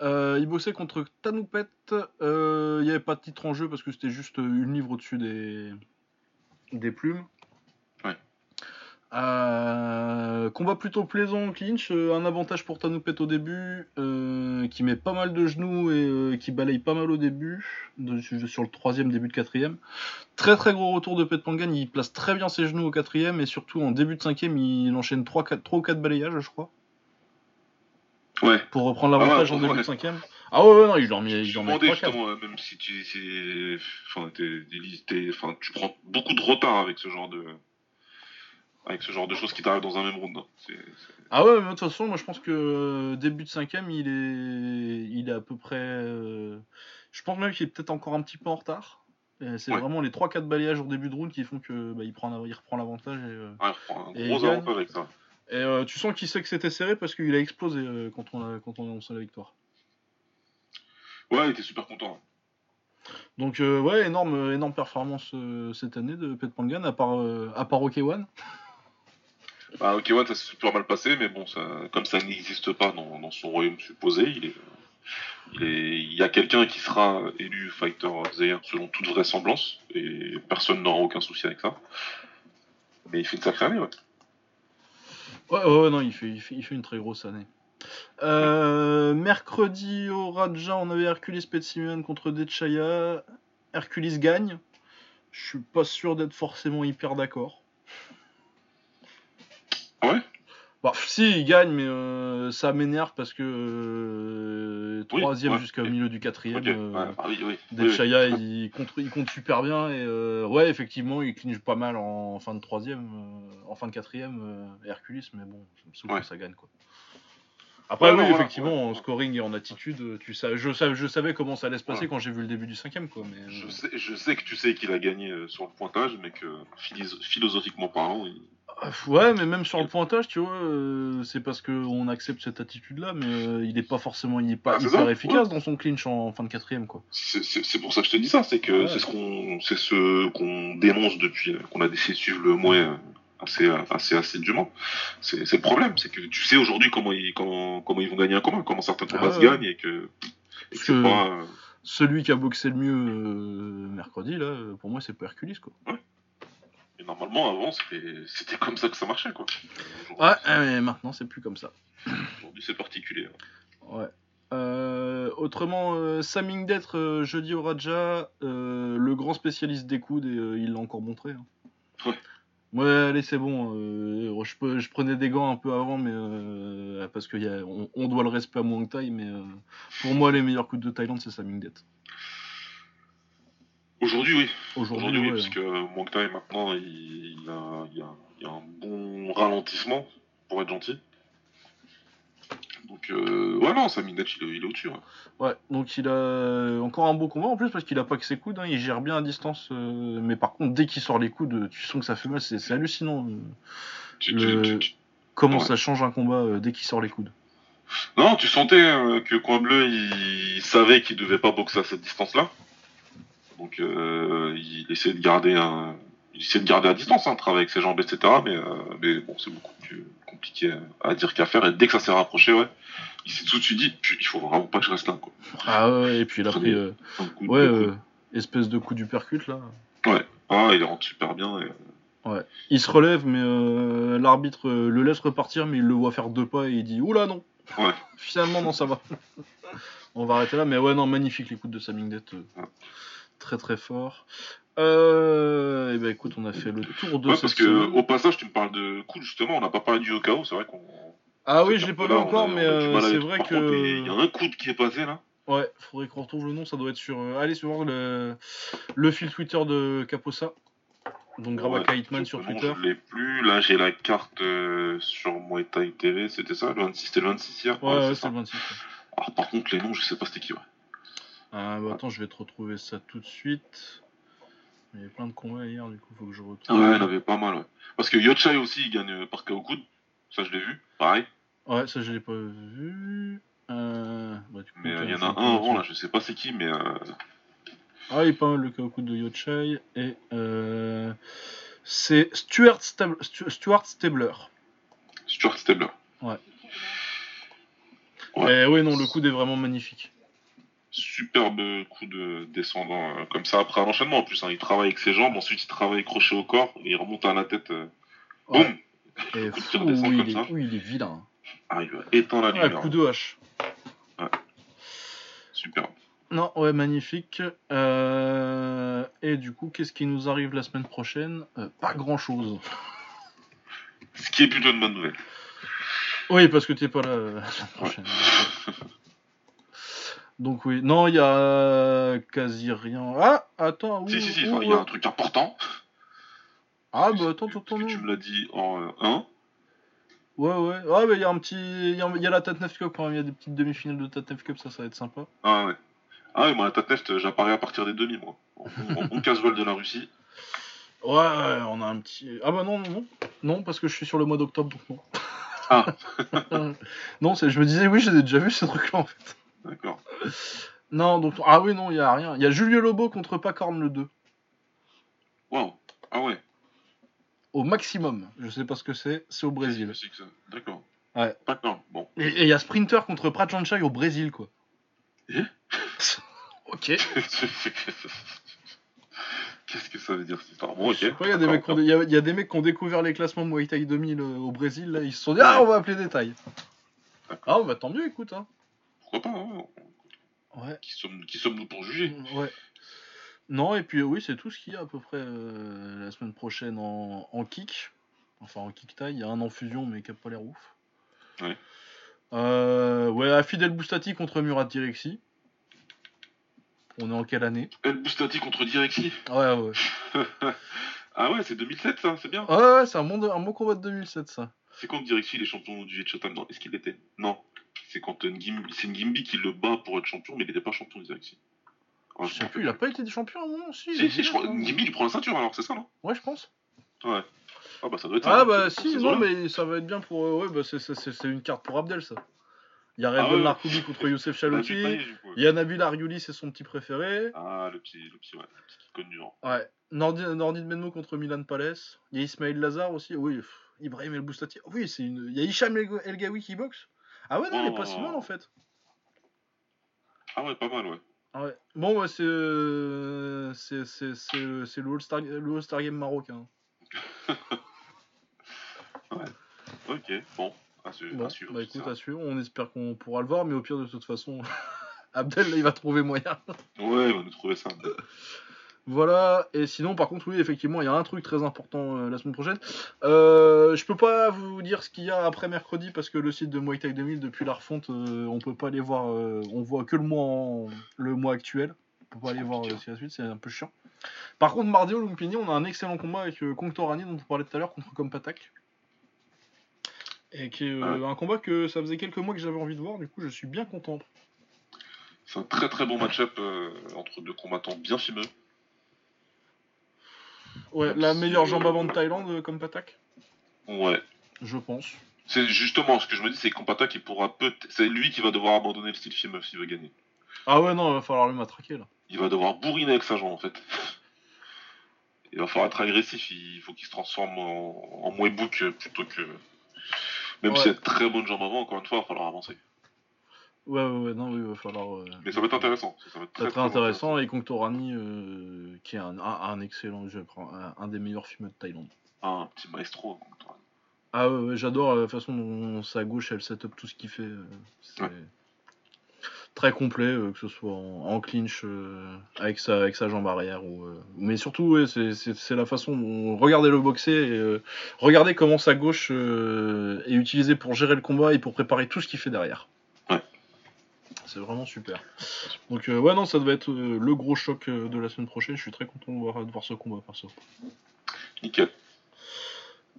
[SPEAKER 1] Euh, il bossait contre Tanoupet. euh, Il n'y avait pas de titre en jeu parce que c'était juste une livre au-dessus des... des plumes. Euh, combat plutôt plaisant en clinch. euh, un avantage pour Tanoupet au début, euh, qui met pas mal de genoux et qui balaye pas mal au début, de- sur le troisième, début de quatrième. Très très gros retour de Pet Pangan. Il place très bien ses genoux au quatrième et surtout en début de cinquième, il enchaîne 3, 4, 3 ou 4 balayages, je crois
[SPEAKER 2] Ouais.
[SPEAKER 1] pour reprendre l'avantage
[SPEAKER 2] Ah
[SPEAKER 1] en
[SPEAKER 2] ouais,
[SPEAKER 1] début de cinquième. Ah ouais, ouais, non, il en met,
[SPEAKER 2] Je demandais
[SPEAKER 1] 3 4.
[SPEAKER 2] justement, euh, même si tu, enfin, t'es- t'es- t'es- enfin, tu prends beaucoup de retard avec ce genre de, avec ce genre de choses qui t'arrivent dans un même round. hein. C'est- c'est-
[SPEAKER 1] Ah ouais, mais de toute façon, moi je pense que euh, début de cinquième, il est, il est à peu près. euh, Je pense même qu'il est peut-être encore un petit peu en retard. Et C'est
[SPEAKER 2] Ouais.
[SPEAKER 1] vraiment les 3-4 balayages au début de round qui font que bah, il, prend, un- il reprend l'avantage. Et, euh,
[SPEAKER 2] Ouais, il prend un
[SPEAKER 1] Et
[SPEAKER 2] gros avantage avec ça.
[SPEAKER 1] et, euh, tu sens qu'il sait que c'était serré parce qu'il a explosé euh, quand, on a, quand on a annoncé la victoire.
[SPEAKER 2] Ouais, il était super content.
[SPEAKER 1] Donc euh, ouais, énorme, énorme performance euh, cette année de Pet Pangan, à part, euh, à part OK1.
[SPEAKER 2] Bah, ok, ouais, ça s'est super mal passé, mais bon, ça, comme ça n'existe pas dans, son royaume supposé, il est, il y a quelqu'un qui sera élu Fighter of the selon toute vraisemblance, et personne n'aura aucun souci avec ça. Mais il fait une sacrée année, ouais.
[SPEAKER 1] Ouais, ouais, non, il fait, il, fait, il fait une très grosse année. Euh, mercredi au Raja, on avait Hercules Petsimen contre Dechaya. Hercules gagne. Je suis pas sûr d'être forcément hyper d'accord.
[SPEAKER 2] Ouais
[SPEAKER 1] Bah, si, il gagne, mais euh, ça m'énerve parce que euh,
[SPEAKER 2] Oui,
[SPEAKER 1] troisième
[SPEAKER 2] ouais,
[SPEAKER 1] jusqu'au milieu du quatrième.
[SPEAKER 2] Ok,
[SPEAKER 1] euh,
[SPEAKER 2] ouais, ah oui, oui.
[SPEAKER 1] il, compte, il compte super bien et euh, ouais, effectivement, il clinche pas mal en, fin de troisième, euh, en fin de quatrième, Hercules, mais bon, ça me
[SPEAKER 2] Ouais.
[SPEAKER 1] que ça gagne quoi. Après,
[SPEAKER 2] Ouais,
[SPEAKER 1] oui,
[SPEAKER 2] voilà,
[SPEAKER 1] effectivement,
[SPEAKER 2] ouais.
[SPEAKER 1] en scoring et en attitude, tu sais, je, savais, je savais comment ça allait se passer
[SPEAKER 2] Ouais.
[SPEAKER 1] quand j'ai vu le début du cinquième, quoi. Mais,
[SPEAKER 2] Je
[SPEAKER 1] euh,
[SPEAKER 2] sais, je sais que tu sais qu'il a gagné euh, sur le pointage, mais que philosophiquement parlant, il...
[SPEAKER 1] euh, ouais, mais même sur le pointage, tu vois, euh, c'est parce qu'on accepte cette attitude-là, mais il est pas forcément, il est pas
[SPEAKER 2] Ah, c'est
[SPEAKER 1] hyper
[SPEAKER 2] ça,
[SPEAKER 1] efficace dans son clinch en, fin de quatrième, quoi.
[SPEAKER 2] c'est pour ça que je te dis ça, c'est que c'est ce qu'on ce qu'on dénonce depuis qu'on a décidé de suivre le euh, assez assez assidûment. C'est le problème, c'est que tu sais aujourd'hui comment ils comment, comment ils vont gagner un combat, comment certains combats
[SPEAKER 1] Ah
[SPEAKER 2] se
[SPEAKER 1] ouais.
[SPEAKER 2] gagnent et que, et que pas euh,
[SPEAKER 1] Celui qui a boxé le mieux euh, mercredi, là, pour moi, c'est pas Hercules, quoi.
[SPEAKER 2] et normalement avant c'était comme ça que ça marchait quoi.
[SPEAKER 1] Ouais, mais maintenant, c'est plus comme ça.
[SPEAKER 2] Aujourd'hui c'est particulier.
[SPEAKER 1] Ouais. Euh, autrement, euh, Saming d'être euh, jeudi au Raja, le grand spécialiste des coudes, et il l'a encore montré. hein.
[SPEAKER 2] Ouais.
[SPEAKER 1] Ouais, allez, c'est bon. euh, je, peux- je prenais des gants un peu avant, mais euh, parce qu'on on, on doit le respect à Muang Thai, mais euh, pour moi, les meilleurs coudes de Thaïlande, c'est Saming Det.
[SPEAKER 2] Aujourd'hui oui.
[SPEAKER 1] Aujourd'hui,
[SPEAKER 2] oui,
[SPEAKER 1] ouais.
[SPEAKER 2] parce que Monk Thai, maintenant, il, il a, il, a, il a un bon ralentissement, pour être gentil. Donc, euh, ouais, non, Netch, il, est- il est au-dessus. ouais.
[SPEAKER 1] Ouais, donc il a encore un beau combat en plus parce qu'il a pas que ses coudes, hein, il gère bien à distance. euh, mais par contre, dès qu'il sort les coudes, tu sens que ça fait mal, c'est hallucinant. euh,
[SPEAKER 2] Tu-
[SPEAKER 1] Le-
[SPEAKER 2] tu- tu-
[SPEAKER 1] comment
[SPEAKER 2] Ouais.
[SPEAKER 1] ça change un combat euh, dès qu'il sort les coudes?
[SPEAKER 2] Non, tu sentais que Coin Bleu, il, savait qu'il devait pas boxer à cette distance-là. Donc, il essayait de garder un. Il essayait de garder à distance, hein, travailler avec ses jambes, etc. Mais, euh, mais bon, c'est beaucoup plus compliqué à dire qu'à faire. Et dès que ça s'est rapproché, ouais, il s'est tout de suite dit, il faut vraiment pas que je reste là, quoi.
[SPEAKER 1] Ah ouais, et puis il a pris euh,
[SPEAKER 2] coup
[SPEAKER 1] ouais, euh, espèce de coup du percute là.
[SPEAKER 2] Ah, il rentre super bien. Et...
[SPEAKER 1] Il se relève, mais l'arbitre le laisse repartir, mais il le voit faire deux pas et il dit Oula non
[SPEAKER 2] Ouais.
[SPEAKER 1] Finalement, non, ça va. On va arrêter là, mais ouais, non, magnifique les coups de
[SPEAKER 2] Ouais.
[SPEAKER 1] Très très fort. Euh, et ben écoute, on a fait le tour de
[SPEAKER 2] Ouais, parce que
[SPEAKER 1] semaine.
[SPEAKER 2] au passage, tu me parles de coups, justement, on n'a pas parlé du Yokao, c'est vrai qu'on.
[SPEAKER 1] Ah oui, je l'ai pas vu encore, mais euh, c'est vrai que.
[SPEAKER 2] Il y a un coude qui est passé là.
[SPEAKER 1] Ouais, faudrait qu'on retrouve le nom, ça doit être sur. euh, allez, sur voir le, le fil Twitter de Caposa. Donc Grabaka
[SPEAKER 2] Ouais,
[SPEAKER 1] Hitman sur
[SPEAKER 2] non,
[SPEAKER 1] Twitter.
[SPEAKER 2] Je l'ai plus. Là, j'ai la carte euh, sur Muay Thai TV, c'était ça le 26, C'était le 26 hier
[SPEAKER 1] Ouais, ouais,
[SPEAKER 2] c'est
[SPEAKER 1] le 26. ouais.
[SPEAKER 2] Alors, par contre, les noms, je sais pas c'était qui, ouais.
[SPEAKER 1] Ah, bah, attends, je vais te retrouver ça tout de suite. Il y avait plein de combats hier, du coup, faut que je retrouve.
[SPEAKER 2] Ouais, il y en avait pas mal, ouais. Parce que Yochai aussi, il gagne euh, par KO coude. Ça, je l'ai vu. Pareil.
[SPEAKER 1] Ouais, ça, je l'ai pas vu. Euh... Bah, coup,
[SPEAKER 2] Mais euh, il y en a un avant, là. Je sais pas c'est qui, mais. euh,
[SPEAKER 1] Ah, il est pas mal le Kaoku de Yochai. Et euh, c'est Stuart, Stab- Stu- Stuart Stabler.
[SPEAKER 2] Stuart Stabler. Ouais.
[SPEAKER 1] Et oui, non, le coup est vraiment magnifique.
[SPEAKER 2] Superbe coup de descendant euh, comme ça après un enchaînement en plus. hein. Il travaille avec ses jambes, ensuite il travaille crochet au corps et il remonte à la tête. euh,
[SPEAKER 1] Ouais.
[SPEAKER 2] Boum
[SPEAKER 1] Et
[SPEAKER 2] coup de
[SPEAKER 1] fou,
[SPEAKER 2] tir descend
[SPEAKER 1] oui,
[SPEAKER 2] comme
[SPEAKER 1] il est, il est vilain.
[SPEAKER 2] Ah, il va éteindre la
[SPEAKER 1] Ouais,
[SPEAKER 2] lumière.
[SPEAKER 1] coup de hache.
[SPEAKER 2] Super.
[SPEAKER 1] Non, ouais, magnifique. Euh, Et du coup, qu'est-ce qui nous arrive la semaine prochaine? Euh, Pas grand-chose.
[SPEAKER 2] Ce qui est plutôt une bonne nouvelle.
[SPEAKER 1] Oui, parce que t'es pas là la semaine prochaine. Donc oui, non, il y a quasi rien. Ah, attends.
[SPEAKER 2] si,
[SPEAKER 1] ouh,
[SPEAKER 2] si, si, enfin, il y a
[SPEAKER 1] ouais.
[SPEAKER 2] un truc important.
[SPEAKER 1] Ah bah attends, attends,
[SPEAKER 2] que
[SPEAKER 1] non.
[SPEAKER 2] tu me l'as dit en 1.
[SPEAKER 1] Ouais, ouais. Ah, mais il y a un petit. Il y, a- il y a la Tatnef Cup quand même. Il y a des petites demi-finales de Tatnef Cup, ça, ça va être sympa.
[SPEAKER 2] Ah ouais. Ah ouais, moi, la Tatneft, j'apparais à partir des demi, moi. En, en, en casual de la Russie.
[SPEAKER 1] Ouais, ouais, on a un petit. Ah bah non, non, non. Non, parce que je suis sur le mois d'octobre, donc non.
[SPEAKER 2] Ah.
[SPEAKER 1] non, je me disais, oui, j'ai déjà vu ce truc-là en fait.
[SPEAKER 2] D'accord.
[SPEAKER 1] Non, donc. Ah oui, non, il y a rien. Il y a Julio Lobo contre Pacorn le 2.
[SPEAKER 2] Waouh. Ah ouais.
[SPEAKER 1] Au maximum. Je sais pas ce que c'est. C'est au Brésil.
[SPEAKER 2] C'est que ça? D'accord.
[SPEAKER 1] Ouais.
[SPEAKER 2] D'accord. Bon.
[SPEAKER 1] Et il y a Sprinter contre Prajanchai au Brésil, quoi.
[SPEAKER 2] Eh?
[SPEAKER 1] Ok.
[SPEAKER 2] Qu'est-ce que ça veut dire cette histoire? Bon, ok.
[SPEAKER 1] Je sais pas, Il y, a des
[SPEAKER 2] D'accord,
[SPEAKER 1] mecs qui ont- il y a- il y a des mecs qui ont découvert les classements Muay Thai 2000 euh, au Brésil, là, ils se sont dit Ah, on va appeler des tailles.
[SPEAKER 2] D'accord.
[SPEAKER 1] Ah, bah tant mieux, écoute. Hein.
[SPEAKER 2] Pourquoi pas hein
[SPEAKER 1] Ouais,
[SPEAKER 2] Qui sommes- qui sommes-nous pour juger?
[SPEAKER 1] Ouais. Non, et puis oui, c'est tout ce qu'il y a à peu près euh, la semaine prochaine en, en kick. Enfin, en kick taille, il y a un en fusion, mais qui a pas l'air ouf.
[SPEAKER 2] Ouais.
[SPEAKER 1] Euh, ouais, Fidel Boustati contre Murat Direxi. On est en quelle année?
[SPEAKER 2] El Boustati contre Direxi.
[SPEAKER 1] Ouais, ouais.
[SPEAKER 2] ah ouais, c'est 2007 ça, c'est bien.
[SPEAKER 1] Ouais, ouais, c'est un bon, un bon combat de 2007, ça.
[SPEAKER 2] C'est quand Direxi il est champion du Non, est-ce qu'il l'était Non. C'est quand Ngim- c'est Ngimbi qui le bat pour être champion, mais il n'était pas champion. Ouais,
[SPEAKER 1] Je sais plus, il a pas été champion à un moment, si. il
[SPEAKER 2] Si,
[SPEAKER 1] a
[SPEAKER 2] si,
[SPEAKER 1] été
[SPEAKER 2] je crois.
[SPEAKER 1] champion.
[SPEAKER 2] Ngimbi il prend la ceinture alors, c'est ça, non?
[SPEAKER 1] Ouais, je pense.
[SPEAKER 2] Ouais. Ah bah ça doit être
[SPEAKER 1] Ah bah si, non mais ça va être bien pour... euh, ouais, bah c'est- une carte pour Abdel ça. Il y a
[SPEAKER 2] Ah
[SPEAKER 1] Redon
[SPEAKER 2] ouais.
[SPEAKER 1] Narkoubi contre Youssef
[SPEAKER 2] Bah,
[SPEAKER 1] Chalouki.
[SPEAKER 2] ouais.
[SPEAKER 1] Il y a Nabil Ariouli, c'est son petit préféré.
[SPEAKER 2] Ah, le petit, le petit, ouais, le petit qui conne du genre.
[SPEAKER 1] Ouais. Nordi, Nordi de Menmo contre Milan Palace. Il y a Ismail Lazar aussi. Oui, Ibrahim El Boustati. Oui, c'est une... Il y a Hicham El, El Gawi qui boxe. Ah ouais, non, il est pas si mal en fait.
[SPEAKER 2] Ah ouais, pas mal, ouais.
[SPEAKER 1] Ah ouais. Bon, ouais, c'est euh, c'est c'est- c'est- c'est le All-Star le All-Star Game marocain.
[SPEAKER 2] Ok, bon. À,
[SPEAKER 1] Bon,
[SPEAKER 2] à suivre.
[SPEAKER 1] bah écoute, à suivre. On espère qu'on pourra le voir, mais au pire, de toute façon, Abdel, là, il va trouver moyen.
[SPEAKER 2] Ouais, on va nous trouver ça.
[SPEAKER 1] Voilà, et sinon, par contre, oui, effectivement, il y a un truc très important euh, la semaine prochaine. Euh, je peux pas vous dire ce qu'il y a après mercredi parce que le site de Muay Thai 2000, depuis la refonte, euh, on peut pas aller voir, euh, on voit que le mois, en- le mois actuel. On peut pas aller voir euh, ce qu'il y a la suite, c'est un peu chiant. Par contre, mardi au Lumpini, on a un excellent combat avec euh, Kong Torani, dont on parlait tout à l'heure, contre Kompatak. Et qui est
[SPEAKER 2] Ouais.
[SPEAKER 1] un combat que ça faisait quelques mois que j'avais envie de voir, du coup, je suis bien content.
[SPEAKER 2] C'est un très très bon match-up entre deux combattants bien fimeux.
[SPEAKER 1] Ouais, la meilleure jambe avant de Thaïlande, euh, Kompatak,
[SPEAKER 2] Ouais.
[SPEAKER 1] je pense.
[SPEAKER 2] C'est justement ce que je me dis, c'est Compata qui pourra peut C'est lui qui va devoir abandonner le style fimeux s'il veut gagner.
[SPEAKER 1] Ah ouais, non, il va falloir le matraquer là.
[SPEAKER 2] Il va devoir bourriner avec sa jambe en fait. Il va falloir être agressif, il faut qu'il se transforme en, en euh, plutôt que. Même
[SPEAKER 1] Ouais.
[SPEAKER 2] s'il y a de très bonne jambe avant, encore une fois, il va falloir avancer.
[SPEAKER 1] Ouais, ouais, ouais, non, oui, il va falloir. euh,
[SPEAKER 2] Mais ça va être intéressant. Ça, ça va être
[SPEAKER 1] Ça va
[SPEAKER 2] très,
[SPEAKER 1] intéressant. Et Kongtorani, euh, qui est un, un, un excellent jeu, un, un des meilleurs films de Thaïlande.
[SPEAKER 2] Ah, un petit maestro. quoi.
[SPEAKER 1] Ah ouais, ouais, j'adore la façon dont sa gauche elle set up tout ce qu'il fait. euh, c'est
[SPEAKER 2] Ouais.
[SPEAKER 1] très complet, que ce soit en, en clinch avec, sa, avec sa jambe arrière. Ou, mais surtout, ouais, c'est- la façon dont regardez le boxer et regardez comment sa gauche est utilisée pour gérer le combat et pour préparer tout ce qu'il fait derrière. C'est vraiment super. Donc euh, ouais non ça devait être euh, le gros choc euh, de la semaine prochaine. Je suis très content de voir, de voir ce combat perso.
[SPEAKER 2] Nickel.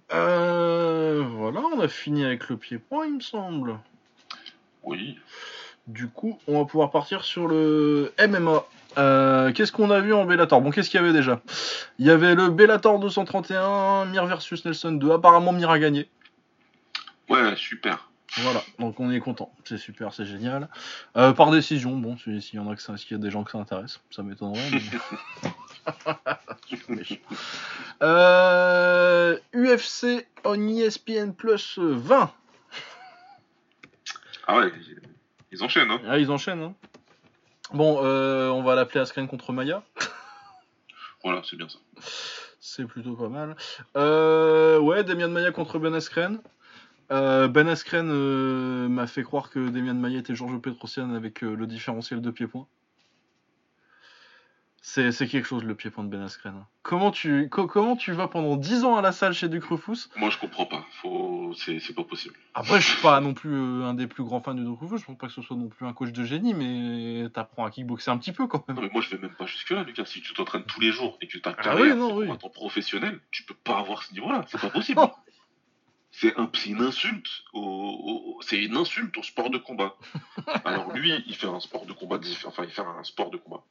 [SPEAKER 1] Voilà, on a fini avec le pied-point, il me semble.
[SPEAKER 2] Oui.
[SPEAKER 1] Du coup, on va pouvoir partir sur le MMA. Euh, qu'est-ce qu'on a vu en Bellator? Bon, qu'est-ce qu'il y avait déjà? Il y avait le Bellator 231, Mir versus Nelson 2. Apparemment, Mir a gagné.
[SPEAKER 2] Ouais, super.
[SPEAKER 1] Voilà, donc on est content. C'est super, c'est génial. Euh, par décision, bon, s'il y en a que ça, s'il y a des gens que ça intéresse, ça m'étonnerait. mais- Euh, UFC on ESPN Plus 20.
[SPEAKER 2] Ah ouais, ils enchaînent, hein.
[SPEAKER 1] Ah, ils enchaînent. Hein. Bon, euh, on va l'appeler Askren contre Maya.
[SPEAKER 2] Voilà, c'est bien ça.
[SPEAKER 1] C'est plutôt pas mal. Ouais, Demian Maya contre Ben Askren. Euh, ben Askren euh, m'a fait croire que Demian Maya était Georges Petrosian avec euh, le différentiel de pied-point. C'est quelque chose le pied-point de Ben Askren. Comment tu, co- comment tu vas pendant 10 ans à la salle chez Duc Rufus
[SPEAKER 2] Moi, je comprends pas. Faut... C'est pas possible.
[SPEAKER 1] Après, je suis pas non plus un des plus grands fans de Duc Rufus. Je pense pas que ce soit non plus un coach de génie, mais t'apprends à kickboxer un petit peu quand même.
[SPEAKER 2] Non, mais moi, je vais même pas jusque-là, Lucas. Si tu t'entraînes tous les jours et que ta
[SPEAKER 1] Ah
[SPEAKER 2] carrière
[SPEAKER 1] oui, non,
[SPEAKER 2] c'est
[SPEAKER 1] oui.
[SPEAKER 2] professionnel, tu peux pas avoir ce niveau-là. C'est pas possible. C'est un, une insulte au, au- c'est une insulte au sport de combat. Alors lui, il fait un sport de combat différent. Enfin, il fait un sport de combat.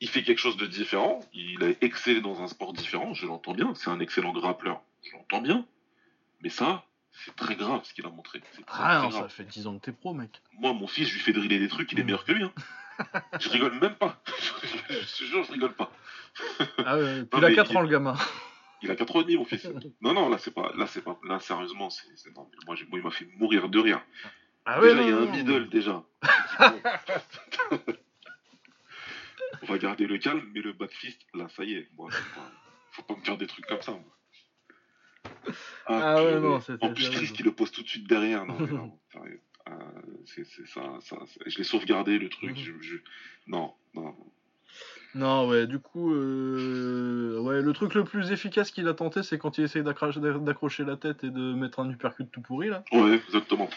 [SPEAKER 2] Il fait quelque chose de différent. Il a excellé dans un sport différent. Je l'entends bien. C'est un excellent grappleur. Je l'entends bien. Mais ça, c'est très grave ce qu'il a montré. C'est très,
[SPEAKER 1] Ah
[SPEAKER 2] très
[SPEAKER 1] non,
[SPEAKER 2] grave.
[SPEAKER 1] ça fait 10 ans que t'es pro, mec.
[SPEAKER 2] Moi, mon fils, je lui fais driller des trucs, il est meilleur que lui. Hein. je rigole même pas. je te jure, je rigole pas.
[SPEAKER 1] Ah ouais, puis
[SPEAKER 2] Non,
[SPEAKER 1] il a
[SPEAKER 2] mais
[SPEAKER 1] 4
[SPEAKER 2] il-
[SPEAKER 1] ans le gamin.
[SPEAKER 2] Il a 4 ans et demi, mon fils. Non, non, là, c'est pas. Là, c'est pas. Là, sérieusement, c'est. c'est- non, mais Moi, j'ai- moi, il m'a fait mourir de rire.
[SPEAKER 1] Ah
[SPEAKER 2] déjà,
[SPEAKER 1] non,
[SPEAKER 2] il y a
[SPEAKER 1] non,
[SPEAKER 2] un
[SPEAKER 1] non.
[SPEAKER 2] middle, déjà. On va garder le calme, mais le back fist, là, ça y est. Moi, c'est pas- Faut pas me faire des trucs comme ça, moi.
[SPEAKER 1] Ah ouais,
[SPEAKER 2] purée.
[SPEAKER 1] non,
[SPEAKER 2] En plus. Chris qui le pose tout de suite derrière. Non, mais non, sérieux. Euh, c'est c'est ça, ça, ça- Je l'ai sauvegardé, le truc.
[SPEAKER 1] Mhm.
[SPEAKER 2] je, je- Non, non.
[SPEAKER 1] Non, ouais, du coup, euh, ouais, le truc le plus efficace qu'il a tenté, c'est quand il essaye d'accrocher la tête et de mettre un uppercut tout pourri, là.
[SPEAKER 2] Ouais, exactement.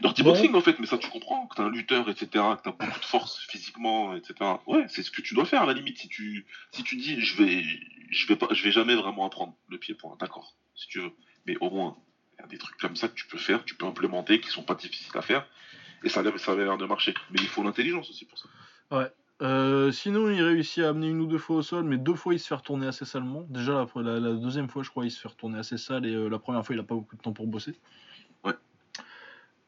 [SPEAKER 2] Dirty
[SPEAKER 1] Bon.
[SPEAKER 2] boxing en fait, mais ça tu comprends, que t'es un lutteur, etc., que t'as beaucoup de force physiquement, etc. Ouais, c'est ce que tu dois faire à la limite. Si tu, si tu dis je vais, je vais pas, je vais jamais vraiment apprendre le pied-point, d'accord, si tu veux. Mais au moins, il y a des trucs comme ça que tu peux faire, tu peux implémenter, qui sont pas difficiles à faire, et ça, a l'air- ça avait l'air de marcher. Mais il faut l'intelligence aussi pour ça.
[SPEAKER 1] Euh, sinon, il réussit à amener une ou deux fois au sol, mais deux fois il se fait retourner assez salement. Déjà, la, la- la deuxième fois, je crois, il se fait retourner assez sale, et euh, la première fois, il a pas beaucoup de temps pour bosser.
[SPEAKER 2] Ouais.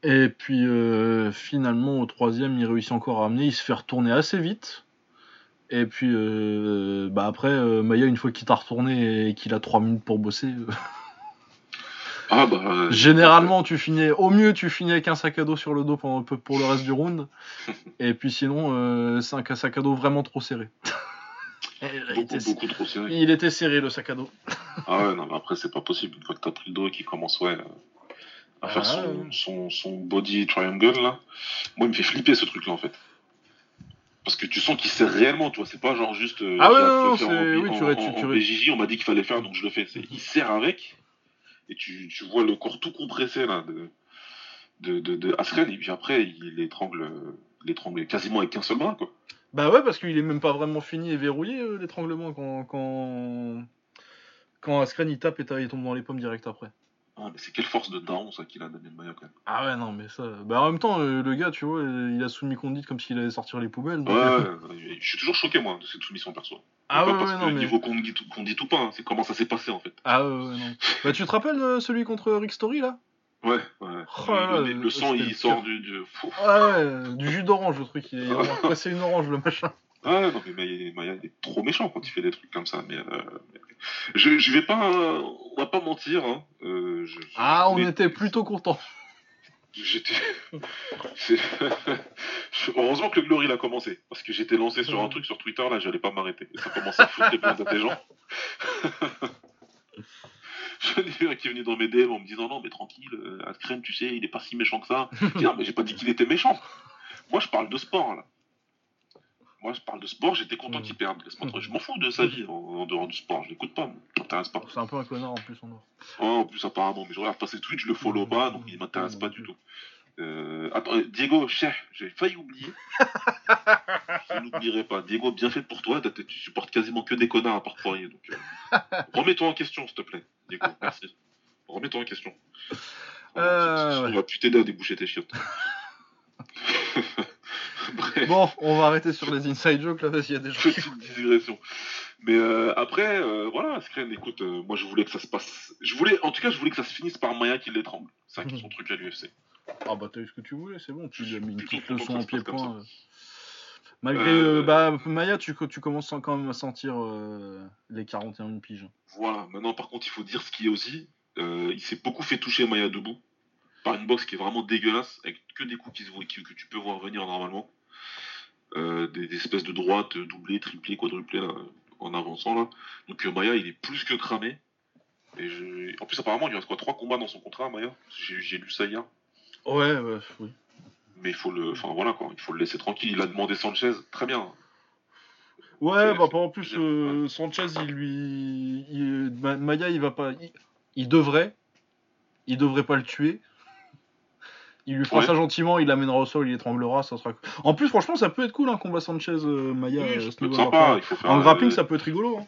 [SPEAKER 1] Et puis, euh, finalement, au troisième, il réussit encore à amener, il se fait retourner assez vite. Et puis, bah après, Maya, une fois qu'il t'a retourné et qu'il a trois minutes pour bosser,
[SPEAKER 2] Ah bah. euh,
[SPEAKER 1] généralement, tu finis, au mieux, tu finis avec un sac à dos sur le dos pour, pour le reste du round. Et puis sinon, euh, c'est un sac à dos vraiment trop serré. il,
[SPEAKER 2] Beaucoup,
[SPEAKER 1] était,
[SPEAKER 2] beaucoup trop serré.
[SPEAKER 1] il était serré, le sac à dos.
[SPEAKER 2] Ah ouais, non, mais après, c'est pas possible. Une fois que t'as pris le dos et qu'il commence, ouais, euh, à faire
[SPEAKER 1] Ah,
[SPEAKER 2] son,
[SPEAKER 1] ouais.
[SPEAKER 2] son, son body triangle, là. Moi, il me fait flipper ce truc-là, en fait. Parce que tu sens qu'il sert réellement, tu vois. C'est pas genre juste. euh,
[SPEAKER 1] Ah ouais, non, c'est- oui,
[SPEAKER 2] en-
[SPEAKER 1] tu
[SPEAKER 2] en-
[SPEAKER 1] tu-
[SPEAKER 2] en BJJ, on m'a dit qu'il fallait faire, donc je le fais. Il sert avec. Et tu, vois le corps tout compressé, là, de, de, de. Et puis après, il l'étrangle, quasiment avec qu'un seul bras, quoi.
[SPEAKER 1] Bah ouais, parce qu'il est même pas vraiment fini et verrouillé, euh, l'étranglement, quand, quand, quand Askren il tape et il tombe dans les pommes direct après.
[SPEAKER 2] Ah, mais c'est quelle force de daron, ça, qu'il a, Damien même.
[SPEAKER 1] Ah ouais, non, mais ça. Bah en même temps, euh, le gars, tu vois, euh, il a soumis Condit comme s'il allait sortir les poubelles. donc,
[SPEAKER 2] Ouais,
[SPEAKER 1] euh,
[SPEAKER 2] ouais, je suis toujours choqué, moi, de cette soumission perso.
[SPEAKER 1] Ah
[SPEAKER 2] pas
[SPEAKER 1] ouais,
[SPEAKER 2] parce
[SPEAKER 1] ouais,
[SPEAKER 2] que
[SPEAKER 1] non, mais.
[SPEAKER 2] niveau qu'on dit, tout- qu'on dit tout pas, hein, c'est comment ça s'est passé, en fait.
[SPEAKER 1] Ah ouais, ouais, non. Bah tu te rappelles euh, celui contre Rick Story là?
[SPEAKER 2] Ouais, ouais.
[SPEAKER 1] Oh
[SPEAKER 2] le, le sang, il sort du. du...
[SPEAKER 1] Ah ouais, euh, du jus d'orange le truc, il est vraiment pressé une orange le machin.
[SPEAKER 2] Ah non, mais Maya, Maya, il est trop méchant quand il fait des trucs comme ça. Mais, euh, mais- je, je vais pas. euh, on va pas mentir. Hein. Euh, je- je-
[SPEAKER 1] Ah, on
[SPEAKER 2] mais
[SPEAKER 1] était plutôt contents.
[SPEAKER 2] J'étais. Heureusement que le Glory l'a commencé. Parce que j'étais lancé sur un truc sur Twitter, là, j'allais pas m'arrêter. Ça commençait à foutre les plantes à des gens. J'en ai un qui est venu dans mes DM en me disant non mais tranquille, euh, Askren tu sais il est pas si méchant que ça. Je dis, non mais j'ai pas dit qu'il était méchant. Moi je parle de sport là. Moi je parle de sport, j'étais content
[SPEAKER 1] Mm.
[SPEAKER 2] qu'il perde. Tranquille. Je m'en fous de sa vie en, en dehors du sport, je l'écoute pas, m'intéresse pas.
[SPEAKER 1] C'est un peu un connard en plus en or.
[SPEAKER 2] Oh, en plus apparemment, mais je regarde pas ses tweets, je le follow pas, donc il m'intéresse pas du tout. Euh, attends, euh, Diego, cher, j'ai failli oublier. je n'oublierai pas. Diego, bien fait pour toi, tu supportes quasiment que des connards à part Poirier. Donc, euh, remets-toi en question, s'il te plaît, Diego. Merci. Remets-toi en question.
[SPEAKER 1] Euh.
[SPEAKER 2] On va plus t'aider à déboucher tes chiottes.
[SPEAKER 1] Bon, on va arrêter sur les inside jokes là, parce qu'il y a des gens.
[SPEAKER 2] Petite digression. Mais euh, après, euh, voilà, Askren, écoute, euh, moi je voulais que ça se passe. Je voulais, en tout cas, je voulais que ça se finisse par Maya qui l'étrangle. C'est est son truc à l'UFC.
[SPEAKER 1] Ah bah t'as eu ce que tu voulais, c'est bon, tu lui as mis une petite leçon en pied-point.
[SPEAKER 2] ça.
[SPEAKER 1] Malgré,
[SPEAKER 2] Euh,
[SPEAKER 1] bah, Maya, tu, tu commences quand même à sentir euh, les 41 piges.
[SPEAKER 2] Voilà, maintenant par contre, il faut dire ce qui est aussi. euh, il s'est beaucoup fait toucher Maya debout par une boxe qui est vraiment dégueulasse, avec que des coups qui se voient, qui- que tu peux voir venir normalement. Euh, des, des espèces de droites doublées, triplées, quadruplées là, en avançant là. Donc euh, Maya, il est plus que cramé. Et je... En plus, apparemment, il reste quoi Trois combats dans son contrat, Maya? J'ai j'ai lu ça hier.
[SPEAKER 1] Ouais, ouais, oui.
[SPEAKER 2] Mais il faut le. Enfin voilà quoi, il faut le laisser tranquille. Il a demandé Sanchez, très bien.
[SPEAKER 1] Ouais, bah en plus, euh, Sanchez, il lui. il- Ma- Maya, il va pas. Il, il devrait. Il devrait pas le tuer. Il lui fera
[SPEAKER 2] Ouais.
[SPEAKER 1] ça gentiment, il l'amènera au sol, il étranglera, ça sera. En plus, franchement, ça peut être cool un combat.
[SPEAKER 2] Oui,
[SPEAKER 1] niveau-là.
[SPEAKER 2] sympa.
[SPEAKER 1] Enfin,
[SPEAKER 2] Il faut faire,
[SPEAKER 1] En grappling,
[SPEAKER 2] euh,
[SPEAKER 1] ça peut être rigolo. hein.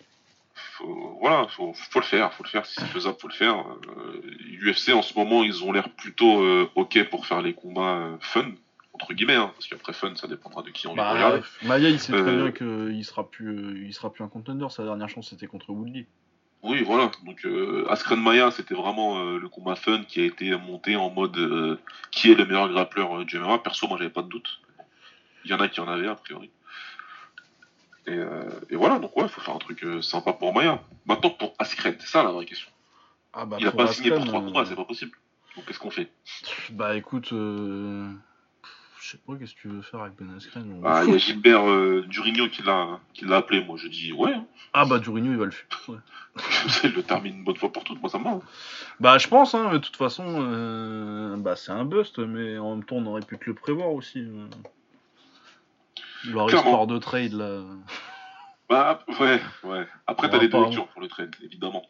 [SPEAKER 2] faut- voilà, faut, faut le faire, faut le faire. Si c'est faisable, faut le faire. Euh, UFC en ce moment, ils ont l'air plutôt euh, ok pour faire les combats euh, fun entre guillemets, hein, parce qu'après fun, ça dépendra de qui on
[SPEAKER 1] Bah,
[SPEAKER 2] regarde.
[SPEAKER 1] Maya, il sait très
[SPEAKER 2] Euh,
[SPEAKER 1] bien qu'il sera plus, euh, il sera plus un contender. Sa dernière chance, c'était contre Woodley.
[SPEAKER 2] Oui, voilà. Donc euh, Askren Maya, c'était vraiment euh, le combat fun qui a été monté en mode euh, qui est le meilleur grappleur euh, du MMA. Perso, moi, j'avais pas de doute. Il y en a qui en avaient a priori. Et, et voilà, donc ouais, faut faire un truc sympa pour Maya. Maintenant, pour Askren, c'est ça la vraie question.
[SPEAKER 1] Ah bah,
[SPEAKER 2] Il a pas signé pour trois combats, c'est pas possible. Donc qu'est-ce qu'on fait?
[SPEAKER 1] Bah écoute, euh, je sais pas qu'est-ce que tu veux faire avec Ben Askren. on-
[SPEAKER 2] Ah, Il y a Gilbert euh, Durigno qui l'a qui l'a appelé. Moi, je dis ouais, hein.
[SPEAKER 1] Ah bah Durigno, il va le faire. ouais.
[SPEAKER 2] il le termine une bonne fois pour toutes. Moi, ça me va. hein.
[SPEAKER 1] Bah je pense, hein, mais de toute façon, euh, bah c'est un bust, mais en même temps, on aurait pu te le prévoir aussi. Leur
[SPEAKER 2] Clairement.
[SPEAKER 1] histoire de trade là.
[SPEAKER 2] Bah ouais, ouais. Après, t'as les
[SPEAKER 1] pas-
[SPEAKER 2] lectures pour le trade, évidemment.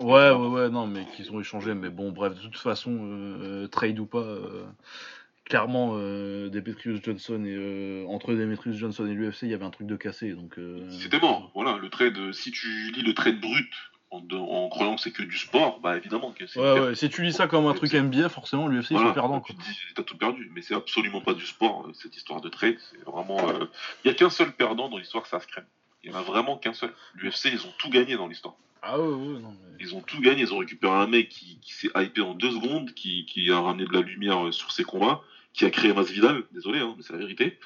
[SPEAKER 1] Ouais, ouais, ouais, non, mais qu'ils ont échangé, mais bon, bref, de toute façon, euh, trade ou pas, euh, clairement, euh, Demetrius Johnson et euh, entre Demetrius Johnson et l'UFC, il y avait un truc de cassé, donc. euh,
[SPEAKER 2] C'était mort. Voilà, le trade. Si tu lis le trade brut en, en croyant que c'est que du sport, bah évidemment que c'est.
[SPEAKER 1] Ouais, ouais, si tu lis ça comme un truc NBA, forcément, l'UFC, ils
[SPEAKER 2] Voilà,
[SPEAKER 1] sont perdants,
[SPEAKER 2] tu t'as tout perdu, mais c'est absolument pas du sport, euh, cette histoire de trade. C'est vraiment. Il y a qu'un seul perdant dans l'histoire, c'est Askren. Il y en a vraiment qu'un seul. L'UFC, ils ont tout gagné dans l'histoire.
[SPEAKER 1] Ah ouais, ouais, non, mais.
[SPEAKER 2] Ils ont tout gagné. Ils ont récupéré un mec qui, qui s'est hypé en deux secondes, qui, qui a ramené de la lumière sur ses combats, qui a créé Masvidal. Désolé, hein, mais c'est la vérité.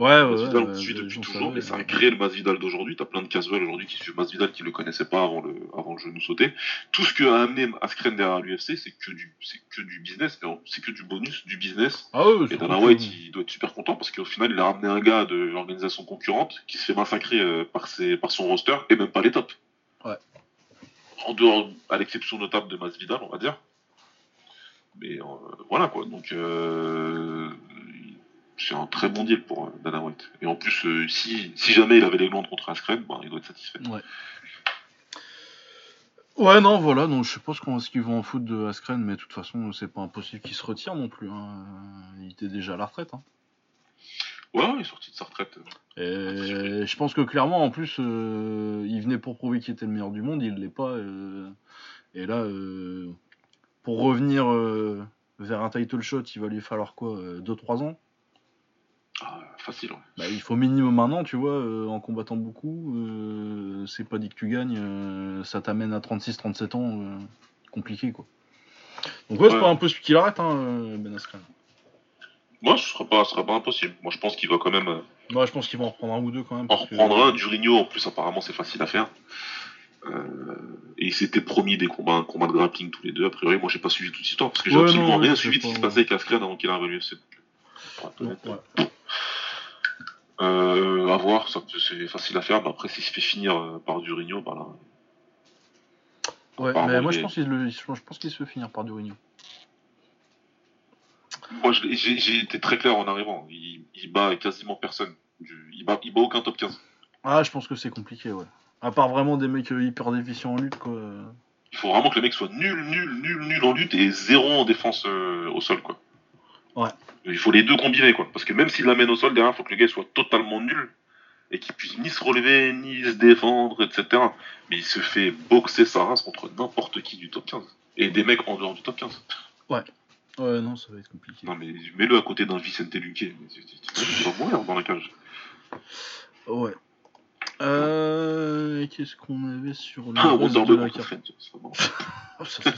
[SPEAKER 1] Ouais, ouais,
[SPEAKER 2] Masvidal,
[SPEAKER 1] ouais,
[SPEAKER 2] on suit
[SPEAKER 1] ouais,
[SPEAKER 2] depuis toujours, mais ça a créé le Masvidal d'aujourd'hui. T'as plein de casuals aujourd'hui qui suivent Masvidal qui le connaissaient pas avant le, avant le genou sauté. Tout ce que a amené Askren derrière l'UFC, c'est que du, c'est que du business, c'est que du bonus, du business.
[SPEAKER 1] Ah ouais,
[SPEAKER 2] Et Dana White, il doit être super content parce qu'au final, il a ramené un gars de l'organisation concurrente qui se fait massacrer euh, par, ses, par son roster et même pas les tops.
[SPEAKER 1] Ouais.
[SPEAKER 2] En dehors, à l'exception notable de Masvidal, on va dire. Mais euh, voilà quoi, donc euh, c'est un très bon deal pour euh, Dana White. Et en plus, euh, si, si jamais il avait les Glandes contre Askren, il doit être satisfait.
[SPEAKER 1] Ouais, non, voilà, donc je sais pas ce qu'on- ce qu'ils vont en foutre de Askren, mais de toute façon, c'est pas impossible qu'il se retire non plus. hein. Il était déjà à la retraite. Hein.
[SPEAKER 2] Ouais, ouais, il est sorti de sa retraite.
[SPEAKER 1] Et je pense que clairement, en plus, euh, il venait pour prouver qu'il était le meilleur du monde, il l'est pas. euh, et là, pour revenir euh, vers un title shot, il va lui falloir quoi 2-3 ans?
[SPEAKER 2] Ah, facile. ouais.
[SPEAKER 1] bah, Il faut minimum un an, tu vois, euh, en combattant beaucoup. euh, c'est pas dit que tu gagnes, euh, ça t'amène à 36-37 ans, euh, compliqué quoi. Donc, ouais, c'est
[SPEAKER 2] Ouais.
[SPEAKER 1] pas impossible qu'il arrête, hein, euh, Ben Askren.
[SPEAKER 2] Moi, ce sera pas, ce sera pas impossible. Moi, je pense qu'il va quand même. euh,
[SPEAKER 1] Ouais, je pense qu'ils vont en reprendre un ou deux quand même.
[SPEAKER 2] en
[SPEAKER 1] parce que-
[SPEAKER 2] reprendre un. Durigno, en plus, apparemment, c'est facile à faire. Euh, et ils s'étaient promis des combats, un combat de grappling tous les deux. A priori, moi, j'ai pas suivi toute l'histoire parce que j'ai
[SPEAKER 1] Ouais,
[SPEAKER 2] absolument
[SPEAKER 1] non,
[SPEAKER 2] rien suivi de ce qui se
[SPEAKER 1] pas-
[SPEAKER 2] passait avec Askren avant qu'il arrive à l'UFC. Euh, à voir, c'est facile à faire. Mais après, s'il se fait finir euh, par Durigno, bah là.
[SPEAKER 1] Ouais, mais moi je pense qu'il le- se fait finir par Durigno.
[SPEAKER 2] Moi, j'ai j'ai été très clair en arrivant. Il, il bat quasiment personne. Du- il, bat, il bat aucun top 15.
[SPEAKER 1] Ah, je pense que c'est compliqué, ouais. À part vraiment des mecs euh, hyper déficients en lutte, quoi.
[SPEAKER 2] Il faut vraiment que le mec soit nul, nul, nul, nul en lutte et zéro en défense euh, au sol, quoi.
[SPEAKER 1] Ouais.
[SPEAKER 2] Il faut les deux combiner, quoi. Parce que même s'il l'amène au sol, derrière, il faut que le gars soit totalement nul et qu'il puisse ni se relever, ni se défendre, etc. Mais il se fait boxer sa race contre n'importe qui du top 15. Et des mecs en dehors du top 15.
[SPEAKER 1] Ouais, non, ça va être compliqué.
[SPEAKER 2] Non, mais mets-le à côté d'un Vicente Luque. Il va mourir dans la cage.
[SPEAKER 1] Ouais. Euh, Qu'est-ce qu'on avait sur le
[SPEAKER 2] Ah,
[SPEAKER 1] reste de la
[SPEAKER 2] contre
[SPEAKER 1] carte
[SPEAKER 2] ça serait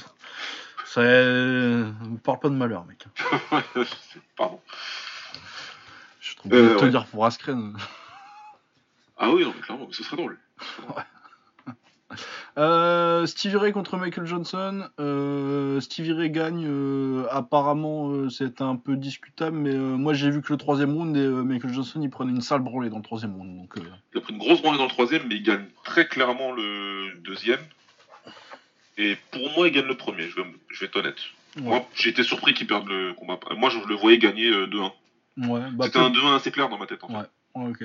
[SPEAKER 1] ça, me parle pas de malheur, mec.
[SPEAKER 2] Pardon.
[SPEAKER 1] Je suis trop obligé
[SPEAKER 2] Euh,
[SPEAKER 1] de te
[SPEAKER 2] ouais.
[SPEAKER 1] dire pour Askren.
[SPEAKER 2] Ah oui, non, mais clairement, ce serait drôle.
[SPEAKER 1] Euh, Stevie Ray contre Michael Johnson. Euh, Stevie Ray gagne. euh, apparemment, c'était un peu discutable, mais moi j'ai vu que le troisième round et Michael Johnson il prenait une sale branlée dans le troisième round. Donc,
[SPEAKER 2] Il a pris une grosse branlée dans le troisième, mais il gagne très clairement le deuxième. Et pour moi, il gagne le premier, je vais, je vais être honnête.
[SPEAKER 1] ouais.
[SPEAKER 2] Moi, j'ai été surpris qu'il perde le combat. Moi, je le voyais gagner euh, 2-1.
[SPEAKER 1] Ouais, bah,
[SPEAKER 2] C'était un 2-1 assez clair dans ma tête, en fait.
[SPEAKER 1] Ouais.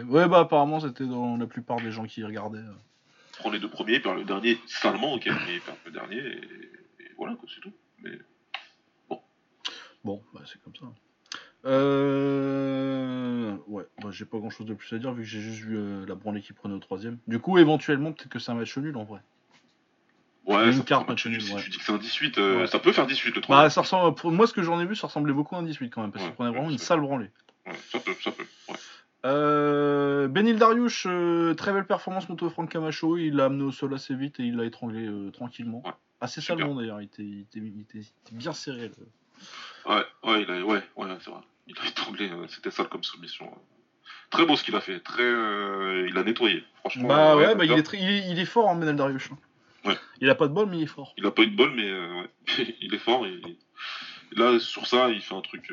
[SPEAKER 1] Ouais, bah apparemment c'était dans la plupart des gens qui regardaient. Euh.
[SPEAKER 2] Il prend les deux premiers, il perd le dernier salement, ok, mais le dernier, et, et voilà, quoi, c'est tout. Mais
[SPEAKER 1] Bon, bah c'est comme ça. Euh... Ouais, bah, j'ai pas grand chose de plus à dire vu que j'ai juste vu euh, la branlée qui prenait au troisième. Du coup, éventuellement, peut-être que c'est un match nul en vrai.
[SPEAKER 2] ouais,
[SPEAKER 1] Une carte
[SPEAKER 2] match nul. Si
[SPEAKER 1] ouais.
[SPEAKER 2] tu dis que c'est un 18, euh,
[SPEAKER 1] Ouais.
[SPEAKER 2] ça peut faire 18 le 3.
[SPEAKER 1] Bah, ça ressemble, pour moi, ce que j'en ai vu, ça ressemblait beaucoup à un 18 quand même, parce
[SPEAKER 2] Ouais,
[SPEAKER 1] qu'il prenait vraiment une sale branlée.
[SPEAKER 2] Ouais, ça peut, ça peut. Ouais.
[SPEAKER 1] Euh, Benil Dariush, euh, très belle performance contre Frank Camacho. Il l'a amené au sol assez vite et il l'a étranglé euh, tranquillement.
[SPEAKER 2] Ouais.
[SPEAKER 1] Assez salement d'ailleurs, il était, il, était, il était- il était bien serré.
[SPEAKER 2] Ouais, ouais, il a, ouais, ouais, c'est vrai. Il a étranglé, c'était sale comme soumission. Très beau ce qu'il a fait, très, il a nettoyé, franchement.
[SPEAKER 1] Bah ouais, bah, il, est il, fort, hein, Benil Dariush.
[SPEAKER 2] Ouais.
[SPEAKER 1] Il a pas de bol, mais il est fort.
[SPEAKER 2] Il a pas eu de bol, mais il est fort. Et, là, sur ça, il fait un truc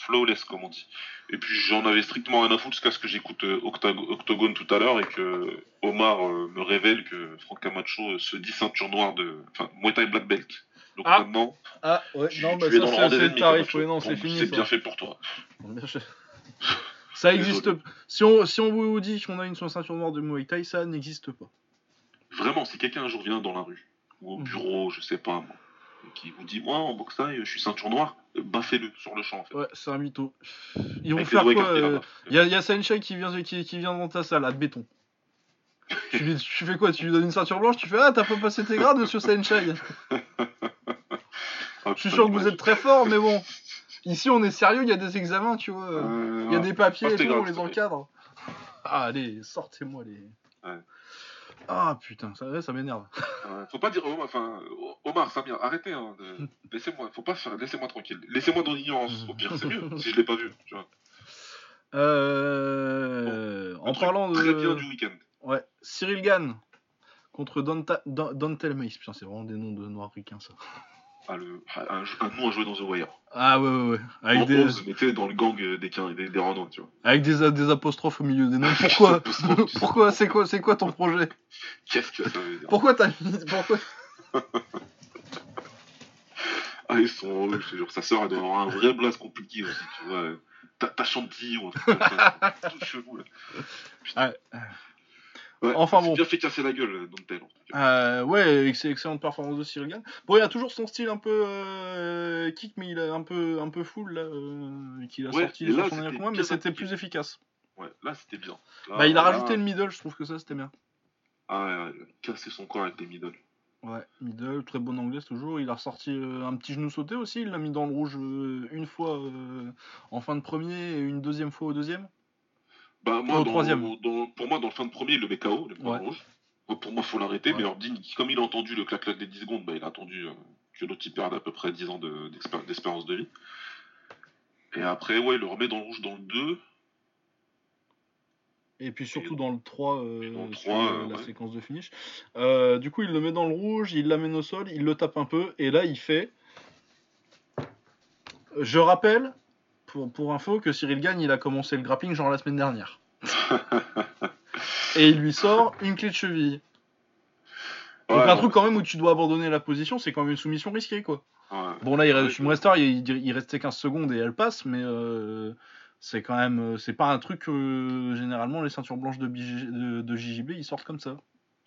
[SPEAKER 2] flawless, comme on dit. Et puis j'en avais strictement rien à foutre jusqu'à ce que j'écoute euh, Octag- Octogone tout à l'heure et que Omar euh, me révèle que Franck Camacho euh, se dit ceinture noire de. Enfin, Muay Thai Black Belt. Donc
[SPEAKER 1] Ah.
[SPEAKER 2] maintenant,
[SPEAKER 1] Ah ouais,
[SPEAKER 2] tu,
[SPEAKER 1] non,
[SPEAKER 2] tu
[SPEAKER 1] bah
[SPEAKER 2] es
[SPEAKER 1] ça
[SPEAKER 2] dans le rang
[SPEAKER 1] c'est le tarif, ouais, non, c'est fini.
[SPEAKER 2] C'est bien fait pour toi.
[SPEAKER 1] Ça existe. Si on, si on vous dit qu'on a une ceinture noire de Muay Thai, ça n'existe pas.
[SPEAKER 2] Vraiment, si quelqu'un un jour vient dans la rue, ou au
[SPEAKER 1] Mhm.
[SPEAKER 2] bureau, je sais pas moi, qui vous dit, moi en boxe je suis ceinture noire, euh, baffez-le sur le champ en fait.
[SPEAKER 1] Ouais, c'est un mytho. Ils vont
[SPEAKER 2] Avec
[SPEAKER 1] faire quoi euh. Il y a, y a Senshai qui vient, qui, qui vient dans ta salle, à de béton. tu, lui, tu fais quoi Tu lui donnes une ceinture blanche Tu fais Ah, t'as pas passé tes grades, monsieur Senshai
[SPEAKER 2] Ah,
[SPEAKER 1] Je suis sûr que vous êtes très fort, mais bon. Ici, on est sérieux, il y a des examens, tu vois.
[SPEAKER 2] Euh,
[SPEAKER 1] Il y a des papiers
[SPEAKER 2] Ah,
[SPEAKER 1] et tout,
[SPEAKER 2] grave,
[SPEAKER 1] on les encadre. Ah, allez, sortez-moi les.
[SPEAKER 2] Ouais.
[SPEAKER 1] Ah putain, ça, ça m'énerve.
[SPEAKER 2] Ouais, faut pas dire Omar, enfin Omar, Samir, arrêtez, hein, de- laissez-moi, faut pas faire, laissez-moi tranquille, laissez-moi dans l'ignorance, au pire c'est mieux, si je l'ai pas vu, tu vois.
[SPEAKER 1] Euh, en parlant de.
[SPEAKER 2] Très bien du week-end.
[SPEAKER 1] Ouais, Cyril Gann contre Donta- Dan- Dantel Mace. Putain, c'est vraiment des noms de noirs ricains, ça.
[SPEAKER 2] Ah, le, à jouer dans The Wire.
[SPEAKER 1] Ah ouais, ouais, ouais. Avec
[SPEAKER 2] En
[SPEAKER 1] des,
[SPEAKER 2] 11, mais tu sais, dans le gang euh, des, des, des tu vois.
[SPEAKER 1] avec des, des apostrophes au milieu des noms. Pourquoi. Pourquoi C'est quoi, quoi ton projet?
[SPEAKER 2] Qu'est-ce que ça veut dire?
[SPEAKER 1] Pourquoi t'as mis. Pourquoi?
[SPEAKER 2] Ah, ils sont, je te jure, sa sœur, elle doit avoir un vrai blaze compliqué aussi, tu vois. T'as chantilly ou un truc comme ça. c'est tout chelou, là.
[SPEAKER 1] Ah,
[SPEAKER 2] Ouais,
[SPEAKER 1] Enfin, bon.
[SPEAKER 2] bien fait casser la gueule, tout cas.
[SPEAKER 1] euh, Ouais, ex- excellente performance de Cyril Gann. Bon, il a toujours son style un peu euh, kick, mais il est un peu, un peu full, là, euh, qu'il a
[SPEAKER 2] Ouais,
[SPEAKER 1] sorti
[SPEAKER 2] là,
[SPEAKER 1] sur son dernier combat, mais c'était plus efficace.
[SPEAKER 2] Ouais, là, c'était bien. Là,
[SPEAKER 1] Bah, il a
[SPEAKER 2] là,
[SPEAKER 1] rajouté le middle, je trouve que ça, c'était bien.
[SPEAKER 2] Ah, ouais, a cassé son corps avec des middle.
[SPEAKER 1] Ouais, middle, très bon anglais toujours. Il a ressorti euh, un petit genou sauté aussi. Il l'a mis dans le rouge euh, une fois euh, en fin de premier et une deuxième fois au deuxième.
[SPEAKER 2] Bah, moi,
[SPEAKER 1] Au
[SPEAKER 2] dans-
[SPEAKER 1] troisième.
[SPEAKER 2] dans- pour moi, dans le fin de premier, il le met KO, le point
[SPEAKER 1] Ouais.
[SPEAKER 2] rouge. Pour moi, faut l'arrêter,
[SPEAKER 1] Ouais.
[SPEAKER 2] mais alors, Dean, comme il a entendu le clac-clac des 10 secondes, bah, il a attendu euh, que l'autre il perde à peu près 10 ans d'espérance de vie. Et après, ouais, il le remet dans le rouge dans le 2.
[SPEAKER 1] Et puis surtout dans le 3, euh,
[SPEAKER 2] dans le
[SPEAKER 1] sur,
[SPEAKER 2] 3,
[SPEAKER 1] euh, la
[SPEAKER 2] ouais.
[SPEAKER 1] séquence de finish. Du coup, il le met dans le rouge, il l'amène au sol, il le tape un peu. Et là, il fait. Je rappelle, pour, pour info, que Cyril Gagne, il a commencé le grappling genre la semaine dernière. et il lui sort une clé de cheville. Donc un truc quand même où tu dois abandonner la position, c'est quand même une soumission risquée quoi.
[SPEAKER 2] ouais.
[SPEAKER 1] Bon là, il, reste- il, il- restait 15 secondes et elle passe, mais euh, c'est quand même, euh, c'est pas un truc que généralement les ceintures blanches de, BG de, de JJB ils sortent comme ça.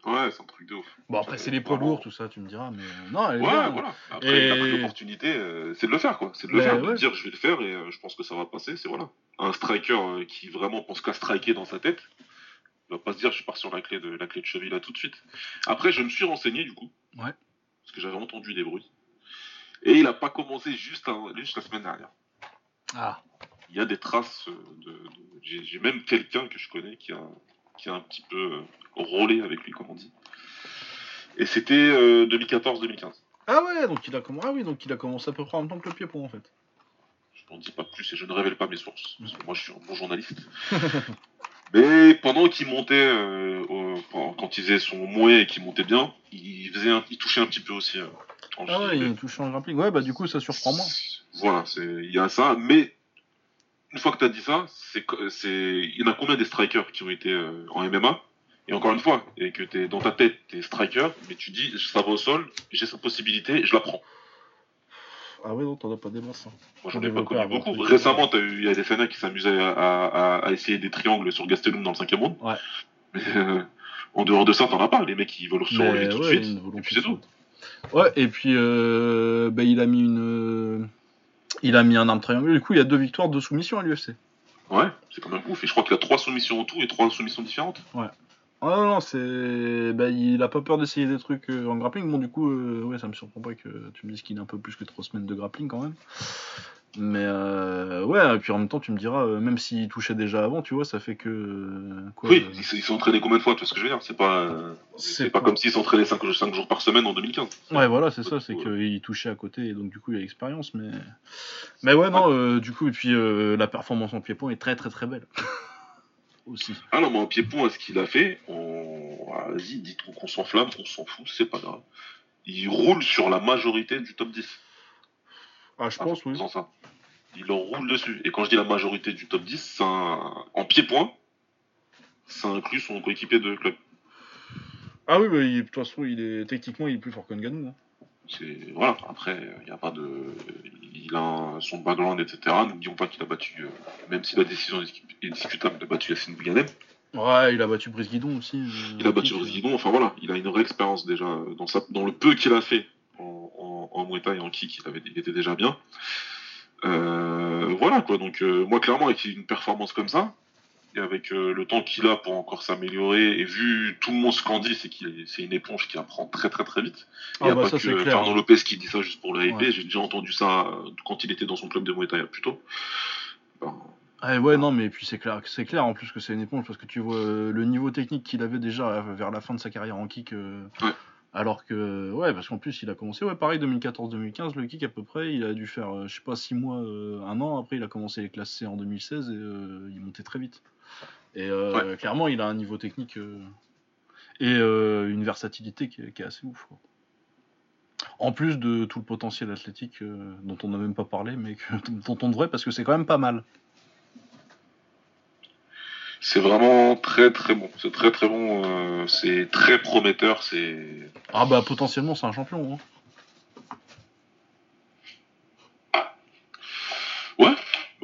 [SPEAKER 2] Ouais, c'est un truc de ouf.
[SPEAKER 1] Bon après c'est les poids lourds tout ça, tu me diras, mais euh, non, elle est
[SPEAKER 2] Ouais,
[SPEAKER 1] bien.
[SPEAKER 2] voilà. Après, il a pris l'opportunité, euh, c'est de le faire, quoi. C'est de le
[SPEAKER 1] Ben,
[SPEAKER 2] faire, de dire je vais le faire et euh, je pense que ça va passer, c'est voilà. Un striker euh, qui vraiment pense qu'à striker dans sa tête, il va pas se dire je pars sur la clé de la clé de cheville là tout de suite. Après, je me suis renseigné du coup.
[SPEAKER 1] Ouais.
[SPEAKER 2] Parce que j'avais entendu des bruits. Et il n'a pas commencé juste, juste la semaine dernière.
[SPEAKER 1] Ah.
[SPEAKER 2] Il y a des traces de. J'ai même quelqu'un que je connais qui a, qui a un petit peu rôlé avec lui, comme on dit. Et c'était 2014-2015.
[SPEAKER 1] Ah ouais, donc il a commencé. Ah oui, donc il a commencé à peu près en même temps que le pied pour en fait.
[SPEAKER 2] Je n'en dis pas plus et je ne révèle pas mes sources. Parce que moi, je suis un bon journaliste. Mais pendant qu'il montait, euh, quand il faisait son mouet et qu'il montait bien, il, faisait il touchait un petit peu aussi. Euh,
[SPEAKER 1] ah ouais, il touchait en grappling. Ouais, bah du coup, ça surprend moins.
[SPEAKER 2] Voilà, il y a ça. Mais une fois que tu as dit ça, c'est, il y en a combien des strikers qui ont été euh, en MMA Et encore une fois, et que es dans ta tête, tu es striker, mais tu dis, ça va au sol, j'ai cette possibilité, je la prends.
[SPEAKER 1] Ah ouais, non, t'en as pas des masses. Hein.
[SPEAKER 2] Moi, j'en ai pas connu beaucoup. Récemment, il y a des FNA qui s'amusaient à, essayer des triangles sur Gastelum dans le cinquième monde. Ouais. Mais euh, en dehors de ça, t'en as pas. Les mecs, ils veulent se relever tout de suite. Et puis c'est tout.
[SPEAKER 1] Ouais, et puis euh, bah, il a mis une. Il a mis un arme triangle. Du coup, il y a deux victoires, deux soumissions à l'UFC.
[SPEAKER 2] Ouais, c'est quand même ouf. Et je crois qu'il a trois soumissions en tout et trois soumissions différentes.
[SPEAKER 1] Ouais. Oh non, non, c'est. Bah, il a pas peur d'essayer des trucs euh, en grappling. Bon, du coup, euh, ouais, ça me surprend pas que tu me dises qu'il a un peu plus que 3 semaines de grappling quand même. Mais euh, ouais, et puis en même temps, tu me diras, même s'il touchait déjà avant, tu vois, ça fait que.
[SPEAKER 2] oui, il s'est entraîné combien de fois, tu vois ce que je veux dire? C'est pas, c'est pas, comme s'il s'entraînait 5, 5 jours par semaine en 2015.
[SPEAKER 1] Ouais, voilà, c'est ça, c'est qu'il touchait à côté, et donc du coup, il a l'expérience. Mais... mais ouais, non, du coup, et puis la performance en pied-point est très très très belle. aussi.
[SPEAKER 2] Ah non, mais en pied-point, ce qu'il a fait, on... vas-y, dites qu'on s'enflamme, on s'en fout, c'est pas grave. Il roule sur la majorité du top 10.
[SPEAKER 1] Ah, je pense, oui.
[SPEAKER 2] Ça. Il en roule dessus. Et quand je dis la majorité du top 10, en pied-point, ça inclut son coéquipier de club.
[SPEAKER 1] Ah oui, bah, de toute façon, il est... techniquement, il est plus fort qu'un Ganou. Hein.
[SPEAKER 2] Voilà, après, il n'y a pas de. Il a son background, etc. N'oublions pas qu'il a battu, euh, même si la décision est discutable, il a battu Yassine Bouganem.
[SPEAKER 1] Ouais, il a battu Brice Guidon aussi.
[SPEAKER 2] Euh, il a battu Brice Guidon, enfin voilà, il a une vraie expérience déjà dans, sa, dans le peu qu'il a fait en, en, Muay Thai et en kick, il, avait, il était déjà bien. Euh, voilà quoi, donc moi clairement avec une performance comme ça, et avec euh, le temps qu'il a pour encore s'améliorer, et vu tout le monde ce qu'en dit, c'est qu'il c'est une éponge qui apprend très très très vite. Il n'y a ah bah pas que Fernand Lopez qui dit ça juste pour le j'ai déjà entendu ça euh, quand il était dans son club de Muay Thai plus tôt.
[SPEAKER 1] Ben, ah ouais, non, mais puis c'est clair, c'est clair en plus que c'est une éponge parce que tu vois euh, le niveau technique qu'il avait déjà vers la fin de sa carrière en kick. ouais. Alors que, ouais, parce qu'en plus, il a commencé, ouais, pareil, 2014-2015, le kick à peu près, il a dû faire, je sais pas, 6 mois, un an, après il a commencé les classes C en 2016 et il montait très vite. Et euh, clairement, il a un niveau technique euh, et euh, une versatilité qui est, assez ouf. En plus de tout le potentiel athlétique dont on n'a même pas parlé, mais dont on devrait, parce que c'est quand même pas mal.
[SPEAKER 2] C'est vraiment très très bon. C'est très très bon. c'est très prometteur. C'est.
[SPEAKER 1] Ah bah potentiellement c'est un champion. Hein.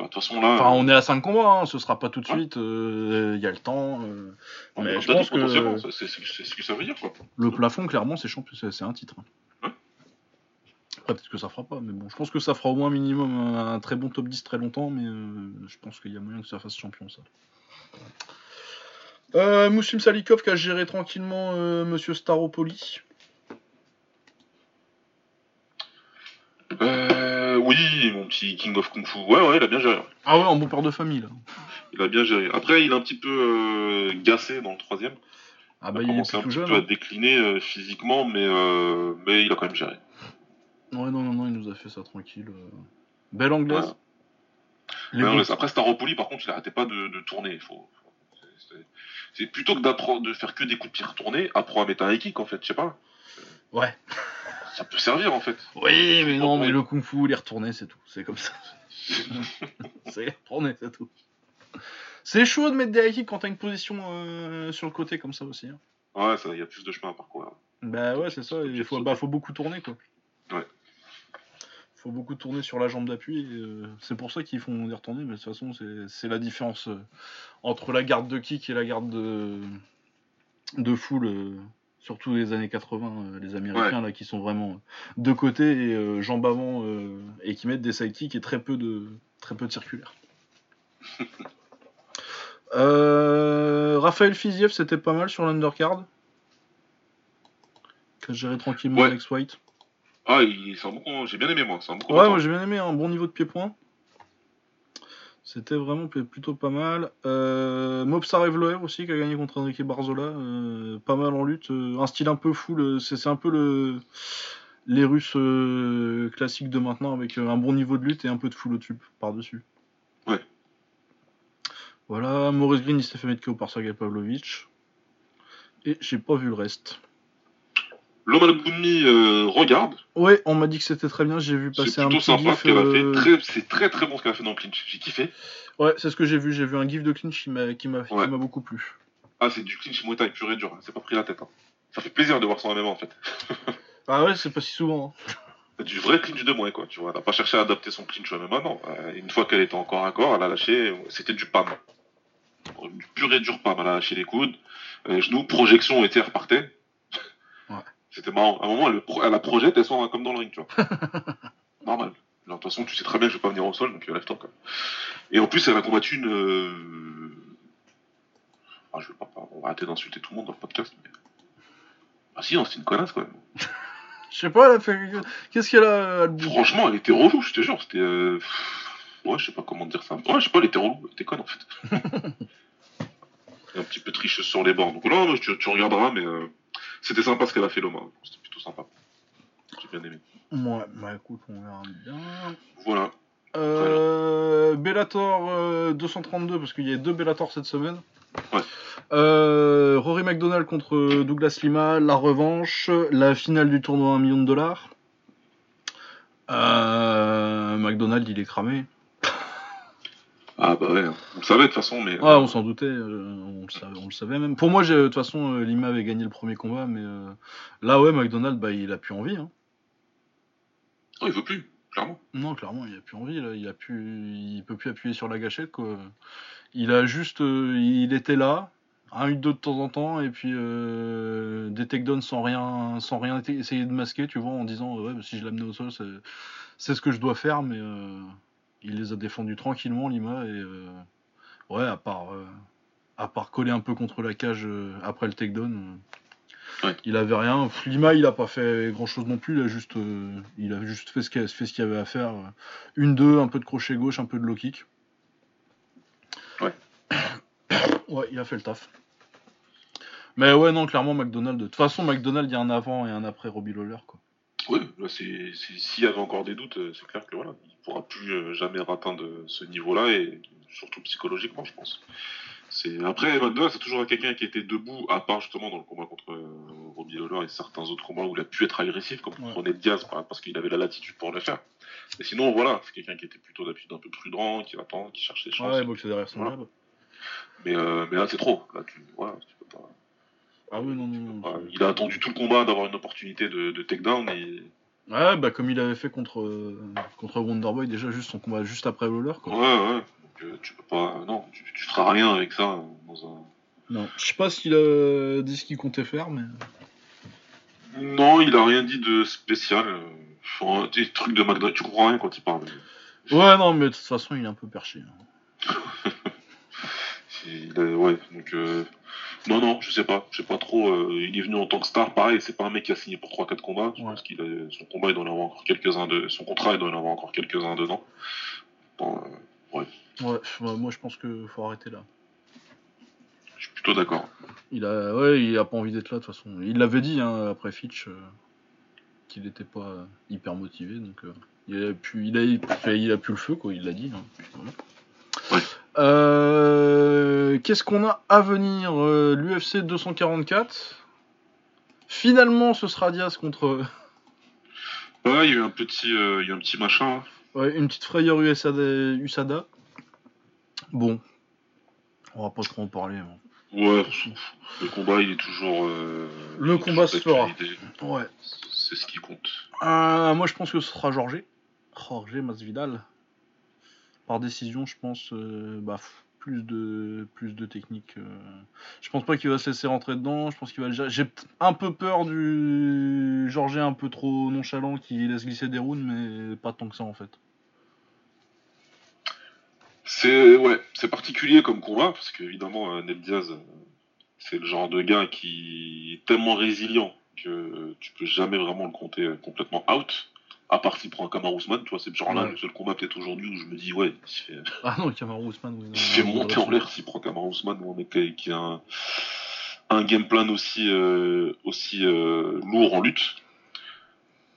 [SPEAKER 2] toute façon, là.
[SPEAKER 1] Enfin, on est à 5 combats, hein, ce sera pas tout de suite, euh, il y a le temps. Euh, mais je pense que.
[SPEAKER 2] C'est ce que ça veut dire, quoi.
[SPEAKER 1] Le plafond, clairement, c'est c'est un titre. peut-être que ça fera pas, mais bon, je pense que ça fera au moins minimum un, très bon top 10 très longtemps, mais euh, je pense qu'il y a moyen que ça fasse champion, ça. Euh, Moussim Salikov qui a géré tranquillement Monsieur Staropoli.
[SPEAKER 2] Oui, mon petit King of Kung Fu. Ouais, ouais, il a bien géré.
[SPEAKER 1] Ah ouais, en bon père de famille, là.
[SPEAKER 2] Il a bien géré. Après, il est un petit peu euh, gassé dans le troisième.
[SPEAKER 1] Ah bah, il, est un petit peu
[SPEAKER 2] à hein. décliner euh, physiquement, mais, euh, mais il a quand même géré.
[SPEAKER 1] Ouais, non, non, non, il nous a fait ça tranquille. Belle anglaise.
[SPEAKER 2] Après, Staropoli, par contre, il n'arrêtait pas de, tourner. Faut... C'est plutôt que d'apprendre de faire que des coups de pied retournés, apprends à mettre un kick en fait, je sais pas.
[SPEAKER 1] Ouais
[SPEAKER 2] ça peut servir en fait.
[SPEAKER 1] Oui, mais non, mais le kung fu, les retourner, c'est tout. C'est comme ça. c'est retourner, c'est tout. C'est chaud de mettre des high quand t'as une position euh, sur le côté comme ça aussi. Hein.
[SPEAKER 2] Ouais, il y a plus de chemin à parcourir.
[SPEAKER 1] Bah ouais, c'est ça. Il faut, bah, faut beaucoup tourner quoi. Ouais. Faut beaucoup tourner sur la jambe d'appui. Euh, c'est pour ça qu'ils font des retourner, mais de toute façon, c'est la différence euh, entre la garde de kick et la garde de, de full surtout les années 80, euh, les Américains là qui sont vraiment de côté et euh, jambes avant euh, et qui mettent des sidekicks et très peu de très peu de circulaires. Raphaël Fiziev, c'était pas mal sur l'undercard? Qui a géré tranquillement Alex White.
[SPEAKER 2] Ah, il, c'est un bon, j'ai bien aimé moi. Un bon
[SPEAKER 1] Ouais, moi j'ai bien aimé un bon niveau de pied-point. C'était vraiment plutôt pas mal. Euh, aussi qui a gagné contre Enrique Barzola. euh, pas mal en lutte. euh, un style un peu fou. le- C'est un peu le, les Russes euh, classiques de maintenant avec euh, un bon niveau de lutte et un peu de full au-dessus par-dessus.
[SPEAKER 2] Ouais.
[SPEAKER 1] Voilà, Maurice Green il s'est fait mettre KO par Sergei Pavlovich. Et j'ai pas vu le reste.
[SPEAKER 2] L'homme Bunmi euh, regarde.
[SPEAKER 1] Ouais, on m'a dit que c'était très bien. J'ai vu passer un petit
[SPEAKER 2] sympa
[SPEAKER 1] gif.
[SPEAKER 2] ce qu'elle a
[SPEAKER 1] euh,
[SPEAKER 2] c'est très très bon ce qu'elle a fait dans le clinch. J'ai kiffé.
[SPEAKER 1] Ouais, c'est ce que j'ai vu. J'ai vu un gif de clinch qui m'a
[SPEAKER 2] Ouais.
[SPEAKER 1] beaucoup plu.
[SPEAKER 2] Ah, c'est du clinch Muay Thai pur et dur. hein. C'est pas pris la tête. hein. Ça fait plaisir de voir son MMA en fait.
[SPEAKER 1] Ah ouais, c'est pas si souvent. hein.
[SPEAKER 2] Du vrai clinch de moins quoi. Tu vois, elle a pas cherché à adapter son clinch au MMA. Non. Euh, une fois qu'elle était encore à corps, elle a lâché. C'était du PAM. Du pur et dur PAM. Elle a lâché les coudes, euh, les genoux, projection et elle repartait.
[SPEAKER 1] Ouais.
[SPEAKER 2] C'était marrant. À un moment, elle, la projette, elle sort comme dans le ring, tu vois. Normal. De toute façon, tu sais très bien que je vais pas venir au sol, donc euh, lève-toi quoi. Et en plus, elle a combattu une. euh, Ah, je vais pas, on va arrêter d'insulter tout le monde dans le podcast. Mais... Ah si, non, c'est une connasse quand même.
[SPEAKER 1] Je sais pas, elle a fait. Qu'est-ce qu'elle a.
[SPEAKER 2] Franchement, elle était relou, je te jure. C'était. euh, Ouais, je sais pas comment dire ça. Ouais, je sais pas, elle était relou. Elle était conne en fait. Un petit peu tricheuse sur les bords. Donc là, tu regarderas, mais euh, c'était sympa ce qu'elle a fait, Loma. C'était plutôt sympa. J'ai bien aimé.
[SPEAKER 1] Ouais, bah écoute, on verra bien.
[SPEAKER 2] Voilà.
[SPEAKER 1] Euh, Bellator euh, 232, parce qu'il y a deux Bellator cette semaine.
[SPEAKER 2] Ouais.
[SPEAKER 1] Euh, Rory McDonald contre Douglas Lima, la revanche, la finale du tournoi à 1 million de dollars. Euh, McDonald, il est cramé.
[SPEAKER 2] Ah bah ouais, on le savait de toute façon, mais.
[SPEAKER 1] Ouais, on s'en doutait, euh, on, le savait, on le savait même. Pour moi, de toute façon, euh, Lima avait gagné le premier combat, mais euh, là, ouais, McDonald, bah, il a plus envie. Hein.
[SPEAKER 2] Oh, il veut plus, clairement.
[SPEAKER 1] Non, clairement, il a plus envie. Là. Il a plus, il peut plus appuyer sur la gâchette. Quoi. Il a juste, euh, il était là, un 8-2 de temps en temps, et puis euh, des takedowns sans rien, sans rien essayer de masquer, tu vois, en disant ouais, bah, si je l'amenais au sol, c'est, c'est ce que je dois faire, mais euh, il les a défendus tranquillement, Lima, et euh, ouais, à part, euh, à part coller un peu contre la cage euh, après le takedown.
[SPEAKER 2] Ouais.
[SPEAKER 1] Il avait rien. Lima, il a pas fait grand chose non plus. Il a juste, euh, il a juste fait ce qu'il y avait à faire. Une deux, un peu de crochet gauche, un peu de low kick.
[SPEAKER 2] Ouais.
[SPEAKER 1] Ouais, il a fait le taf. Mais ouais, non, clairement, McDonald's. De toute façon, McDonald's, il y a un avant et un après Robbie Lawler, quoi.
[SPEAKER 2] Oui, c'est- s'il y avait encore des doutes, euh, c'est clair que voilà, il pourra plus euh, jamais atteindre ce niveau-là, et surtout psychologiquement, je pense. Après, c'est toujours quelqu'un qui était debout, à part justement dans le combat contre euh, Robbie Lawler et certains autres combats où il a pu être agressif, comme contre Ned Diaz, par- parce qu'il avait la latitude pour le faire. Mais sinon, voilà, c'est quelqu'un qui était plutôt d'habitude un peu prudent, qui attend, qui cherche ses chances.
[SPEAKER 1] Ouais, boxer derrière son
[SPEAKER 2] Voilà. Mais, euh, mais là, c'est trop. Là, tu, voilà, tu peux pas.
[SPEAKER 1] Ah oui, non, non, non.
[SPEAKER 2] Voilà, il a attendu tout le combat d'avoir une opportunité de, de takedown et.
[SPEAKER 1] Ouais, bah comme il avait fait contre, euh, contre Wonderboy, déjà juste son combat juste après Lawler, quoi.
[SPEAKER 2] Ouais, ouais. Donc, euh, tu peux pas. Non, tu, tu feras rien avec ça euh, dans un.
[SPEAKER 1] Non, je sais pas s'il a dit ce qu'il comptait faire, mais.
[SPEAKER 2] Non, il a rien dit de spécial. euh, Enfin, des trucs de McDonald's, tu comprends rien quand il parle.
[SPEAKER 1] Ouais, non, mais de toute façon, il est un peu perché. hein.
[SPEAKER 2] Il ouais, donc. euh, Non, non, je sais pas. Je sais pas trop. euh, il est venu en tant que star, pareil. C'est pas un mec qui a signé pour 3-4 combats. Je
[SPEAKER 1] Ouais.
[SPEAKER 2] pense qu'il a... son combat, il doit en avoir encore quelques-uns de. Son contrat, il doit en avoir encore quelques-uns dedans. Bon, euh,
[SPEAKER 1] Ouais, bah, moi je pense que faut arrêter là.
[SPEAKER 2] je suis plutôt d'accord.
[SPEAKER 1] Il a, ouais, il a pas envie d'être là de toute façon. Il l'avait dit hein, après Fitch euh, qu'il était pas hyper motivé, donc euh, il a pu, il a, il a pu le feu quoi. Il l'a dit. hein.
[SPEAKER 2] Ouais.
[SPEAKER 1] Euh, Qu'est-ce qu'on a à venir L'UFC 244. Finalement, ce sera Diaz contre
[SPEAKER 2] Ouais, il y a eu un petit, euh, il y a eu un petit machin. hein.
[SPEAKER 1] ouais, une petite frayeur USADA. USADA. Bon, on va pas trop en parler. hein.
[SPEAKER 2] Ouais, le combat, il est toujours. euh,
[SPEAKER 1] Le
[SPEAKER 2] il est
[SPEAKER 1] combat
[SPEAKER 2] toujours
[SPEAKER 1] se fera.
[SPEAKER 2] d'actualité.
[SPEAKER 1] Ouais.
[SPEAKER 2] C'est ce qui compte.
[SPEAKER 1] Euh, moi, je pense que ce sera Jorge. Jorge Masvidal. Par décision, je pense, euh, bah, plus de plus de technique. euh. Je pense pas qu'il va se laisser rentrer dedans. Je pense qu'il va. J'ai un peu peur du Jorge un peu trop nonchalant qui laisse glisser des rounds, mais pas tant que ça en fait.
[SPEAKER 2] C'est ouais, c'est particulier comme combat parce qu'évidemment, euh, Ned Diaz, c'est le genre de gars qui est tellement résilient que tu peux jamais vraiment le compter complètement out. À part s'il prend un Kamar Ousmane, tu vois, c'est genre là
[SPEAKER 1] Ouais.
[SPEAKER 2] le seul combat peut-être aujourd'hui où je me dis, ouais, il se fait,
[SPEAKER 1] Ah non, Kamaru Ousmane, oui. non,
[SPEAKER 2] il se fait monter en l'air s'il prend Kamar Ousmane ou un mec qui- qui a un, un game plan aussi, euh, aussi euh, lourd en lutte.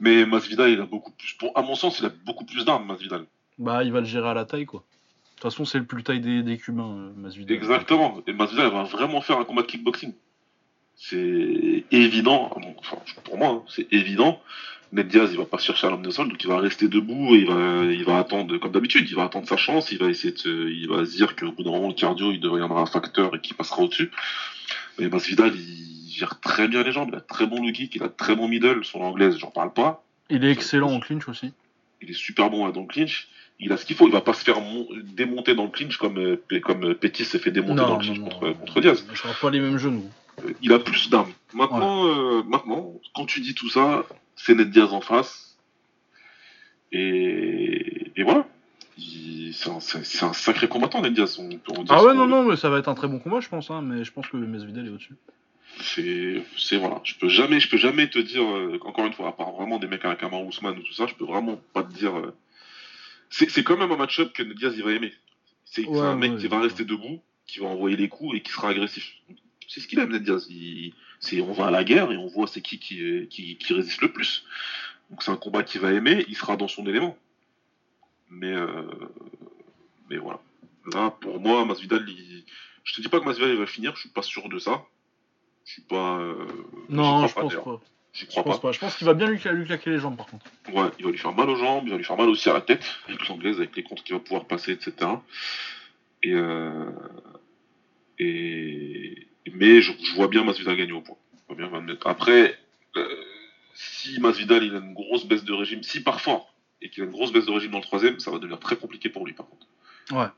[SPEAKER 2] Mais Masvidal, il a beaucoup plus, pour, à mon sens, il a beaucoup plus d'armes, Masvidal.
[SPEAKER 1] Bah, il va le gérer à la taille, quoi. De toute façon, c'est le plus taille des, des Cubains, euh, Masvidal.
[SPEAKER 2] Exactement. Et Masvidal va vraiment faire un combat de kickboxing. C'est évident. Bon, Enfin, pour moi, hein, c'est évident. Ned Diaz, il va pas chercher à l'homme de sol, donc il va rester debout et il va, il va attendre, comme d'habitude, il va attendre sa chance. Il va essayer de, se- il va se dire qu'au bout d'un moment, le cardio, il deviendra un facteur et qu'il passera au-dessus. Mais Masvidal, il gère très bien les jambes. Il a très bon low kick, il a très bon middle. Son anglaise, j'en parle pas.
[SPEAKER 1] Il est excellent en clinch aussi.
[SPEAKER 2] Il est super bon dans le clinch. Il a ce qu'il faut. Il va pas se faire mon- démonter dans le clinch comme, euh, comme euh, Pettis s'est fait démonter dans le clinch contre, contre Diaz.
[SPEAKER 1] Je pas les mêmes genoux.
[SPEAKER 2] Euh, il a plus d'armes. Maintenant, euh, maintenant, quand tu dis tout ça, c'est Ned Diaz en face. Et, et voilà. Il- C'est un, c'est- c'est un sacré combattant, Ned Diaz. On peut en dire
[SPEAKER 1] Ah ouais, non, non, mais ça va être un très bon combat, je pense, hein, mais je pense que Masvidal est au-dessus.
[SPEAKER 2] C'est, c'est voilà. Je peux jamais, je peux jamais te dire, euh, encore une fois, à part vraiment des mecs avec Kamar Ousmane ou tout ça, je peux vraiment pas te dire. euh, C'est, c'est quand même un match-up que Ned Diaz il va aimer. C'est, un mec
[SPEAKER 1] ouais,
[SPEAKER 2] qui va rester debout, qui va envoyer les coups et qui sera agressif. C'est ce qu'il aime, Ned Diaz. Il- c'est, on va à la guerre et on voit c'est qui qui, qui qui résiste le plus. Donc c'est un combat qu'il va aimer, il sera dans son élément. Mais euh, mais voilà. Là, pour moi, Masvidal, il... je te dis pas que Masvidal il va finir, je suis pas sûr de ça. Je suis pas. euh,
[SPEAKER 1] Non, je
[SPEAKER 2] pas,
[SPEAKER 1] pense pas.
[SPEAKER 2] J'y
[SPEAKER 1] Je pense
[SPEAKER 2] pas.
[SPEAKER 1] pas. Je pense qu'il va bien lui, lui claquer les jambes, par contre.
[SPEAKER 2] Ouais, il va lui faire mal aux jambes, il va lui faire mal aussi à la tête, avec l'anglaise, avec les contres qu'il va pouvoir passer, etc. Et, euh... et... Mais je, je vois bien Masvidal gagner au point. Je vois bien Van Met. Après, euh, si Masvidal il a une grosse baisse de régime, si par fort, et qu'il a une grosse baisse de régime dans le troisième, ça va devenir très compliqué pour lui par contre.
[SPEAKER 1] Ouais.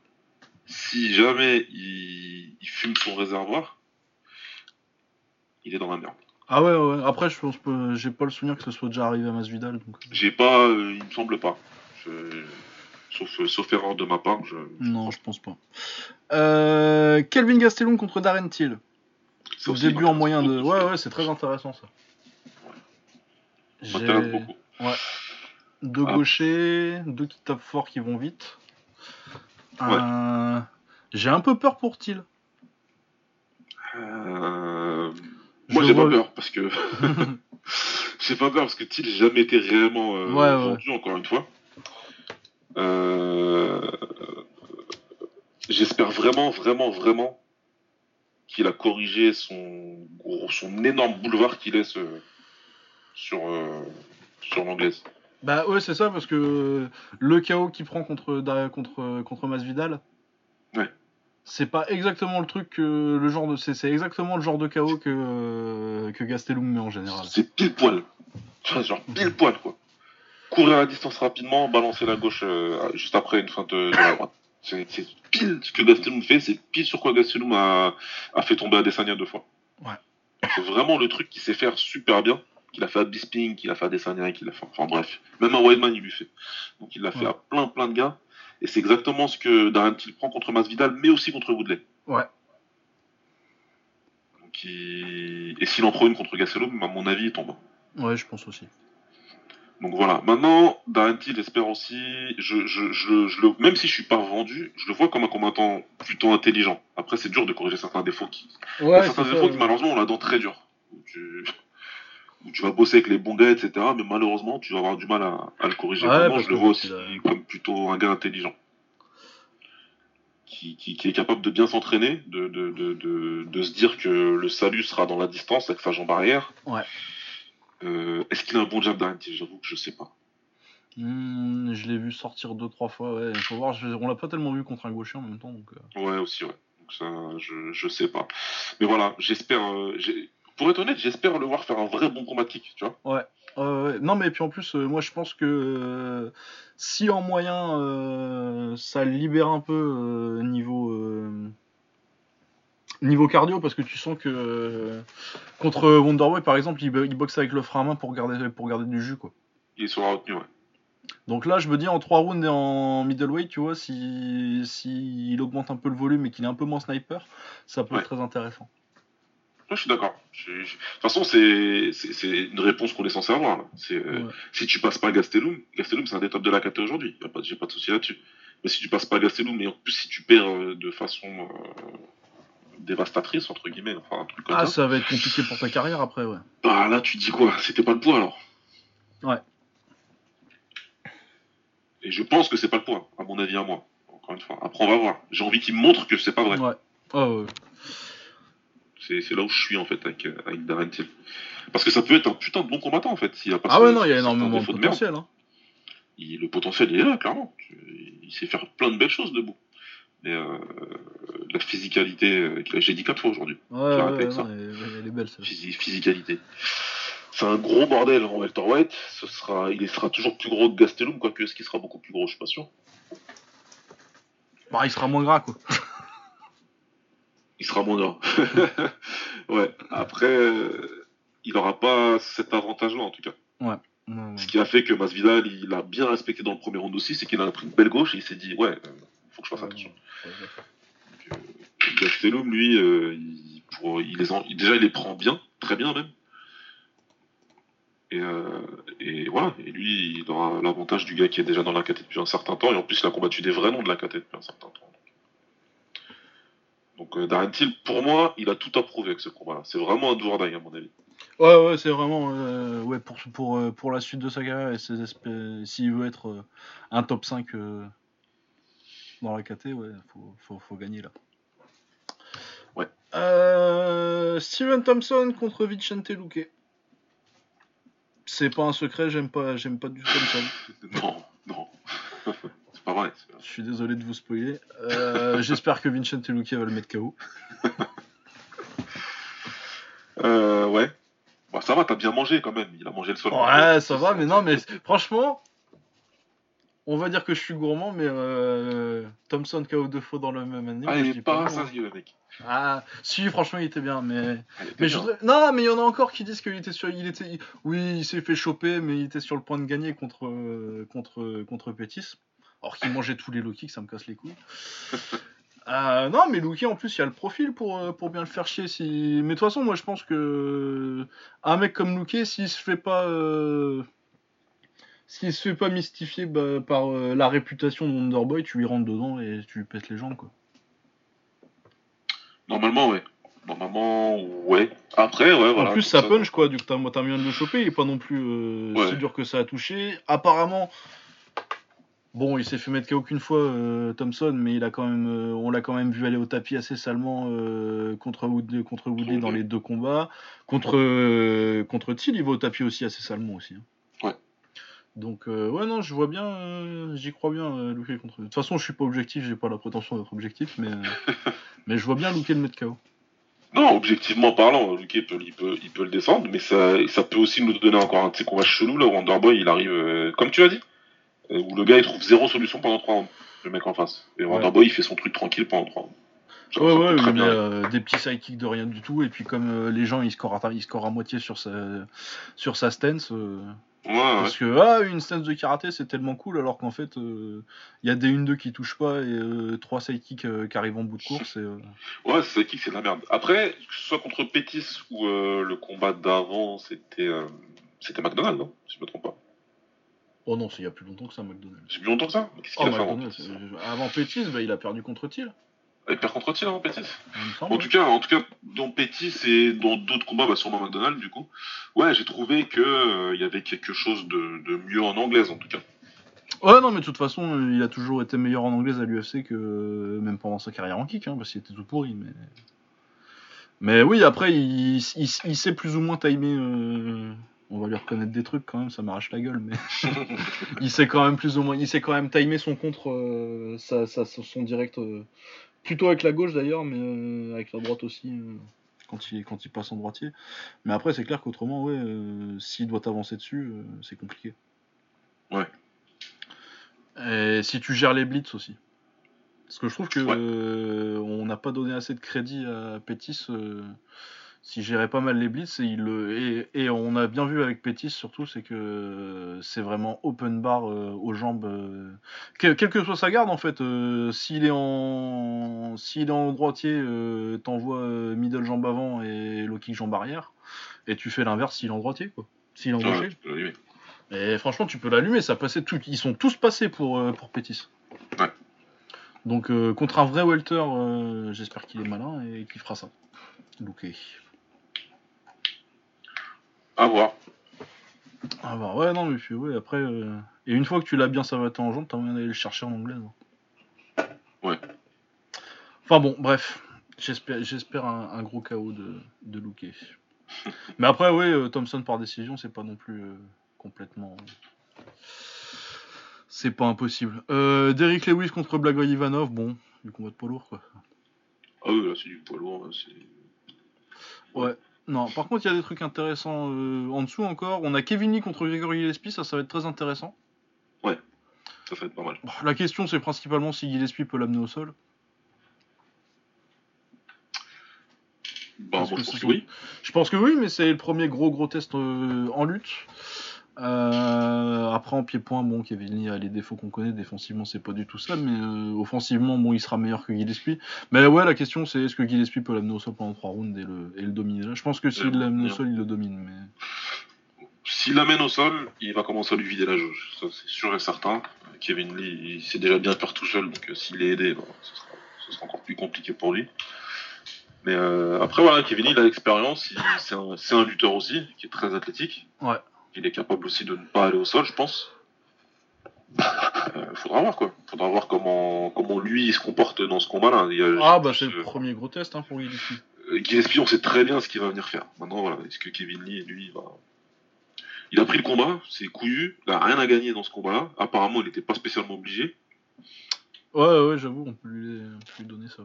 [SPEAKER 2] Si jamais il, il fume son réservoir, il est dans la merde.
[SPEAKER 1] Ah ouais, ouais. Après, je pense que j'ai pas le souvenir que ce soit déjà arrivé à Masvidal. Donc...
[SPEAKER 2] J'ai pas, euh, il me semble pas. Je- Sauf, euh, sauf erreur de ma part, je, je
[SPEAKER 1] Non, je pense pas. Euh, Kelvin Gastelum contre Darren Till. Au début en moyen de. Ouais, ouais, c'est très intéressant ça. J'ai
[SPEAKER 2] beaucoup.
[SPEAKER 1] deux
[SPEAKER 2] Ah.
[SPEAKER 1] gauchers, deux qui tapent fort qui vont vite. Euh, J'ai un peu peur pour Till.
[SPEAKER 2] Euh, Moi, j'ai
[SPEAKER 1] vois-
[SPEAKER 2] pas peur parce que j'ai pas peur parce que Till j'ai jamais été réellement euh,
[SPEAKER 1] Ouais, ouais.
[SPEAKER 2] vendu encore une fois. Euh, J'espère vraiment, vraiment, vraiment qu'il a corrigé son énorme boulevard qu'il laisse euh, sur euh, sur l'anglaise.
[SPEAKER 1] Bah ouais, c'est ça, parce que le KO qu'il prend contre, Da- contre, contre Masvidal,
[SPEAKER 2] Ouais.
[SPEAKER 1] c'est pas exactement le truc que le genre de. C'est exactement le genre de KO que, euh, que Gastelum met en général.
[SPEAKER 2] C'est pile poil. Genre pile poil quoi. Courir à la distance rapidement, balancer la gauche euh, juste après une feinte de la droite. C'est pile ce que Gastelum fait, c'est pile sur quoi Gastelum a, a fait tomber Adesanya deux fois.
[SPEAKER 1] Ouais.
[SPEAKER 2] C'est vraiment le truc qu'il sait faire super bien, qu'il a fait à Bisping, qu'il a fait à Adesanya, qu'il a fait. Enfin bref, même à Wildman il lui fait. Donc il l'a fait à plein plein de gars. Et c'est exactement ce que Darren Till prend contre Masvidal, mais aussi contre Woodley.
[SPEAKER 1] Ouais.
[SPEAKER 2] Donc, il- Et s'il en prend une contre Gastelum, à mon avis, il tombe.
[SPEAKER 1] Ouais, je pense aussi.
[SPEAKER 2] Donc voilà, maintenant, espère aussi, je, je, je, je le, même si je suis pas vendu, je le vois comme un combattant plutôt intelligent. Après, c'est dur de corriger certains défauts qui, a
[SPEAKER 1] Ouais,
[SPEAKER 2] certains défauts qui malheureusement on la dent très dur. Où tu, tu vas bosser avec les bons gars, etc. Mais malheureusement, tu vas avoir du mal à, à le corriger.
[SPEAKER 1] Ouais, parce
[SPEAKER 2] je le vois aussi
[SPEAKER 1] a-
[SPEAKER 2] comme plutôt un gars intelligent. Qui, qui, qui est capable de bien s'entraîner, de, de, de, de, de se dire que le salut sera dans la distance avec sa jambe arrière.
[SPEAKER 1] Ouais.
[SPEAKER 2] Euh, Est-ce qu'il a un bon jab Darren Till J'avoue que je sais pas.
[SPEAKER 1] Hmm, je l'ai vu sortir deux, trois fois. Ouais, faut voir. je- On l'a pas tellement vu contre un gaucher en même temps. Donc, euh,
[SPEAKER 2] Ouais, aussi, ouais. Donc ça, je, je sais pas. Mais voilà, j'espère. euh, pour être honnête, j'espère le voir faire un vrai bon combat de kick, tu vois.
[SPEAKER 1] Ouais, ouais. Non, mais puis en plus, euh, moi je pense que euh, si en moyen ça libère un peu niveau niveau cardio, parce que tu sens que euh, contre Wonderboy par exemple, il, bo- il boxe avec le frein à main pour garder pour garder du jus quoi.
[SPEAKER 2] Il sera retenu, ouais.
[SPEAKER 1] Donc là, je me dis en 3 rounds et en middleweight, tu vois, si, si il augmente un peu le volume et qu'il est un peu moins sniper, ça peut
[SPEAKER 2] Ouais.
[SPEAKER 1] être très intéressant.
[SPEAKER 2] je suis d'accord. De toute façon, c'est une réponse qu'on est censé avoir. Là. Euh, si tu passes pas Gastelum, Gastelum c'est un des tops de la KT aujourd'hui. J'ai pas de souci là-dessus. Mais si tu passes pas Gastelum, mais en plus si tu perds euh, de façon euh, dévastatrice, entre guillemets, enfin un truc
[SPEAKER 1] comme ah, ça. ça va être compliqué pour ta carrière après, ouais.
[SPEAKER 2] Bah là, tu dis quoi? C'était pas le poids alors
[SPEAKER 1] Ouais.
[SPEAKER 2] Et je pense que c'est pas le point, à mon avis à moi. Encore une fois. Après, on va voir. J'ai envie qu'il montre que c'est pas vrai.
[SPEAKER 1] Ouais. Oh,
[SPEAKER 2] c'est là où je suis en fait avec, avec Darren Till. Parce que ça peut être un putain de bon combattant en fait.
[SPEAKER 1] a pas ah ouais, non, il y a énormément de potentiel. hein.
[SPEAKER 2] le potentiel il est là, clairement. Il sait faire plein de belles choses debout. Mais euh, la physicalité, euh, j'ai dit quatre fois aujourd'hui.
[SPEAKER 1] Ouais, ouais, ça. Elle, est belle ça.
[SPEAKER 2] physicalité. C'est un gros bordel en welterweight. Ce sera, il sera toujours plus gros que Gastelum, quoique est-ce qu'il sera beaucoup plus gros, je suis pas sûr.
[SPEAKER 1] Bah, il sera moins gras, quoi.
[SPEAKER 2] il sera moins gras. ouais. Après, euh, il n'aura pas cet avantage-là, en tout cas.
[SPEAKER 1] Ouais.
[SPEAKER 2] Ce qui a fait que Masvidal, il a bien respecté dans le premier round aussi, c'est qu'il a pris une belle gauche et il s'est dit, ouais, faut que je fasse attention. Gastelum, lui, il, pour, il les déjà, il les prend bien, très bien même. Euh, et, voilà, et lui, il aura l'avantage du gars qui est déjà dans la KT depuis un certain temps, et en plus, il a combattu des vrais noms de la KT depuis un certain temps. Donc, euh, Darren Till, pour moi, il a tout approuvé avec ce combat-là. C'est vraiment un Dourdaï, à mon avis.
[SPEAKER 1] Ouais, ouais, c'est vraiment euh, ouais, pour, pour, pour la suite de sa carrière et ses s'il veut être un top 5 dans la KT, ouais, faut, faut, faut gagner là.
[SPEAKER 2] Ouais.
[SPEAKER 1] Steven Thompson contre Vicente Luque. C'est pas un secret, j'aime pas, j'aime pas du tout
[SPEAKER 2] ça. non, non. c'est pas vrai.
[SPEAKER 1] Je suis désolé de vous spoiler. Euh, j'espère que Vincent Luque va le mettre KO.
[SPEAKER 2] euh, ouais. Bon, ça va, t'as bien mangé quand même. Il a mangé le sol.
[SPEAKER 1] Ouais, ça va, mais non, mais franchement, on va dire que je suis gourmand, mais euh, Thompson KO deux fois dans le même année.
[SPEAKER 2] Ah, il est pas, pas le mec.
[SPEAKER 1] Ah, si, franchement, il était bien, mais. mais je Non, mais il y en a encore qui disent qu'il était sur. Il était... Oui, il s'est fait choper, mais il était sur le point de gagner contre, contre, contre Pétis. Or qu'il mangeait tous les low kicks, ça me casse les couilles. Euh, non, mais Luki, en plus, il y a le profil pour, euh, pour bien le faire chier. Si... Mais de toute façon, moi, je pense que. Un mec comme Luki, s'il se fait pas. Euh, s'il se fait pas mystifier bah, par la réputation de Wonderboy, tu lui rentres dedans et tu lui pètes les jambes, quoi.
[SPEAKER 2] Normalement, ouais. Normalement, ouais. Après, ouais, voilà.
[SPEAKER 1] En plus, ça, punch, quoi. Du coup, t'as moyen de le choper. Il est pas non plus euh, si dur que ça à toucher. Apparemment, bon, il s'est fait mettre qu'aucune fois, euh, Thompson, mais il a quand même, euh, on l'a quand même vu aller au tapis assez salement contre, Wood, contre Woodley dans les deux combats. Contre, contre Thiel, il va au tapis aussi assez salement aussi. Hein. Donc, euh, ouais, non, je vois bien, euh, j'y crois bien, euh, contre. De toute façon, je suis pas objectif, j'ai pas la prétention d'être objectif, mais, mais je vois bien Luke le mettre KO.
[SPEAKER 2] Non, objectivement parlant, Luke il peut, il peut, il peut le descendre, mais ça, ça peut aussi nous donner encore un petit combat chelou là où Wonderboy il arrive, comme tu as dit, où le gars il trouve zéro solution pendant 3 rounds, le mec en face. Et Wonderboy il fait son truc tranquille pendant 3 rounds.
[SPEAKER 1] ouais, ouais, il met des petits sidekicks de rien du tout, et puis comme les gens ils scorent, à, ils scorent à moitié sur sa, sur sa stance. Parce que ah, une stance de karaté c'est tellement cool alors qu'en fait il euh, y a des 1-2 qui touchent pas et 3 euh, sidekicks euh, qui arrivent en bout de course. Et,
[SPEAKER 2] Ouais, sidekick c'est de la merde. Après, que ce soit contre Pétis ou le combat d'avant c'était c'était McDonald's, non Si je me trompe pas.
[SPEAKER 1] Oh non, c'est il y a plus longtemps que ça, McDonald's.
[SPEAKER 2] C'est plus longtemps que ça?
[SPEAKER 1] Qu'est-ce qu'il a oh, fait avant Pétis, bah, il a perdu contre Thiel.
[SPEAKER 2] Il perd contre Thiel avant Pétis En tout cas, en tout cas, dans Pétis et dans d'autres combats, bah, sûrement McDonald's du coup, ouais, j'ai trouvé que euh, il y avait quelque chose de, mieux en anglaise en tout cas.
[SPEAKER 1] Ouais, non, mais de toute façon, il a toujours été meilleur en anglaise à l'UFC que euh, même pendant sa carrière en kick, hein, parce qu'il était tout pourri. Mais, mais oui, après, il, sait plus ou moins timer. Euh, on va lui reconnaître des trucs quand même, ça m'arrache la gueule, mais il sait quand même plus ou moins, il sait quand même timer son contre, son direct Plutôt avec la gauche d'ailleurs, mais euh, avec la droite aussi, euh, quand, il, quand il passe en droitier. Mais après, c'est clair qu'autrement, ouais, euh, s'il doit avancer dessus, c'est compliqué.
[SPEAKER 2] Ouais.
[SPEAKER 1] Et si tu gères les blitz aussi. Parce que je trouve que on n'a pas donné assez de crédit à Pétis S'il gérait pas mal les blitz, et, il le- et, et on a bien vu avec Pétis surtout, c'est que c'est vraiment open bar euh, aux jambes. euh, quelle, quelle que soit sa garde en fait, euh, s'il est en s'il est en droitier, t'envoies middle jambe avant et low kick jambe arrière, et tu fais l'inverse s'il est en droitier quoi. S'il est en gaucher.
[SPEAKER 2] L'allumer.
[SPEAKER 1] Et franchement, tu peux l'allumer, ça passait tout. Ils sont tous passés pour, pour Pétis.
[SPEAKER 2] Ouais.
[SPEAKER 1] Donc, contre un vrai welter, j'espère qu'il est malin et qu'il fera ça. Looké.
[SPEAKER 2] À voir.
[SPEAKER 1] Ah bah ouais, non, mais puis ouais, après. euh, Et une fois que tu l'as bien savaté en jambe, t'as moyen d'aller le chercher en anglaise. hein.
[SPEAKER 2] Ouais.
[SPEAKER 1] Enfin bon, bref. J'espère, j'espère un, un gros KO de, de mais après, ouais, euh, Thompson par décision, c'est pas non plus euh, complètement. C'est pas impossible. Euh, Derrick Lewis contre Blagoy Ivanov, bon, du combat de poids lourd quoi.
[SPEAKER 2] Ah oui, là, c'est du poids lourd. là, c'est-
[SPEAKER 1] Ouais. Non, par contre, il y a des trucs intéressants euh, en dessous encore. On a Kevin Lee contre Gregory Gillespie, ça, ça va être très intéressant.
[SPEAKER 2] Ça va être pas mal.
[SPEAKER 1] Bon, La question, c'est principalement si Gillespie peut l'amener au sol.
[SPEAKER 2] Bah, je pense que oui.
[SPEAKER 1] Je pense que oui, mais c'est le premier gros gros test euh, en lutte. Euh, après en pied-point, bon, Kevin Lee a les défauts qu'on connaît. Défensivement, c'est pas du tout ça, mais euh, offensivement, bon, il sera meilleur que Gillespie. Mais ouais, la question, c'est est-ce que Gillespie peut l'amener au sol pendant 3 rounds et le, et le dominer? Je pense que s'il
[SPEAKER 2] Euh,
[SPEAKER 1] l'amène au sol, il le domine. Mais
[SPEAKER 2] S'il l'amène au sol, il va commencer à lui vider la jauge. Ça, c'est sûr et certain. Kevin Lee, il sait déjà bien faire tout seul, donc s'il est aidé, bah, ce, sera, ce sera encore plus compliqué pour lui. Mais après, voilà, Kevin Lee, il a l'expérience. C'est un, c'est un lutteur aussi, qui est très athlétique.
[SPEAKER 1] Ouais.
[SPEAKER 2] Il est capable aussi de ne pas aller au sol, je pense. Euh, faudra voir, quoi. Faudra voir comment, comment lui il se comporte dans ce combat-là.
[SPEAKER 1] Ah bah c'est le
[SPEAKER 2] euh,
[SPEAKER 1] premier gros test hein, pour Gillespie.
[SPEAKER 2] euh, Gillespie, on sait très bien ce qu'il va venir faire. Maintenant, voilà, est-ce que Kevin Lee, lui, il va. Il a pris le combat, c'est couillu, il a rien à gagner dans ce combat-là. Apparemment, il n'était pas spécialement obligé.
[SPEAKER 1] Ouais, ouais, j'avoue, on peut lui, donner ça.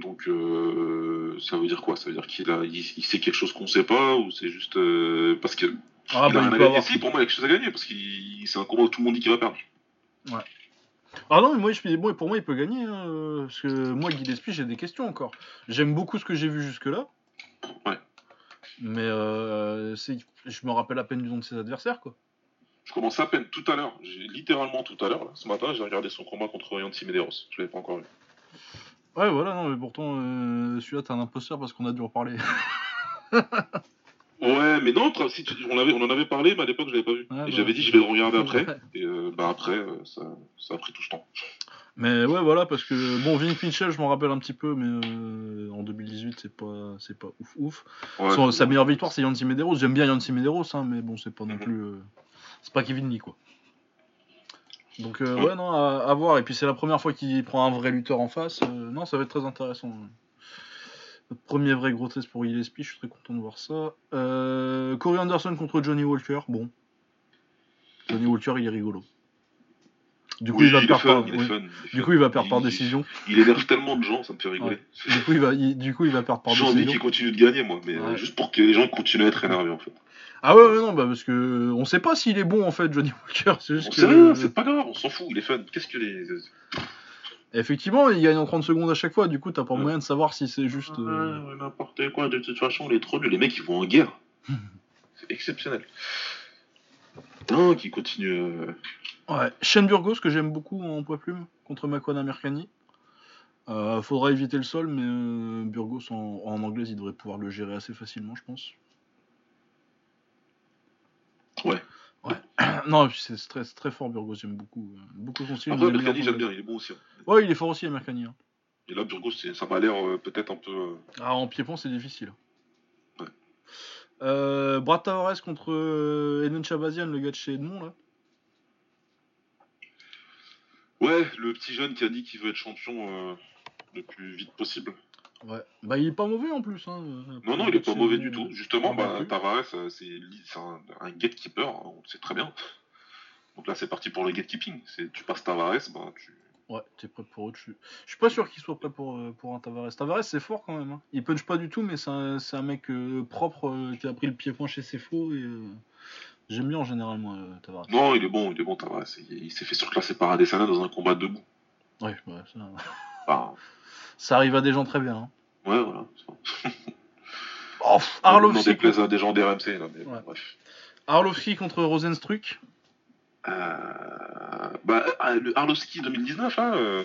[SPEAKER 2] Donc, euh, ça veut dire quoi? Ça veut dire qu'il a, il, il sait quelque chose qu'on sait pas, ou c'est juste euh, parce que.
[SPEAKER 1] Ah
[SPEAKER 2] il
[SPEAKER 1] bah
[SPEAKER 2] a
[SPEAKER 1] il
[SPEAKER 2] rien à
[SPEAKER 1] peut
[SPEAKER 2] gagner.
[SPEAKER 1] avoir.
[SPEAKER 2] Si, pour moi, il a quelque chose à gagner, parce que c'est un combat où tout le monde dit qu'il va perdre.
[SPEAKER 1] Ah non, mais moi, je, moi, pour moi, il peut gagner. hein, parce que moi, Gillespie, j'ai des questions encore. J'aime beaucoup ce que j'ai vu jusque-là.
[SPEAKER 2] Ouais.
[SPEAKER 1] Mais euh, je me rappelle à peine du nom de ses adversaires, quoi.
[SPEAKER 2] Je commence à peine tout à l'heure, littéralement tout à l'heure, ce matin, j'ai regardé son combat contre Yancy Medeiros. Je l'avais pas encore vu.
[SPEAKER 1] Ouais, voilà, non, mais pourtant, euh, celui-là, t'es un imposteur parce qu'on a dû en parler.
[SPEAKER 2] Ouais, mais non, tra- si tu- on, avait, on en avait parlé, mais à l'époque, je l'avais pas vu. Et
[SPEAKER 1] bah,
[SPEAKER 2] j'avais dit, je vais le regarder après. Et euh, bah après, euh, ça, ça a pris tout ce temps.
[SPEAKER 1] Mais ouais, voilà, parce que bon, Vin Pinchel, je m'en rappelle un petit peu, mais euh, en 2018, c'est pas, c'est pas ouf ouf.
[SPEAKER 2] Ouais,
[SPEAKER 1] Son-
[SPEAKER 2] c'est-
[SPEAKER 1] sa meilleure victoire, c'est Yancy Medeiros. J'aime bien Yancy Medeiros, hein, mais bon, c'est pas non
[SPEAKER 2] Mhm.
[SPEAKER 1] plus. euh, c'est pas Kevin Lee, quoi. Donc,
[SPEAKER 2] Ouais.
[SPEAKER 1] ouais, non, à, à voir. Et puis, c'est la première fois qu'il prend un vrai lutteur en face. non, ça va être très intéressant. Notre premier vrai gros test pour Gillespie, je suis très content de voir ça. Euh, Corey Anderson contre Johnny Walker, bon. Johnny Walker, il est rigolo. Du coup,
[SPEAKER 2] Oui,
[SPEAKER 1] il va perdre
[SPEAKER 2] fun,
[SPEAKER 1] par,
[SPEAKER 2] il est
[SPEAKER 1] oui.
[SPEAKER 2] fun, il est
[SPEAKER 1] Du
[SPEAKER 2] fun.
[SPEAKER 1] coup, il va perdre par
[SPEAKER 2] Il-
[SPEAKER 1] décision.
[SPEAKER 2] Il énerve tellement de gens, ça me fait rigoler.
[SPEAKER 1] Du coup, il va, il- du coup, il va perdre par
[SPEAKER 2] J'ai envie
[SPEAKER 1] décision.
[SPEAKER 2] qu'il continue de gagner, moi, mais euh,
[SPEAKER 1] Ouais.
[SPEAKER 2] juste pour que les gens continuent à être énervés, en fait.
[SPEAKER 1] Ah ouais, non, bah parce que on sait pas s'il est bon en fait, Johnny Walker. C'est juste
[SPEAKER 2] On
[SPEAKER 1] que.
[SPEAKER 2] sait rien, c'est pas grave, on s'en fout, il est fun. Qu'est-ce que les.
[SPEAKER 1] Effectivement, il gagne en 30 secondes à chaque fois, du coup, t'as pas
[SPEAKER 2] Ouais.
[SPEAKER 1] moyen de savoir si c'est juste. euh,
[SPEAKER 2] Ouais, ouais, n'importe quoi, de toute façon, trop nul. Les mecs, ils vont en guerre. c'est exceptionnel. Non, qui continue. euh,
[SPEAKER 1] Ouais. Shane Burgos, que j'aime beaucoup en poids plume, contre Makwan Amirkani. Euh, faudra éviter le sol, mais euh, Burgos en, en anglais, il devrait pouvoir le gérer assez facilement, je pense.
[SPEAKER 2] Ouais.
[SPEAKER 1] Non, c'est très, très fort, Burgos, j'aime beaucoup. euh, beaucoup son style.
[SPEAKER 2] Après,
[SPEAKER 1] il est meilleur
[SPEAKER 2] Mercani, j'aime bien, il est bon aussi. hein.
[SPEAKER 1] Ouais, il est fort aussi, Amirkani. hein.
[SPEAKER 2] Et là, Burgos, ça m'a l'air euh, peut-être un peu. euh,
[SPEAKER 1] Ah, en pied-point, c'est difficile.
[SPEAKER 2] Ouais.
[SPEAKER 1] Euh, Brad Tavares contre Eden Chabazian, le gars de chez Edmond, là.
[SPEAKER 2] Ouais, le petit jeune qui a dit qu'il veut être champion le plus vite possible.
[SPEAKER 1] Ouais. Bah, il est pas mauvais en plus. Hein.
[SPEAKER 2] Non, non, il est pas mauvais du tout. Justement, bah. Tavares, euh, c'est un, un gatekeeper, hein, on le sait très bien. Donc là, c'est parti pour le gatekeeping. Tu passes Tavares, bah, tu.
[SPEAKER 1] Ouais, t'es prêt pour autre chose. Je suis pas sûr qu'il soit prêt pour, euh, pour un Tavares. Tavares, c'est fort quand même. Hein. Il punch pas du tout, mais c'est un, un mec euh, propre euh, qui a pris le pied-point chez ses faux. Et, J'aime bien en général, moi, Tavares.
[SPEAKER 2] Non, il est bon, il est bon, Tavares. Il, il s'est fait surclasser par Adesanya dans un combat debout.
[SPEAKER 1] Ouais, ouais, ça,
[SPEAKER 2] Enfin,
[SPEAKER 1] ça arrive à des gens très bien. hein.
[SPEAKER 2] ouais, voilà.
[SPEAKER 1] Oh, Arlovski,
[SPEAKER 2] déplaise à des gens d'RMC, là, mais
[SPEAKER 1] Ouais.
[SPEAKER 2] bref.
[SPEAKER 1] Arlovski contre Rosenstruck.
[SPEAKER 2] Euh, bah, ah, le Arlovski 2019, là, euh,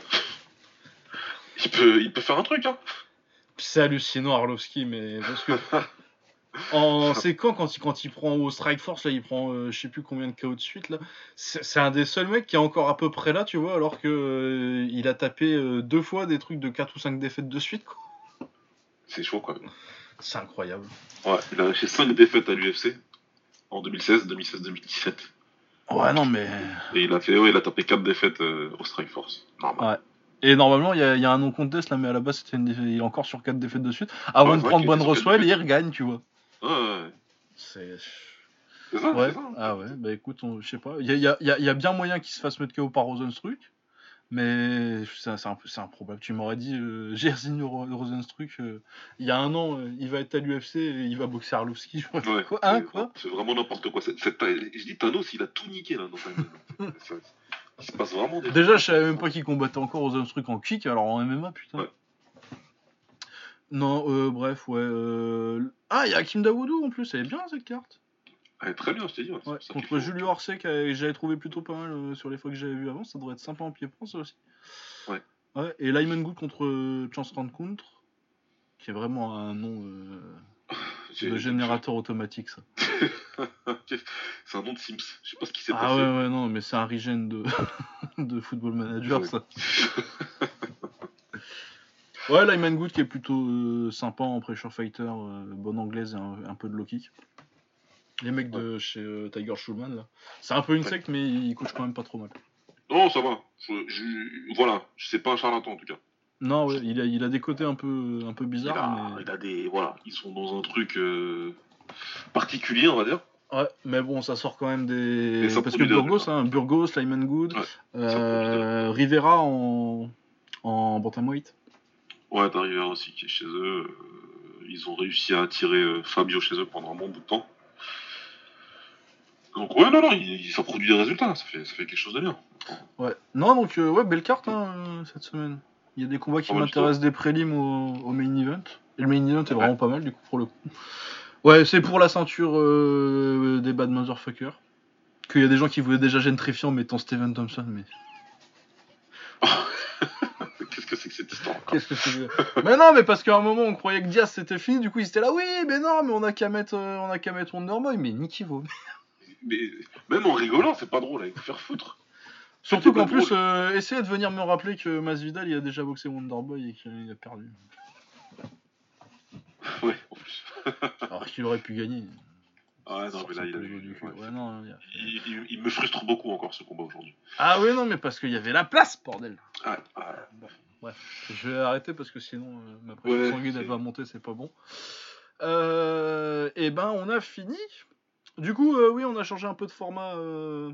[SPEAKER 2] il, peut, il peut faire un truc, hein.
[SPEAKER 1] C'est hallucinant Arlovski, mais parce que en c'est quand quand il quand il prend au Strike Force là, il prend euh, je sais plus combien de KO de suite là. C'est c'est un des seuls mecs qui est encore à peu près là, tu vois, alors que euh, il a tapé euh, deux fois des trucs de 4 ou 5 défaites de suite. quoi.
[SPEAKER 2] C'est chaud, même.
[SPEAKER 1] C'est incroyable.
[SPEAKER 2] Ouais, il a lâché 5 défaites à l'UFC en 2016, 2016, 2017.
[SPEAKER 1] Ouais non mais
[SPEAKER 2] Et il a fait, ouais, il a tapé 4 défaites au Strike Force. Normal.
[SPEAKER 1] et normalement il y a, il y a un non contest là, mais à la base c'était une défaite- il est encore sur 4 défaites de suite. Avant
[SPEAKER 2] Ouais,
[SPEAKER 1] de prendre
[SPEAKER 2] quatre
[SPEAKER 1] Roswell, il regagne, tu vois.
[SPEAKER 2] Ouais, ouais,
[SPEAKER 1] C'est
[SPEAKER 2] ça,
[SPEAKER 1] Ouais,
[SPEAKER 2] ça.
[SPEAKER 1] ah ouais, bah écoute, on- je sais pas. Il y a, y a- y a- y a bien moyen qu'il se fasse mettre KO par Rosenstruck, mais c'est c'est un peu c'est improbable. Tu m'aurais dit, euh, Ro- Rosenstruck, euh, il y a un an, euh, il va être à l'UFC et il va boxer Arlovski.
[SPEAKER 2] Ouais,
[SPEAKER 1] quoi Hein,
[SPEAKER 2] c'est-
[SPEAKER 1] quoi
[SPEAKER 2] C'est vraiment n'importe quoi. Cette, cette je dis Thanos, il a tout niqué là dans sa vie. Ça- Il se passe vraiment des
[SPEAKER 1] Déjà, je savais même pas qu'il combattait encore Rosenstruck en kick, alors en MMA, putain.
[SPEAKER 2] Ouais.
[SPEAKER 1] Non, euh, bref, ouais. euh, Ah, il y a Hakim Dawoudou en plus, elle est bien cette carte.
[SPEAKER 2] Ouais, très bien, je t'ai dit. ouais,
[SPEAKER 1] Ouais, contre. Julio Orsay, que j'avais trouvé plutôt pas mal euh, sur les fois que j'avais vu avant, ça devrait être sympa en pied-point ça aussi.
[SPEAKER 2] Ouais.
[SPEAKER 1] Ouais, et Lyman Good contre Chance Rencontre, qui est vraiment un nom de générateur automatique ça.
[SPEAKER 2] c'est un nom de Sims. Je sais pas ce qui s'est
[SPEAKER 1] Ah
[SPEAKER 2] passé.
[SPEAKER 1] ouais, ouais, non, mais c'est un regen de, de football manager ça. Ouais, Lyman Good qui est plutôt euh, sympa en pressure fighter, euh, bonne anglaise et un, un peu de low kick. Les mecs de chez euh, Tiger Schulman là. C'est un peu une
[SPEAKER 2] Ouais.
[SPEAKER 1] secte, mais il coach quand même pas trop mal.
[SPEAKER 2] Non, ça va. Je, je- voilà, c'est pas un charlatan en tout cas.
[SPEAKER 1] Non, ouais, il a, il a des côtés un peu, un peu
[SPEAKER 2] Il
[SPEAKER 1] bizarres.
[SPEAKER 2] a,
[SPEAKER 1] mais...
[SPEAKER 2] il a des, voilà, ils sont dans un truc particulier, on va dire.
[SPEAKER 1] Ouais, mais bon, ça sort quand même des. Parce que Burgos, hein, Burgos, Lyman Good, Rivera en, en bantamweight.
[SPEAKER 2] Ouais, t'arrives aussi qui est chez eux. euh, ils ont réussi à attirer euh, Fabio chez eux pendant un bon bout de temps. Donc ouais, non, non, il, il- ça produit des résultats. Ça fait, ça fait quelque chose de bien.
[SPEAKER 1] Ouais. Non, donc, euh, ouais, belle carte hein, euh, cette semaine. Il y a des combats qui m'intéressent des prélims au, au main event. Et le main event est
[SPEAKER 2] Ouais.
[SPEAKER 1] vraiment pas mal, du coup, pour le coup. Ouais, c'est pour la ceinture euh, des Bad Motherfuckers. Qu'il y a des gens qui voulaient déjà gentrifier en mettant Steven Thompson, mais.
[SPEAKER 2] Qu'est-ce que c'est que cette histoire
[SPEAKER 1] Qu'est-ce que c'est que- Mais non, mais parce qu'à un moment on croyait que Diaz c'était fini, du coup ils étaient là, oui, mais non, mais on a qu'à mettre, euh, on a qu'à mettre Wonderboy, mais.
[SPEAKER 2] Mais même en rigolant, c'est pas drôle, il faut faire foutre.
[SPEAKER 1] Surtout qu'en plus, euh, essayez de venir me rappeler que Masvidal il a déjà boxé Wonderboy et qu'il a perdu.
[SPEAKER 2] Ouais, en plus.
[SPEAKER 1] Alors qu'il aurait pu gagner.
[SPEAKER 2] Ah non, mais là, il a
[SPEAKER 1] Sorti
[SPEAKER 2] eu.
[SPEAKER 1] du cul.
[SPEAKER 2] ouais.
[SPEAKER 1] Ouais, non, il y a-
[SPEAKER 2] Il, il- il me frustre beaucoup encore ce combat aujourd'hui.
[SPEAKER 1] Ah ouais, non, mais parce qu'il y avait la place, bordel.
[SPEAKER 2] Ah, ah,
[SPEAKER 1] Je vais arrêter parce que sinon euh, ma pression
[SPEAKER 2] Ouais,
[SPEAKER 1] sanguine elle va monter, c'est pas bon. Euh, et ben on a fini. Du coup, euh, oui, on a changé un peu de format euh,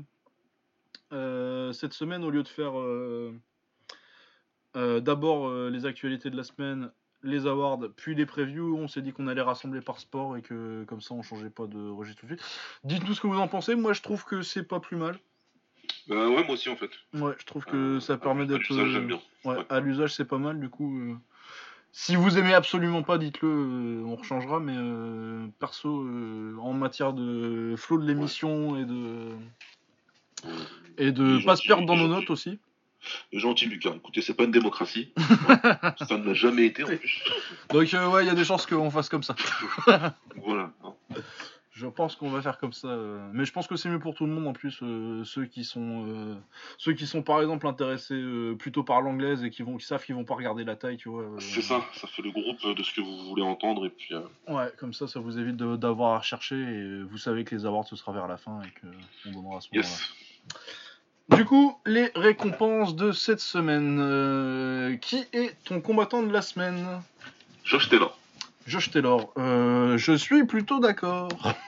[SPEAKER 1] cette semaine au lieu de faire d'abord les actualités de la semaine, les awards, puis les previews. On s'est dit qu'on allait rassembler par sport et que comme ça on changeait pas de registre tout de suite. Dites-nous ce que vous en pensez. Moi, je trouve que c'est pas plus mal.
[SPEAKER 2] Bah ouais, moi aussi en fait.
[SPEAKER 1] Ouais, je trouve que
[SPEAKER 2] Euh,
[SPEAKER 1] ça permet d'être. euh,
[SPEAKER 2] j'aime bien.
[SPEAKER 1] Ouais,
[SPEAKER 2] Ouais.
[SPEAKER 1] à l'usage c'est pas mal du coup. euh, Si vous aimez absolument pas, dites-le, euh, on rechangera, mais euh, perso, euh, en matière de flow de l'émission et de et de pas se perdre dans nos notes aussi.
[SPEAKER 2] Gentil Lucas, écoutez, c'est pas une démocratie. ça ne l'a jamais été en plus.
[SPEAKER 1] Donc euh, ouais, il y a des chances qu'on fasse comme ça.
[SPEAKER 2] Voilà. hein.
[SPEAKER 1] Je pense qu'on va faire comme ça, euh, mais je pense que c'est mieux pour tout le monde en plus. euh, ceux qui sont euh, ceux qui sont par exemple intéressés euh, plutôt par l'anglaise et qui vont qui savent qu'ils vont pas regarder la taille, tu vois. euh,
[SPEAKER 2] C'est ça, ça fait le groupe de ce que vous voulez entendre et puis. euh,
[SPEAKER 1] Ouais, comme ça, ça vous évite de- d'avoir à rechercher et vous savez que les awards ce sera vers la fin et qu'on donnera à ce moment-là.
[SPEAKER 2] yes.
[SPEAKER 1] Du coup, les récompenses de cette semaine. Euh, qui est ton combattant de la semaine?
[SPEAKER 2] Josh Taylor.
[SPEAKER 1] Josh Taylor. Euh, je suis plutôt d'accord.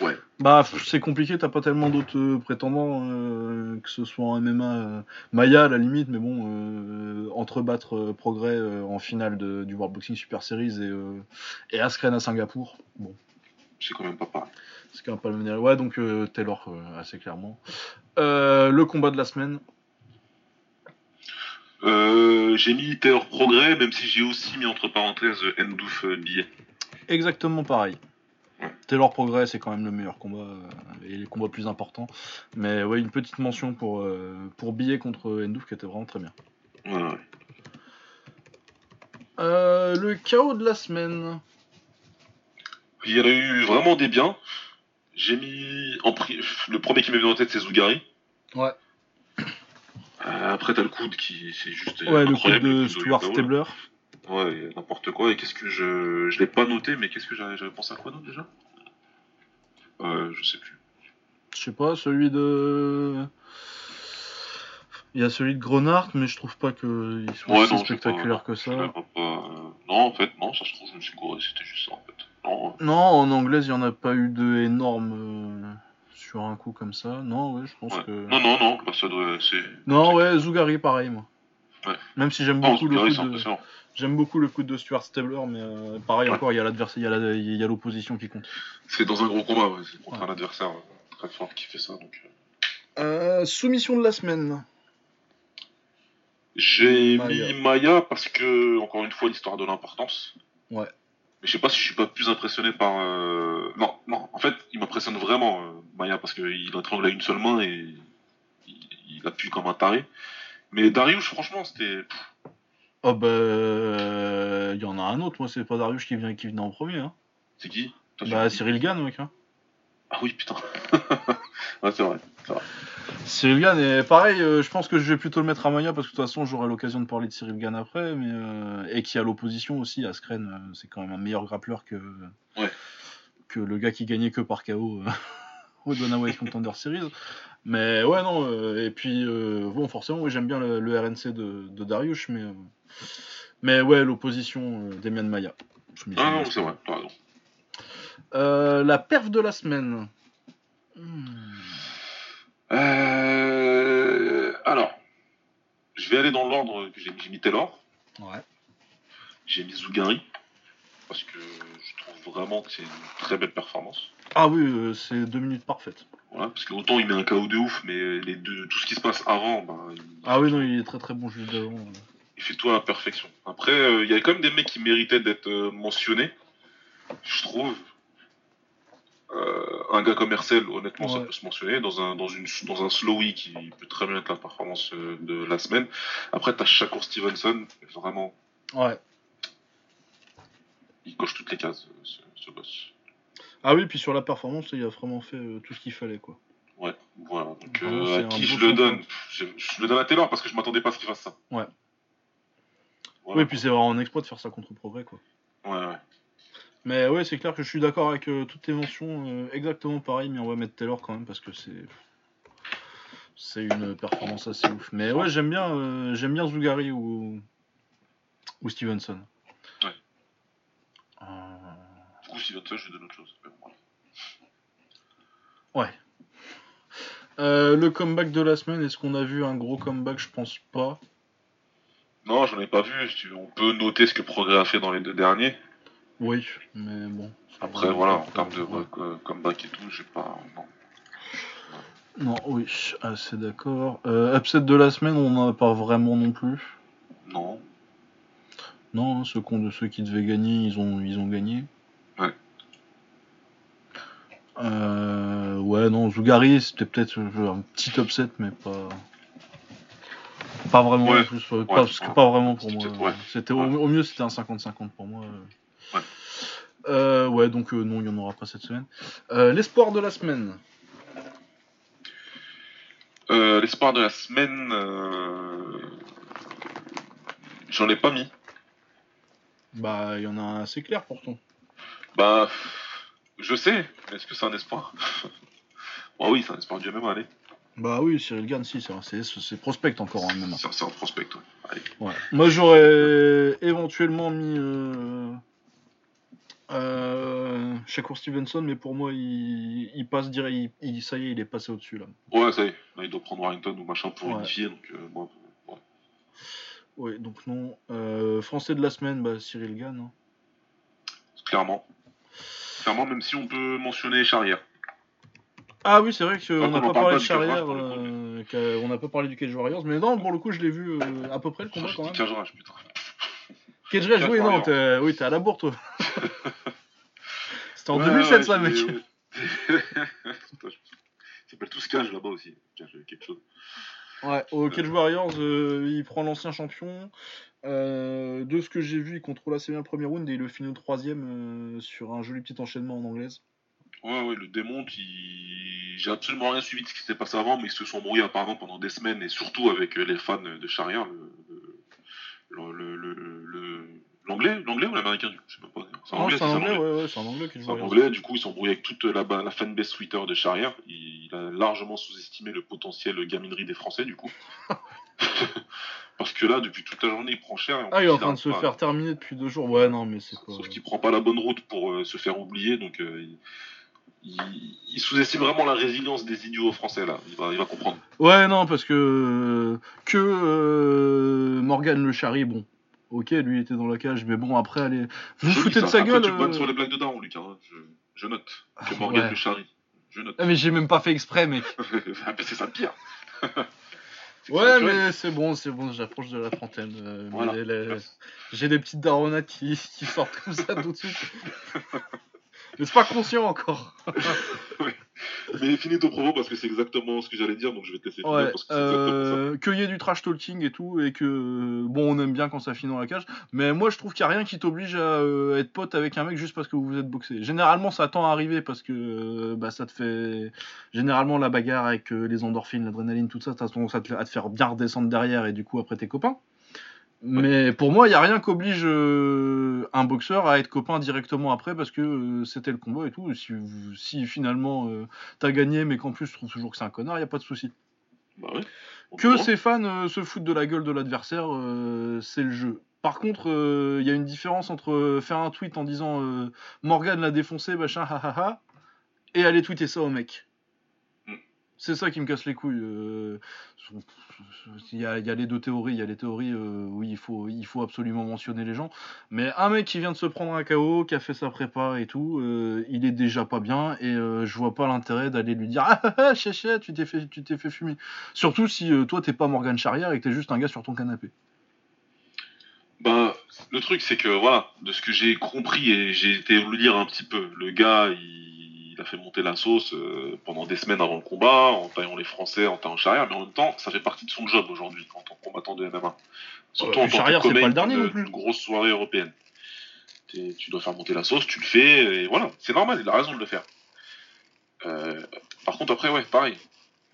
[SPEAKER 2] Ouais.
[SPEAKER 1] Bah, c'est compliqué, t'as pas tellement d'autres euh, prétendants, euh, que ce soit en MMA, euh, Maya à la limite, mais bon, euh, entrebattre euh, Progrès en finale de- du World Boxing Super Series et, et Askren à Singapour. Bon,
[SPEAKER 2] C'est quand même pas pareil.
[SPEAKER 1] C'est quand même pas le même Ouais, donc euh, Taylor, euh, assez clairement. Euh, le combat de la semaine.
[SPEAKER 2] J'ai mis Taylor Progrès, même si j'ai aussi mis entre parenthèses Ndouf Billet.
[SPEAKER 1] exactement pareil.
[SPEAKER 2] Ouais.
[SPEAKER 1] Taylor Progress c'est quand même le meilleur combat et les combats plus importants. Mais ouais, une petite mention pour, pour Billet contre Endouf qui était vraiment très bien.
[SPEAKER 2] Ouais, ouais.
[SPEAKER 1] Euh, le chaos de la semaine.
[SPEAKER 2] Il y en a eu vraiment des biens. J'ai mis en pri- le premier qui m'est venu en tête c'est Zougari.
[SPEAKER 1] Ouais.
[SPEAKER 2] Euh, après t'as le coude qui c'est juste
[SPEAKER 1] Ouais, le
[SPEAKER 2] incroyable,
[SPEAKER 1] de Stuart. Stabler.
[SPEAKER 2] Ouais, n'importe quoi. Et qu'est-ce que je je l'ai pas noté mais qu'est-ce que j'avais pensé à quoi d'autre déjà? Euh, Je sais plus.
[SPEAKER 1] Je sais pas, celui de. Il y a celui de Grenard, mais je trouve pas qu'il soit
[SPEAKER 2] Ouais,
[SPEAKER 1] aussi
[SPEAKER 2] non,
[SPEAKER 1] spectaculaire
[SPEAKER 2] pas-
[SPEAKER 1] que ça.
[SPEAKER 2] pas, euh, Non, en fait, non, ça se trouve, je me suis gouré, c'était juste ça, en fait. Non, euh,
[SPEAKER 1] Non, en anglaise, il y en a pas eu de énorme euh, sur un coup comme ça. Non, ouais, je pense
[SPEAKER 2] ouais.
[SPEAKER 1] que.
[SPEAKER 2] Non, non, non, bah, ça doit. C'est.
[SPEAKER 1] Non, ouais, Zougari, pareil, moi.
[SPEAKER 2] Ouais.
[SPEAKER 1] Même si j'aime beaucoup, le coup de... j'aime beaucoup le coup de Stuart Stabler, mais euh, pareil, encore, il y a l'adversaire, il y a la- l'opposition qui compte.
[SPEAKER 2] C'est dans un gros combat, ouais. C'est contre un adversaire euh, très fort qui fait ça, donc. euh.
[SPEAKER 1] Euh, soumission de la semaine.
[SPEAKER 2] J'ai mis Maya parce que, encore une fois, l'histoire de l'importance.
[SPEAKER 1] Ouais.
[SPEAKER 2] Je sais pas si je suis pas plus impressionné par. euh, Non, non, en fait, il m'impressionne vraiment, euh, Maya, parce qu'il étrangle à une seule main et il, il appuie comme un taré. Mais Darius, franchement, c'était.
[SPEAKER 1] Oh bah, euh, il y en a un autre, moi, c'est pas Darius qui vient, qui venait en premier. Hein.
[SPEAKER 2] C'est qui?
[SPEAKER 1] Bah, Cyril Gann, mec. Hein.
[SPEAKER 2] Ah oui, putain. ouais, c'est vrai.
[SPEAKER 1] Cyril Gann, et pareil, euh, je pense que je vais plutôt le mettre à Maya parce que de toute façon j'aurai l'occasion de parler de Cyril Gann après, mais euh, et qui a l'opposition aussi, Askren, euh, c'est quand même un meilleur grappleur que
[SPEAKER 2] Ouais.
[SPEAKER 1] que le gars qui gagnait que par KO au Dana White Contender Series. Mais ouais non, et puis bon forcément j'aime bien le, le RNC de, de Darius, mais mais ouais l'opposition Demian Maya.
[SPEAKER 2] Ah non, c'est vrai, raison.
[SPEAKER 1] Euh, la perf de la semaine. Hmm.
[SPEAKER 2] Euh... Alors, je vais aller dans l'ordre que j'ai mis. J'ai mis Taylor,
[SPEAKER 1] Ouais.
[SPEAKER 2] j'ai mis Zougari, parce que je trouve vraiment que c'est une très belle performance.
[SPEAKER 1] Ah oui, euh, c'est deux minutes parfaites.
[SPEAKER 2] Voilà, parce que autant il met un KO de ouf, mais les deux, tout ce qui se passe avant, ben, il,
[SPEAKER 1] Ah oui non, il est très très bon juste d'avant. euh.
[SPEAKER 2] il fait tout à la perfection. Après, euh, il y a quand même des mecs qui méritaient d'être mentionnés, je trouve. Euh, un gars comme Hercel, honnêtement, ça peut se mentionner. Dans un, dans une, dans un slowy qui peut très bien être la performance euh, de la semaine. Après, t'as Shakur Stevenson, vraiment,
[SPEAKER 1] Ouais.
[SPEAKER 2] il coche toutes les cases, euh, ce, ce boss.
[SPEAKER 1] Ah oui, puis sur la performance, il a vraiment fait tout ce qu'il fallait, quoi.
[SPEAKER 2] Ouais, voilà. Donc,
[SPEAKER 1] Vraiment,
[SPEAKER 2] euh, à qui je le donne? je, je le donne à Taylor parce que je m'attendais pas à ce qu'il fasse ça.
[SPEAKER 1] Ouais.
[SPEAKER 2] Voilà.
[SPEAKER 1] Oui, puis c'est vraiment un exploit de faire ça contre Progrès, quoi.
[SPEAKER 2] Ouais, ouais.
[SPEAKER 1] Mais ouais, c'est clair que je suis d'accord avec euh, toutes tes mentions, euh, exactement pareil, mais on va mettre Taylor quand même parce que c'est c'est une performance assez ouf. Mais ouais, j'aime bien, euh, j'aime bien Zougari ou ou Stevenson.
[SPEAKER 2] Ouais. Du coup, Stevenson, je lui donne autre chose.
[SPEAKER 1] Ouais. Le comeback de la semaine, est-ce qu'on a vu un gros comeback? Je pense pas.
[SPEAKER 2] Non, j'en ai pas vu. On peut noter ce que Progrès a fait dans les deux derniers.
[SPEAKER 1] Oui, mais bon.
[SPEAKER 2] Après, voilà, en termes de
[SPEAKER 1] ouais.
[SPEAKER 2] euh, comeback et tout, j'ai pas. Non.
[SPEAKER 1] Non, oui, assez d'accord. Euh, upset de la semaine, on n'en a pas vraiment non plus.
[SPEAKER 2] non.
[SPEAKER 1] Non, hein, ceux, qu'on- de ceux qui devaient gagner, ils ont, ils ont gagné.
[SPEAKER 2] Ouais.
[SPEAKER 1] Euh, ouais, non, Zougari, c'était peut-être euh, un petit upset, mais pas. Pas vraiment
[SPEAKER 2] Ouais.
[SPEAKER 1] plus. euh, pas, parce que pas vraiment pour moi. C'était au, mieux, c'était un 50-50 pour moi. euh.
[SPEAKER 2] Ouais.
[SPEAKER 1] Euh, ouais, donc euh, non, il n'y en aura pas cette semaine. Euh, L'espoir de la semaine.
[SPEAKER 2] L'espoir de la semaine. J'en ai pas mis.
[SPEAKER 1] Bah, il y en a un assez clair pourtant.
[SPEAKER 2] Bah. Je sais, mais est-ce que c'est un espoir? Bah oui, c'est un espoir du MMA, allez.
[SPEAKER 1] Bah oui, Cyril Gann, si, c'est- c'est c'est prospect encore en MMA.
[SPEAKER 2] C'est c'est un prospect, ouais. Allez.
[SPEAKER 1] Ouais. Moi j'aurais éventuellement mis euh, Shakur Stevenson, mais pour moi il, il passe direct, il, il- ça y est, il est passé au-dessus là.
[SPEAKER 2] Ouais, ça y est. Là, il doit prendre Warrington ou machin pour
[SPEAKER 1] Ouais.
[SPEAKER 2] unifier, donc euh, ouais.
[SPEAKER 1] Oui, donc non. Euh, français de la semaine, bah, Cyril Gann. hein.
[SPEAKER 2] clairement. Clairement, même si on peut mentionner Charrière.
[SPEAKER 1] Ah oui, c'est vrai qu'on
[SPEAKER 2] Donc,
[SPEAKER 1] n'a pas parlé de Charrière, euh, on n'a pas parlé du Cage Warriors, mais non, pour le coup je l'ai vu euh, à peu près le combat quand même.
[SPEAKER 2] Cage putain.
[SPEAKER 1] Rage,
[SPEAKER 2] Cage
[SPEAKER 1] oui, non, t'es oui, t'es à la bourre toi. C'était en 2007, ça, mec.
[SPEAKER 2] Ça s'appelle tout Cage là-bas aussi. Cage, quelque chose.
[SPEAKER 1] Ouais, au Cage Warriors, euh, il prend l'ancien champion. Euh, de ce que j'ai vu, il contrôle assez bien le premier round et il le finit au troisième euh, sur un joli petit enchaînement en anglaise.
[SPEAKER 2] Ouais, ouais, le démonte. Il... J'ai absolument rien suivi de ce qui s'est passé avant, mais ils se sont brouillés apparemment pendant des semaines et surtout avec les fans de Charia, le, le, le, l'anglais, l'anglais ou l'américain Je sais pas.
[SPEAKER 1] C'est anglais, c'est anglais, ouais, ouais, c'est en anglais.
[SPEAKER 2] C'est en anglais, du coup, ils sont brouillés avec toute la, la fanbase Twitter de Charia. Il, a largement sous-estimé le potentiel gaminerie des Français, du coup. Parce que là, depuis toute la journée, il prend cher.
[SPEAKER 1] ah, il est en train de se faire terminer depuis deux jours. Ouais, non, mais c'est
[SPEAKER 2] pas. Sauf qu'il prend pas la bonne route pour euh, se faire oublier, donc euh, il, sous-estime vraiment la résilience des idiots français, là. Il va, il va comprendre.
[SPEAKER 1] Ouais, non, parce que. Que euh, Morgan Le Chari, bon, Ok, lui il était dans la cage, mais bon, après, allez. Vous foutez de sa gueule. Tu
[SPEAKER 2] euh... sur les blagues de Daron, Lucas. Hein. Je, je, note. Que ah, Morgan le charrie. Je note.
[SPEAKER 1] Ah, mais j'ai même pas fait exprès, mec.
[SPEAKER 2] Ah, c'est ça le pire.
[SPEAKER 1] ouais, mais c'est bon, c'est bon, j'approche de la trentaine. Euh, voilà. J'ai des petites daronnettes qui, qui sortent comme ça tout de suite. mais c'est pas conscient encore.
[SPEAKER 2] Mais finis ton propos parce que c'est exactement ce que j'allais dire, donc je vais te laisser finir parce que
[SPEAKER 1] euh, Qu'il y ait du trash talking et tout, et que bon, on aime bien quand ça finit dans la cage, mais moi je trouve qu'il n'y a rien qui t'oblige à euh, être pote avec un mec juste parce que vous vous êtes boxé. Généralement, ça tend à arriver parce que euh, bah, ça te fait. Généralement, la bagarre avec les endorphines, l'adrénaline, tout ça, ça tendance à te, à te faire bien redescendre derrière et du coup après tes copains. Mais pour moi, il n'y a rien qui oblige euh, un boxeur à être copain directement après parce que euh, c'était le combat et tout. Si, si finalement euh, t'as gagné mais qu'en plus tu trouves toujours que c'est un connard, il n'y a pas de souci.
[SPEAKER 2] Bah ouais,
[SPEAKER 1] que ses fans se foutent de la gueule de l'adversaire, c'est le jeu. Par contre, il y a une différence entre faire un tweet en disant Morgan l'a défoncé, machin, ha et aller tweeter ça au mec. C'est ça qui me casse les couilles. Euh, il, y a, les deux théories. Il y a les théories euh, oui, il faut, absolument mentionner les gens. Mais un mec qui vient de se prendre un KO, qui a fait sa prépa et tout, euh, il est déjà pas bien et je vois pas l'intérêt d'aller lui dire Ah, ah, ah chéché, tu t'es fait, tu t'es fait fumer. Surtout si toi t'es pas Morgan Charrière et que t'es juste un gars sur ton canapé.
[SPEAKER 2] Bah, le truc c'est que voilà, de ce que j'ai compris et j'ai été lire un petit peu, le gars il il a fait monter la sauce euh, pendant des semaines avant le combat, en taillant les Français, en taillant charrière, mais en même temps, ça fait partie de son job aujourd'hui en tant que combattant de MMA. Surtout en tant que d'une grosse soirée européenne. Tu dois faire monter la sauce, tu le fais, et voilà, c'est normal, il a raison de le faire. Euh, par contre, après, ouais, pareil.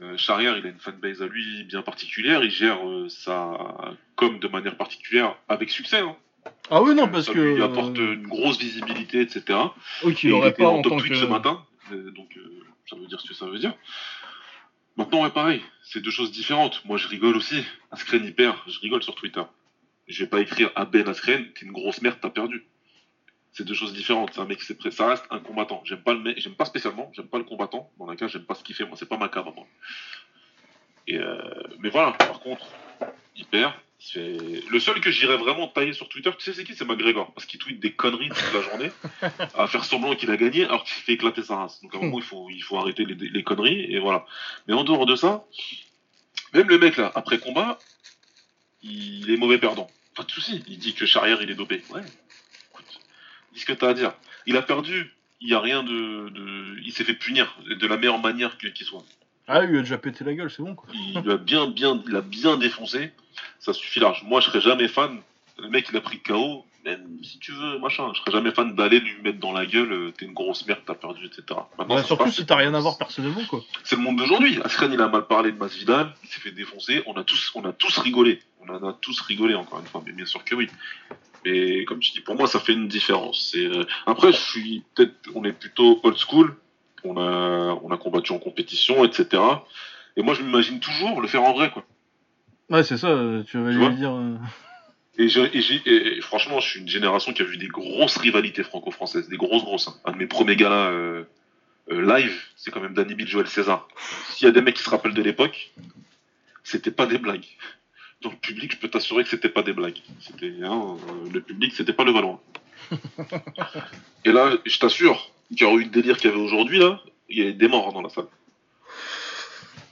[SPEAKER 2] Euh, Charrière, il a une fanbase à lui bien particulière, il gère ça comme de manière particulière avec succès. Hein.
[SPEAKER 1] Ah oui, non, parce que.
[SPEAKER 2] Il apporte une grosse visibilité, etc.
[SPEAKER 1] Ok, il aurait pas en, top tweet
[SPEAKER 2] ce matin. Donc euh, ça veut dire ce que ça veut dire. Maintenant, ouais, pareil, c'est deux choses différentes. Moi, je rigole aussi. Askren, il perd. Je rigole sur Twitter. Je vais pas écrire à Ben Askren, t'es une grosse merde, t'as perdu. C'est deux choses différentes. C'est un mec qui Ça reste un combattant. J'aime pas le pas spécialement, j'aime pas le combattant. Dans la cas, j'aime pas ce qu'il fait. Moi, c'est pas ma cave, moi. Euh... Mais voilà, par contre, il perd. Le seul que j'irais vraiment tailler sur Twitter, tu sais c'est qui? C'est McGregor, parce qu'il tweet des conneries toute la journée, à faire semblant qu'il a gagné, alors qu'il fait éclater sa race. Donc à un moment, il faut, il faut arrêter les, conneries, et voilà. Mais en dehors de ça, même le mec là, après combat, il est mauvais perdant. Pas de soucis, il dit que Charrière il est dopé. Ouais, écoute, dis ce que t'as à dire. Il a perdu, il y a rien de. de... Il s'est fait punir de la meilleure manière qu'il soit.
[SPEAKER 1] Ah, il lui a déjà pété la gueule, c'est bon quoi.
[SPEAKER 2] Il a bien, bien, il a bien défoncé ça suffit large. Moi, je serais jamais fan. Le mec, il a pris KO, même si tu veux, machin. Je serais jamais fan d'aller lui mettre dans la gueule, euh, t'es une grosse merde, t'as perdu, etc.
[SPEAKER 1] Bah, surtout si t'as rien à voir personnellement, quoi.
[SPEAKER 2] C'est le monde d'aujourd'hui. Askren, il a mal parlé de Masvidal, il s'est fait défoncer. On a tous, on a tous rigolé. On en a tous rigolé, encore une fois, mais bien sûr que oui. Et comme tu dis, pour moi, ça fait une différence. Euh, Après, je suis peut-être, on est plutôt old school. On a, on a combattu en compétition, etc. Et moi, je m'imagine toujours le faire en vrai, quoi.
[SPEAKER 1] Ouais, c'est ça, euh, tu vas lui dire. Euh.
[SPEAKER 2] Et, franchement, je suis une génération qui a vu des grosses rivalités franco-françaises, des grosses, grosses. Hein. Un de mes premiers gars là, euh, live, c'est quand même Danny Bill, Joël César. S'il y a des mecs qui se rappellent de l'époque, c'était pas des blagues. Dans le public, je peux t'assurer que c'était pas des blagues. C'était, hein, le public, c'était pas le ballon. et là, je t'assure qu'il y aurait eu le délire qu'il y avait aujourd'hui, là, il y avait des morts dans la salle.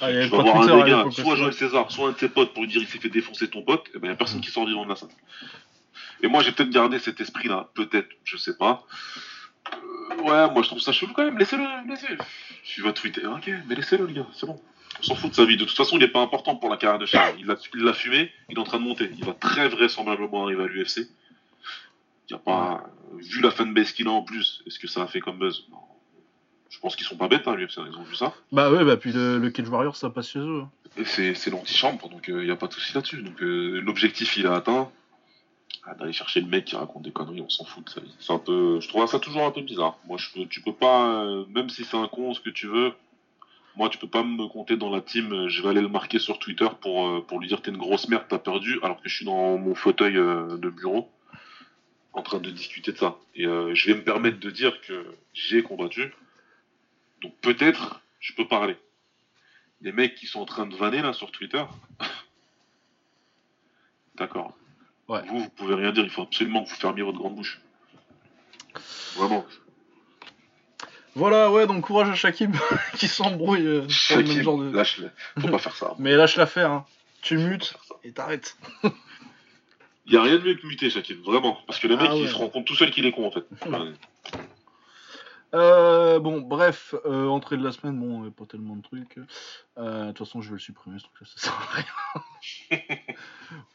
[SPEAKER 2] Ah, tu vas voir un des gars, soit Joël César, soit un de tes potes pour lui dire il s'est fait défoncer ton pote, et eh ben y a personne qui sort vivant de la salle. Et moi j'ai peut-être gardé cet esprit-là, peut-être, je sais pas. Euh, Ouais, moi je trouve ça chelou quand même. Laissez-le, laissez. Tu vas tweeter, ok, mais laissez-le, le gars, c'est bon. On s'en fout de sa vie. De toute façon, il n'est pas important pour la carrière de Charles. Il l'a il l'a fumé, il est en train de monter. Il va très vraisemblablement arriver à l'UFC. Il y a pas. Vu la fanbase qu'il a en plus, est-ce que ça a fait comme buzz? Non. Je pense qu'ils sont pas bêtes, hein, l'UFC, ils ont vu ça.
[SPEAKER 1] Bah ouais, bah puis le, le Cage Warrior, ça passe chez eux.
[SPEAKER 2] c'est l'antichambre, donc il n'y a pas de souci là-dessus. Donc euh, l'objectif, il est atteint. Ah, D'aller chercher le mec qui raconte des conneries, on s'en fout de sa vie. C'est un peu, je trouve ça toujours un peu bizarre. Moi, je peux, tu peux pas, euh, même si c'est un con, ce que tu veux, moi, tu peux pas me compter dans la team. euh, Je vais aller le marquer sur Twitter pour, euh, pour lui dire t'es une grosse merde, t'as perdu, alors que je suis dans mon fauteuil euh, de bureau en train de discuter de ça. Et euh, je vais me permettre de dire que j'ai combattu. Donc peut-être, je peux parler. Les mecs qui sont en train de vanner là sur Twitter. D'accord.
[SPEAKER 1] Ouais.
[SPEAKER 2] Vous, vous pouvez rien dire, il faut absolument que vous fermiez votre grande bouche. Vraiment.
[SPEAKER 1] Voilà, ouais, donc courage à Shakib qui s'embrouille euh, sur le même genre de.
[SPEAKER 2] Faut pas faire ça.
[SPEAKER 1] Mais lâche l'affaire, hein. Tu mutes et t'arrêtes.
[SPEAKER 2] Il y a rien de mieux que muter, Shakib, vraiment. Parce que le mec,
[SPEAKER 1] Ah ouais.
[SPEAKER 2] il se rend compte tout seul qu'il est con, en fait. Ouais.
[SPEAKER 1] Euh, bon, bref, euh, entrée de la semaine, bon, euh, pas tellement de trucs. Euh, De toute façon, je vais le supprimer, ce truc-là, ça sert à rien.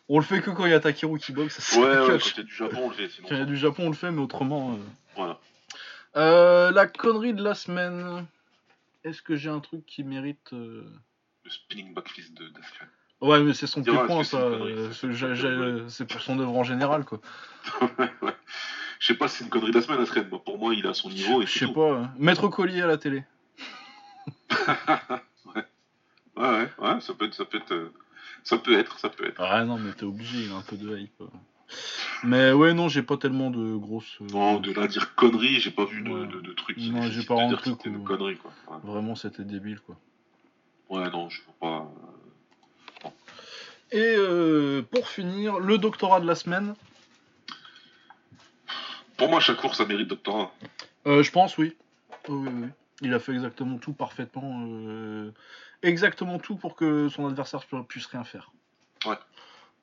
[SPEAKER 1] on le fait que quand il y a Takeru qui boxe, ça sert
[SPEAKER 2] Ouais, quand il y a du Japon, on le fait, sinon.
[SPEAKER 1] Quand il y a du Japon, on le fait, mais autrement.
[SPEAKER 2] Voilà.
[SPEAKER 1] La connerie de la semaine. Est-ce que j'ai un truc qui mérite.
[SPEAKER 2] Le spinning backfist de Deathcran.
[SPEAKER 1] Ouais, mais c'est son pied-point, ça.
[SPEAKER 2] C'est
[SPEAKER 1] pour son œuvre en général, quoi.
[SPEAKER 2] ouais. Je sais pas si c'est une connerie de la semaine. Moi, pour moi, il a son niveau et
[SPEAKER 1] Je sais
[SPEAKER 2] tout.
[SPEAKER 1] pas. hein. Mettre collier à la télé.
[SPEAKER 2] ouais, ouais, ouais, ça peut être, ça peut être, euh, ça peut être, ça peut être.
[SPEAKER 1] Ah non, mais t'es obligé, il a un peu de hype. euh. Mais ouais, non, j'ai pas tellement de grosses. euh,
[SPEAKER 2] Non, de là dire connerie, j'ai pas vu de,
[SPEAKER 1] Ouais.
[SPEAKER 2] de, de trucs.
[SPEAKER 1] Non, j'ai pas
[SPEAKER 2] de
[SPEAKER 1] un
[SPEAKER 2] dire que
[SPEAKER 1] truc
[SPEAKER 2] c'était
[SPEAKER 1] où-
[SPEAKER 2] une connerie, quoi. Ouais.
[SPEAKER 1] Vraiment, c'était débile, quoi.
[SPEAKER 2] Ouais, non, je veux pas.
[SPEAKER 1] Et euh, pour finir, le doctorat de la semaine.
[SPEAKER 2] Pour moi, chaque course, ça mérite doctorat.
[SPEAKER 1] Euh, je pense, oui. Oui, oui, oui. Il a fait exactement tout parfaitement. euh, Exactement tout pour que son adversaire pu- puisse rien faire.
[SPEAKER 2] Ouais.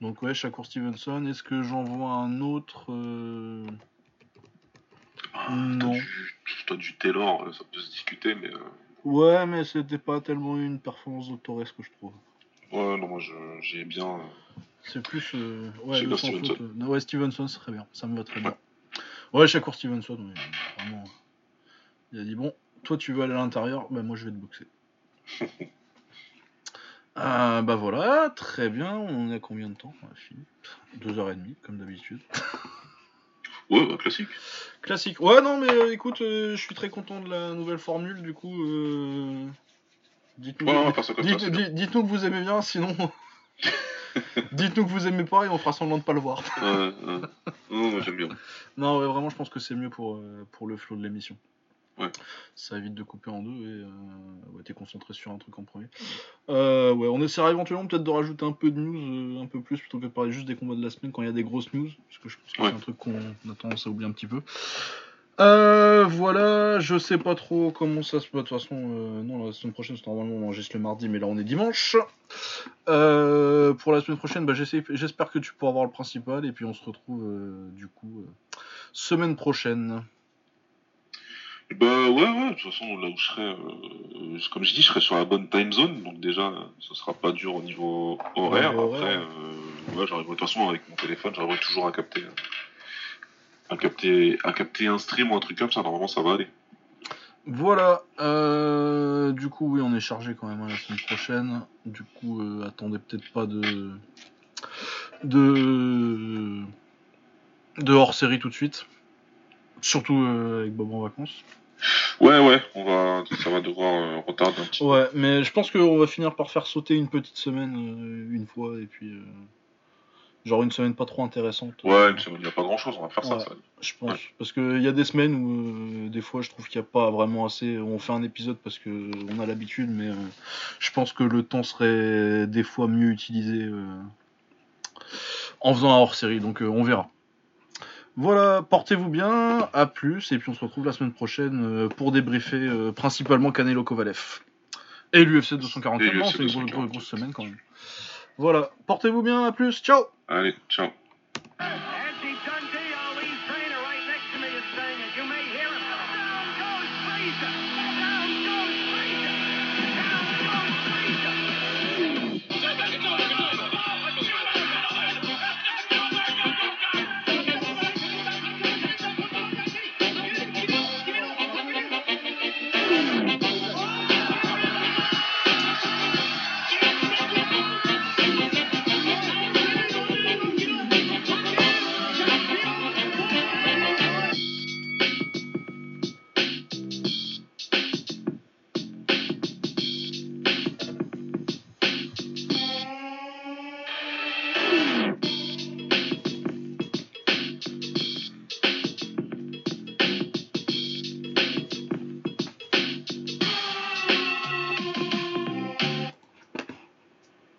[SPEAKER 1] Donc, ouais, Shakur Stevenson. Est-ce que j'en vois un autre euh,
[SPEAKER 2] Ah,
[SPEAKER 1] Non.
[SPEAKER 2] T'as du, du Taylor, euh, ça peut se discuter, mais. euh,
[SPEAKER 1] Ouais, mais c'était pas tellement une performance de Torres que je trouve.
[SPEAKER 2] Ouais, non, moi, je- j'ai bien. euh,
[SPEAKER 1] C'est plus. euh, Ouais,
[SPEAKER 2] Shakur
[SPEAKER 1] le sans
[SPEAKER 2] Stevenson.
[SPEAKER 1] faute, euh, Ouais, Stevenson, c'est très bien. Ça me va très bien. Ouais, Shakur Stevenson, oui, vraiment. Il a dit bon, toi tu veux aller à l'intérieur, bah moi je vais te boxer. Euh, bah voilà, très bien. On est à combien de temps, euh, Philippe? Deux heures et demie, comme d'habitude.
[SPEAKER 2] Ouais, bah, classique.
[SPEAKER 1] Classique. Ouais, non, mais euh, écoute, euh, je suis très content de la nouvelle formule. Du coup, euh, dites-nous
[SPEAKER 2] Ouais, on
[SPEAKER 1] dites, dites- dites-nous que vous aimez bien, sinon. dites-nous que vous aimez pas et on fera semblant de pas le voir.
[SPEAKER 2] Ouais, ouais. Non, j'aime bien.
[SPEAKER 1] Non, ouais, vraiment, je pense que c'est mieux pour, euh, pour le flow de l'émission.
[SPEAKER 2] Ouais.
[SPEAKER 1] Ça évite de couper en deux et euh, ouais, t'es concentré sur un truc en premier. Euh, ouais, on essaiera éventuellement peut-être de rajouter un peu de news, euh, un peu plus, plutôt que de parler juste des combats de la semaine quand il y a des grosses news, parce que je pense que
[SPEAKER 2] Ouais.
[SPEAKER 1] c'est un truc qu'on a tendance à oublier un petit peu. Euh, voilà, je sais pas trop comment ça se passe. De toute façon, euh, non, la semaine prochaine, c'est normalement on enregistre le mardi, mais là on est dimanche. Euh, pour la semaine prochaine, bah, j'espère que tu pourras voir le principal, et puis on se retrouve euh, du coup semaine prochaine.
[SPEAKER 2] Bah ouais, ouais, de toute façon, là où je serai, euh, comme je dis, je serai sur la bonne time zone, donc déjà, ce sera pas dur au niveau horaire. Après, euh, ouais, j'arriverai de toute façon avec mon téléphone, j'arriverai toujours à capter, euh, à capter, à capter un stream ou un truc comme ça. Normalement, ça va aller.
[SPEAKER 1] Voilà, euh, du coup, oui, on est chargé quand même hein, la semaine prochaine. Du coup, euh, attendez peut-être pas de. de. de hors série tout de suite. Surtout euh, avec Bob en vacances.
[SPEAKER 2] Ouais, ouais, on va, ça va devoir retarder un petit.
[SPEAKER 1] Ouais, mais je pense qu'on va finir par faire sauter une petite semaine une fois et puis. Genre une semaine pas trop intéressante.
[SPEAKER 2] Ouais, une semaine, il n'y a pas grand chose, on va faire ça.
[SPEAKER 1] Ouais.
[SPEAKER 2] ça.
[SPEAKER 1] Je pense. Parce qu'il y a des semaines où, euh, des fois, je trouve qu'il n'y a pas vraiment assez. On fait un épisode parce que on a l'habitude, mais euh, je pense que le temps serait des fois mieux utilisé euh, en faisant un hors série. Donc, on verra. Voilà, portez-vous bien, à plus, et puis on se retrouve la semaine prochaine pour débriefer principalement Canelo Kovalev. Et l'UFC 241,
[SPEAKER 2] Et
[SPEAKER 1] non,
[SPEAKER 2] l'UFC
[SPEAKER 1] c'est une grosse,
[SPEAKER 2] 241.
[SPEAKER 1] grosse semaine quand même. Voilà, portez-vous bien, à plus, ciao.
[SPEAKER 2] Allez, ciao.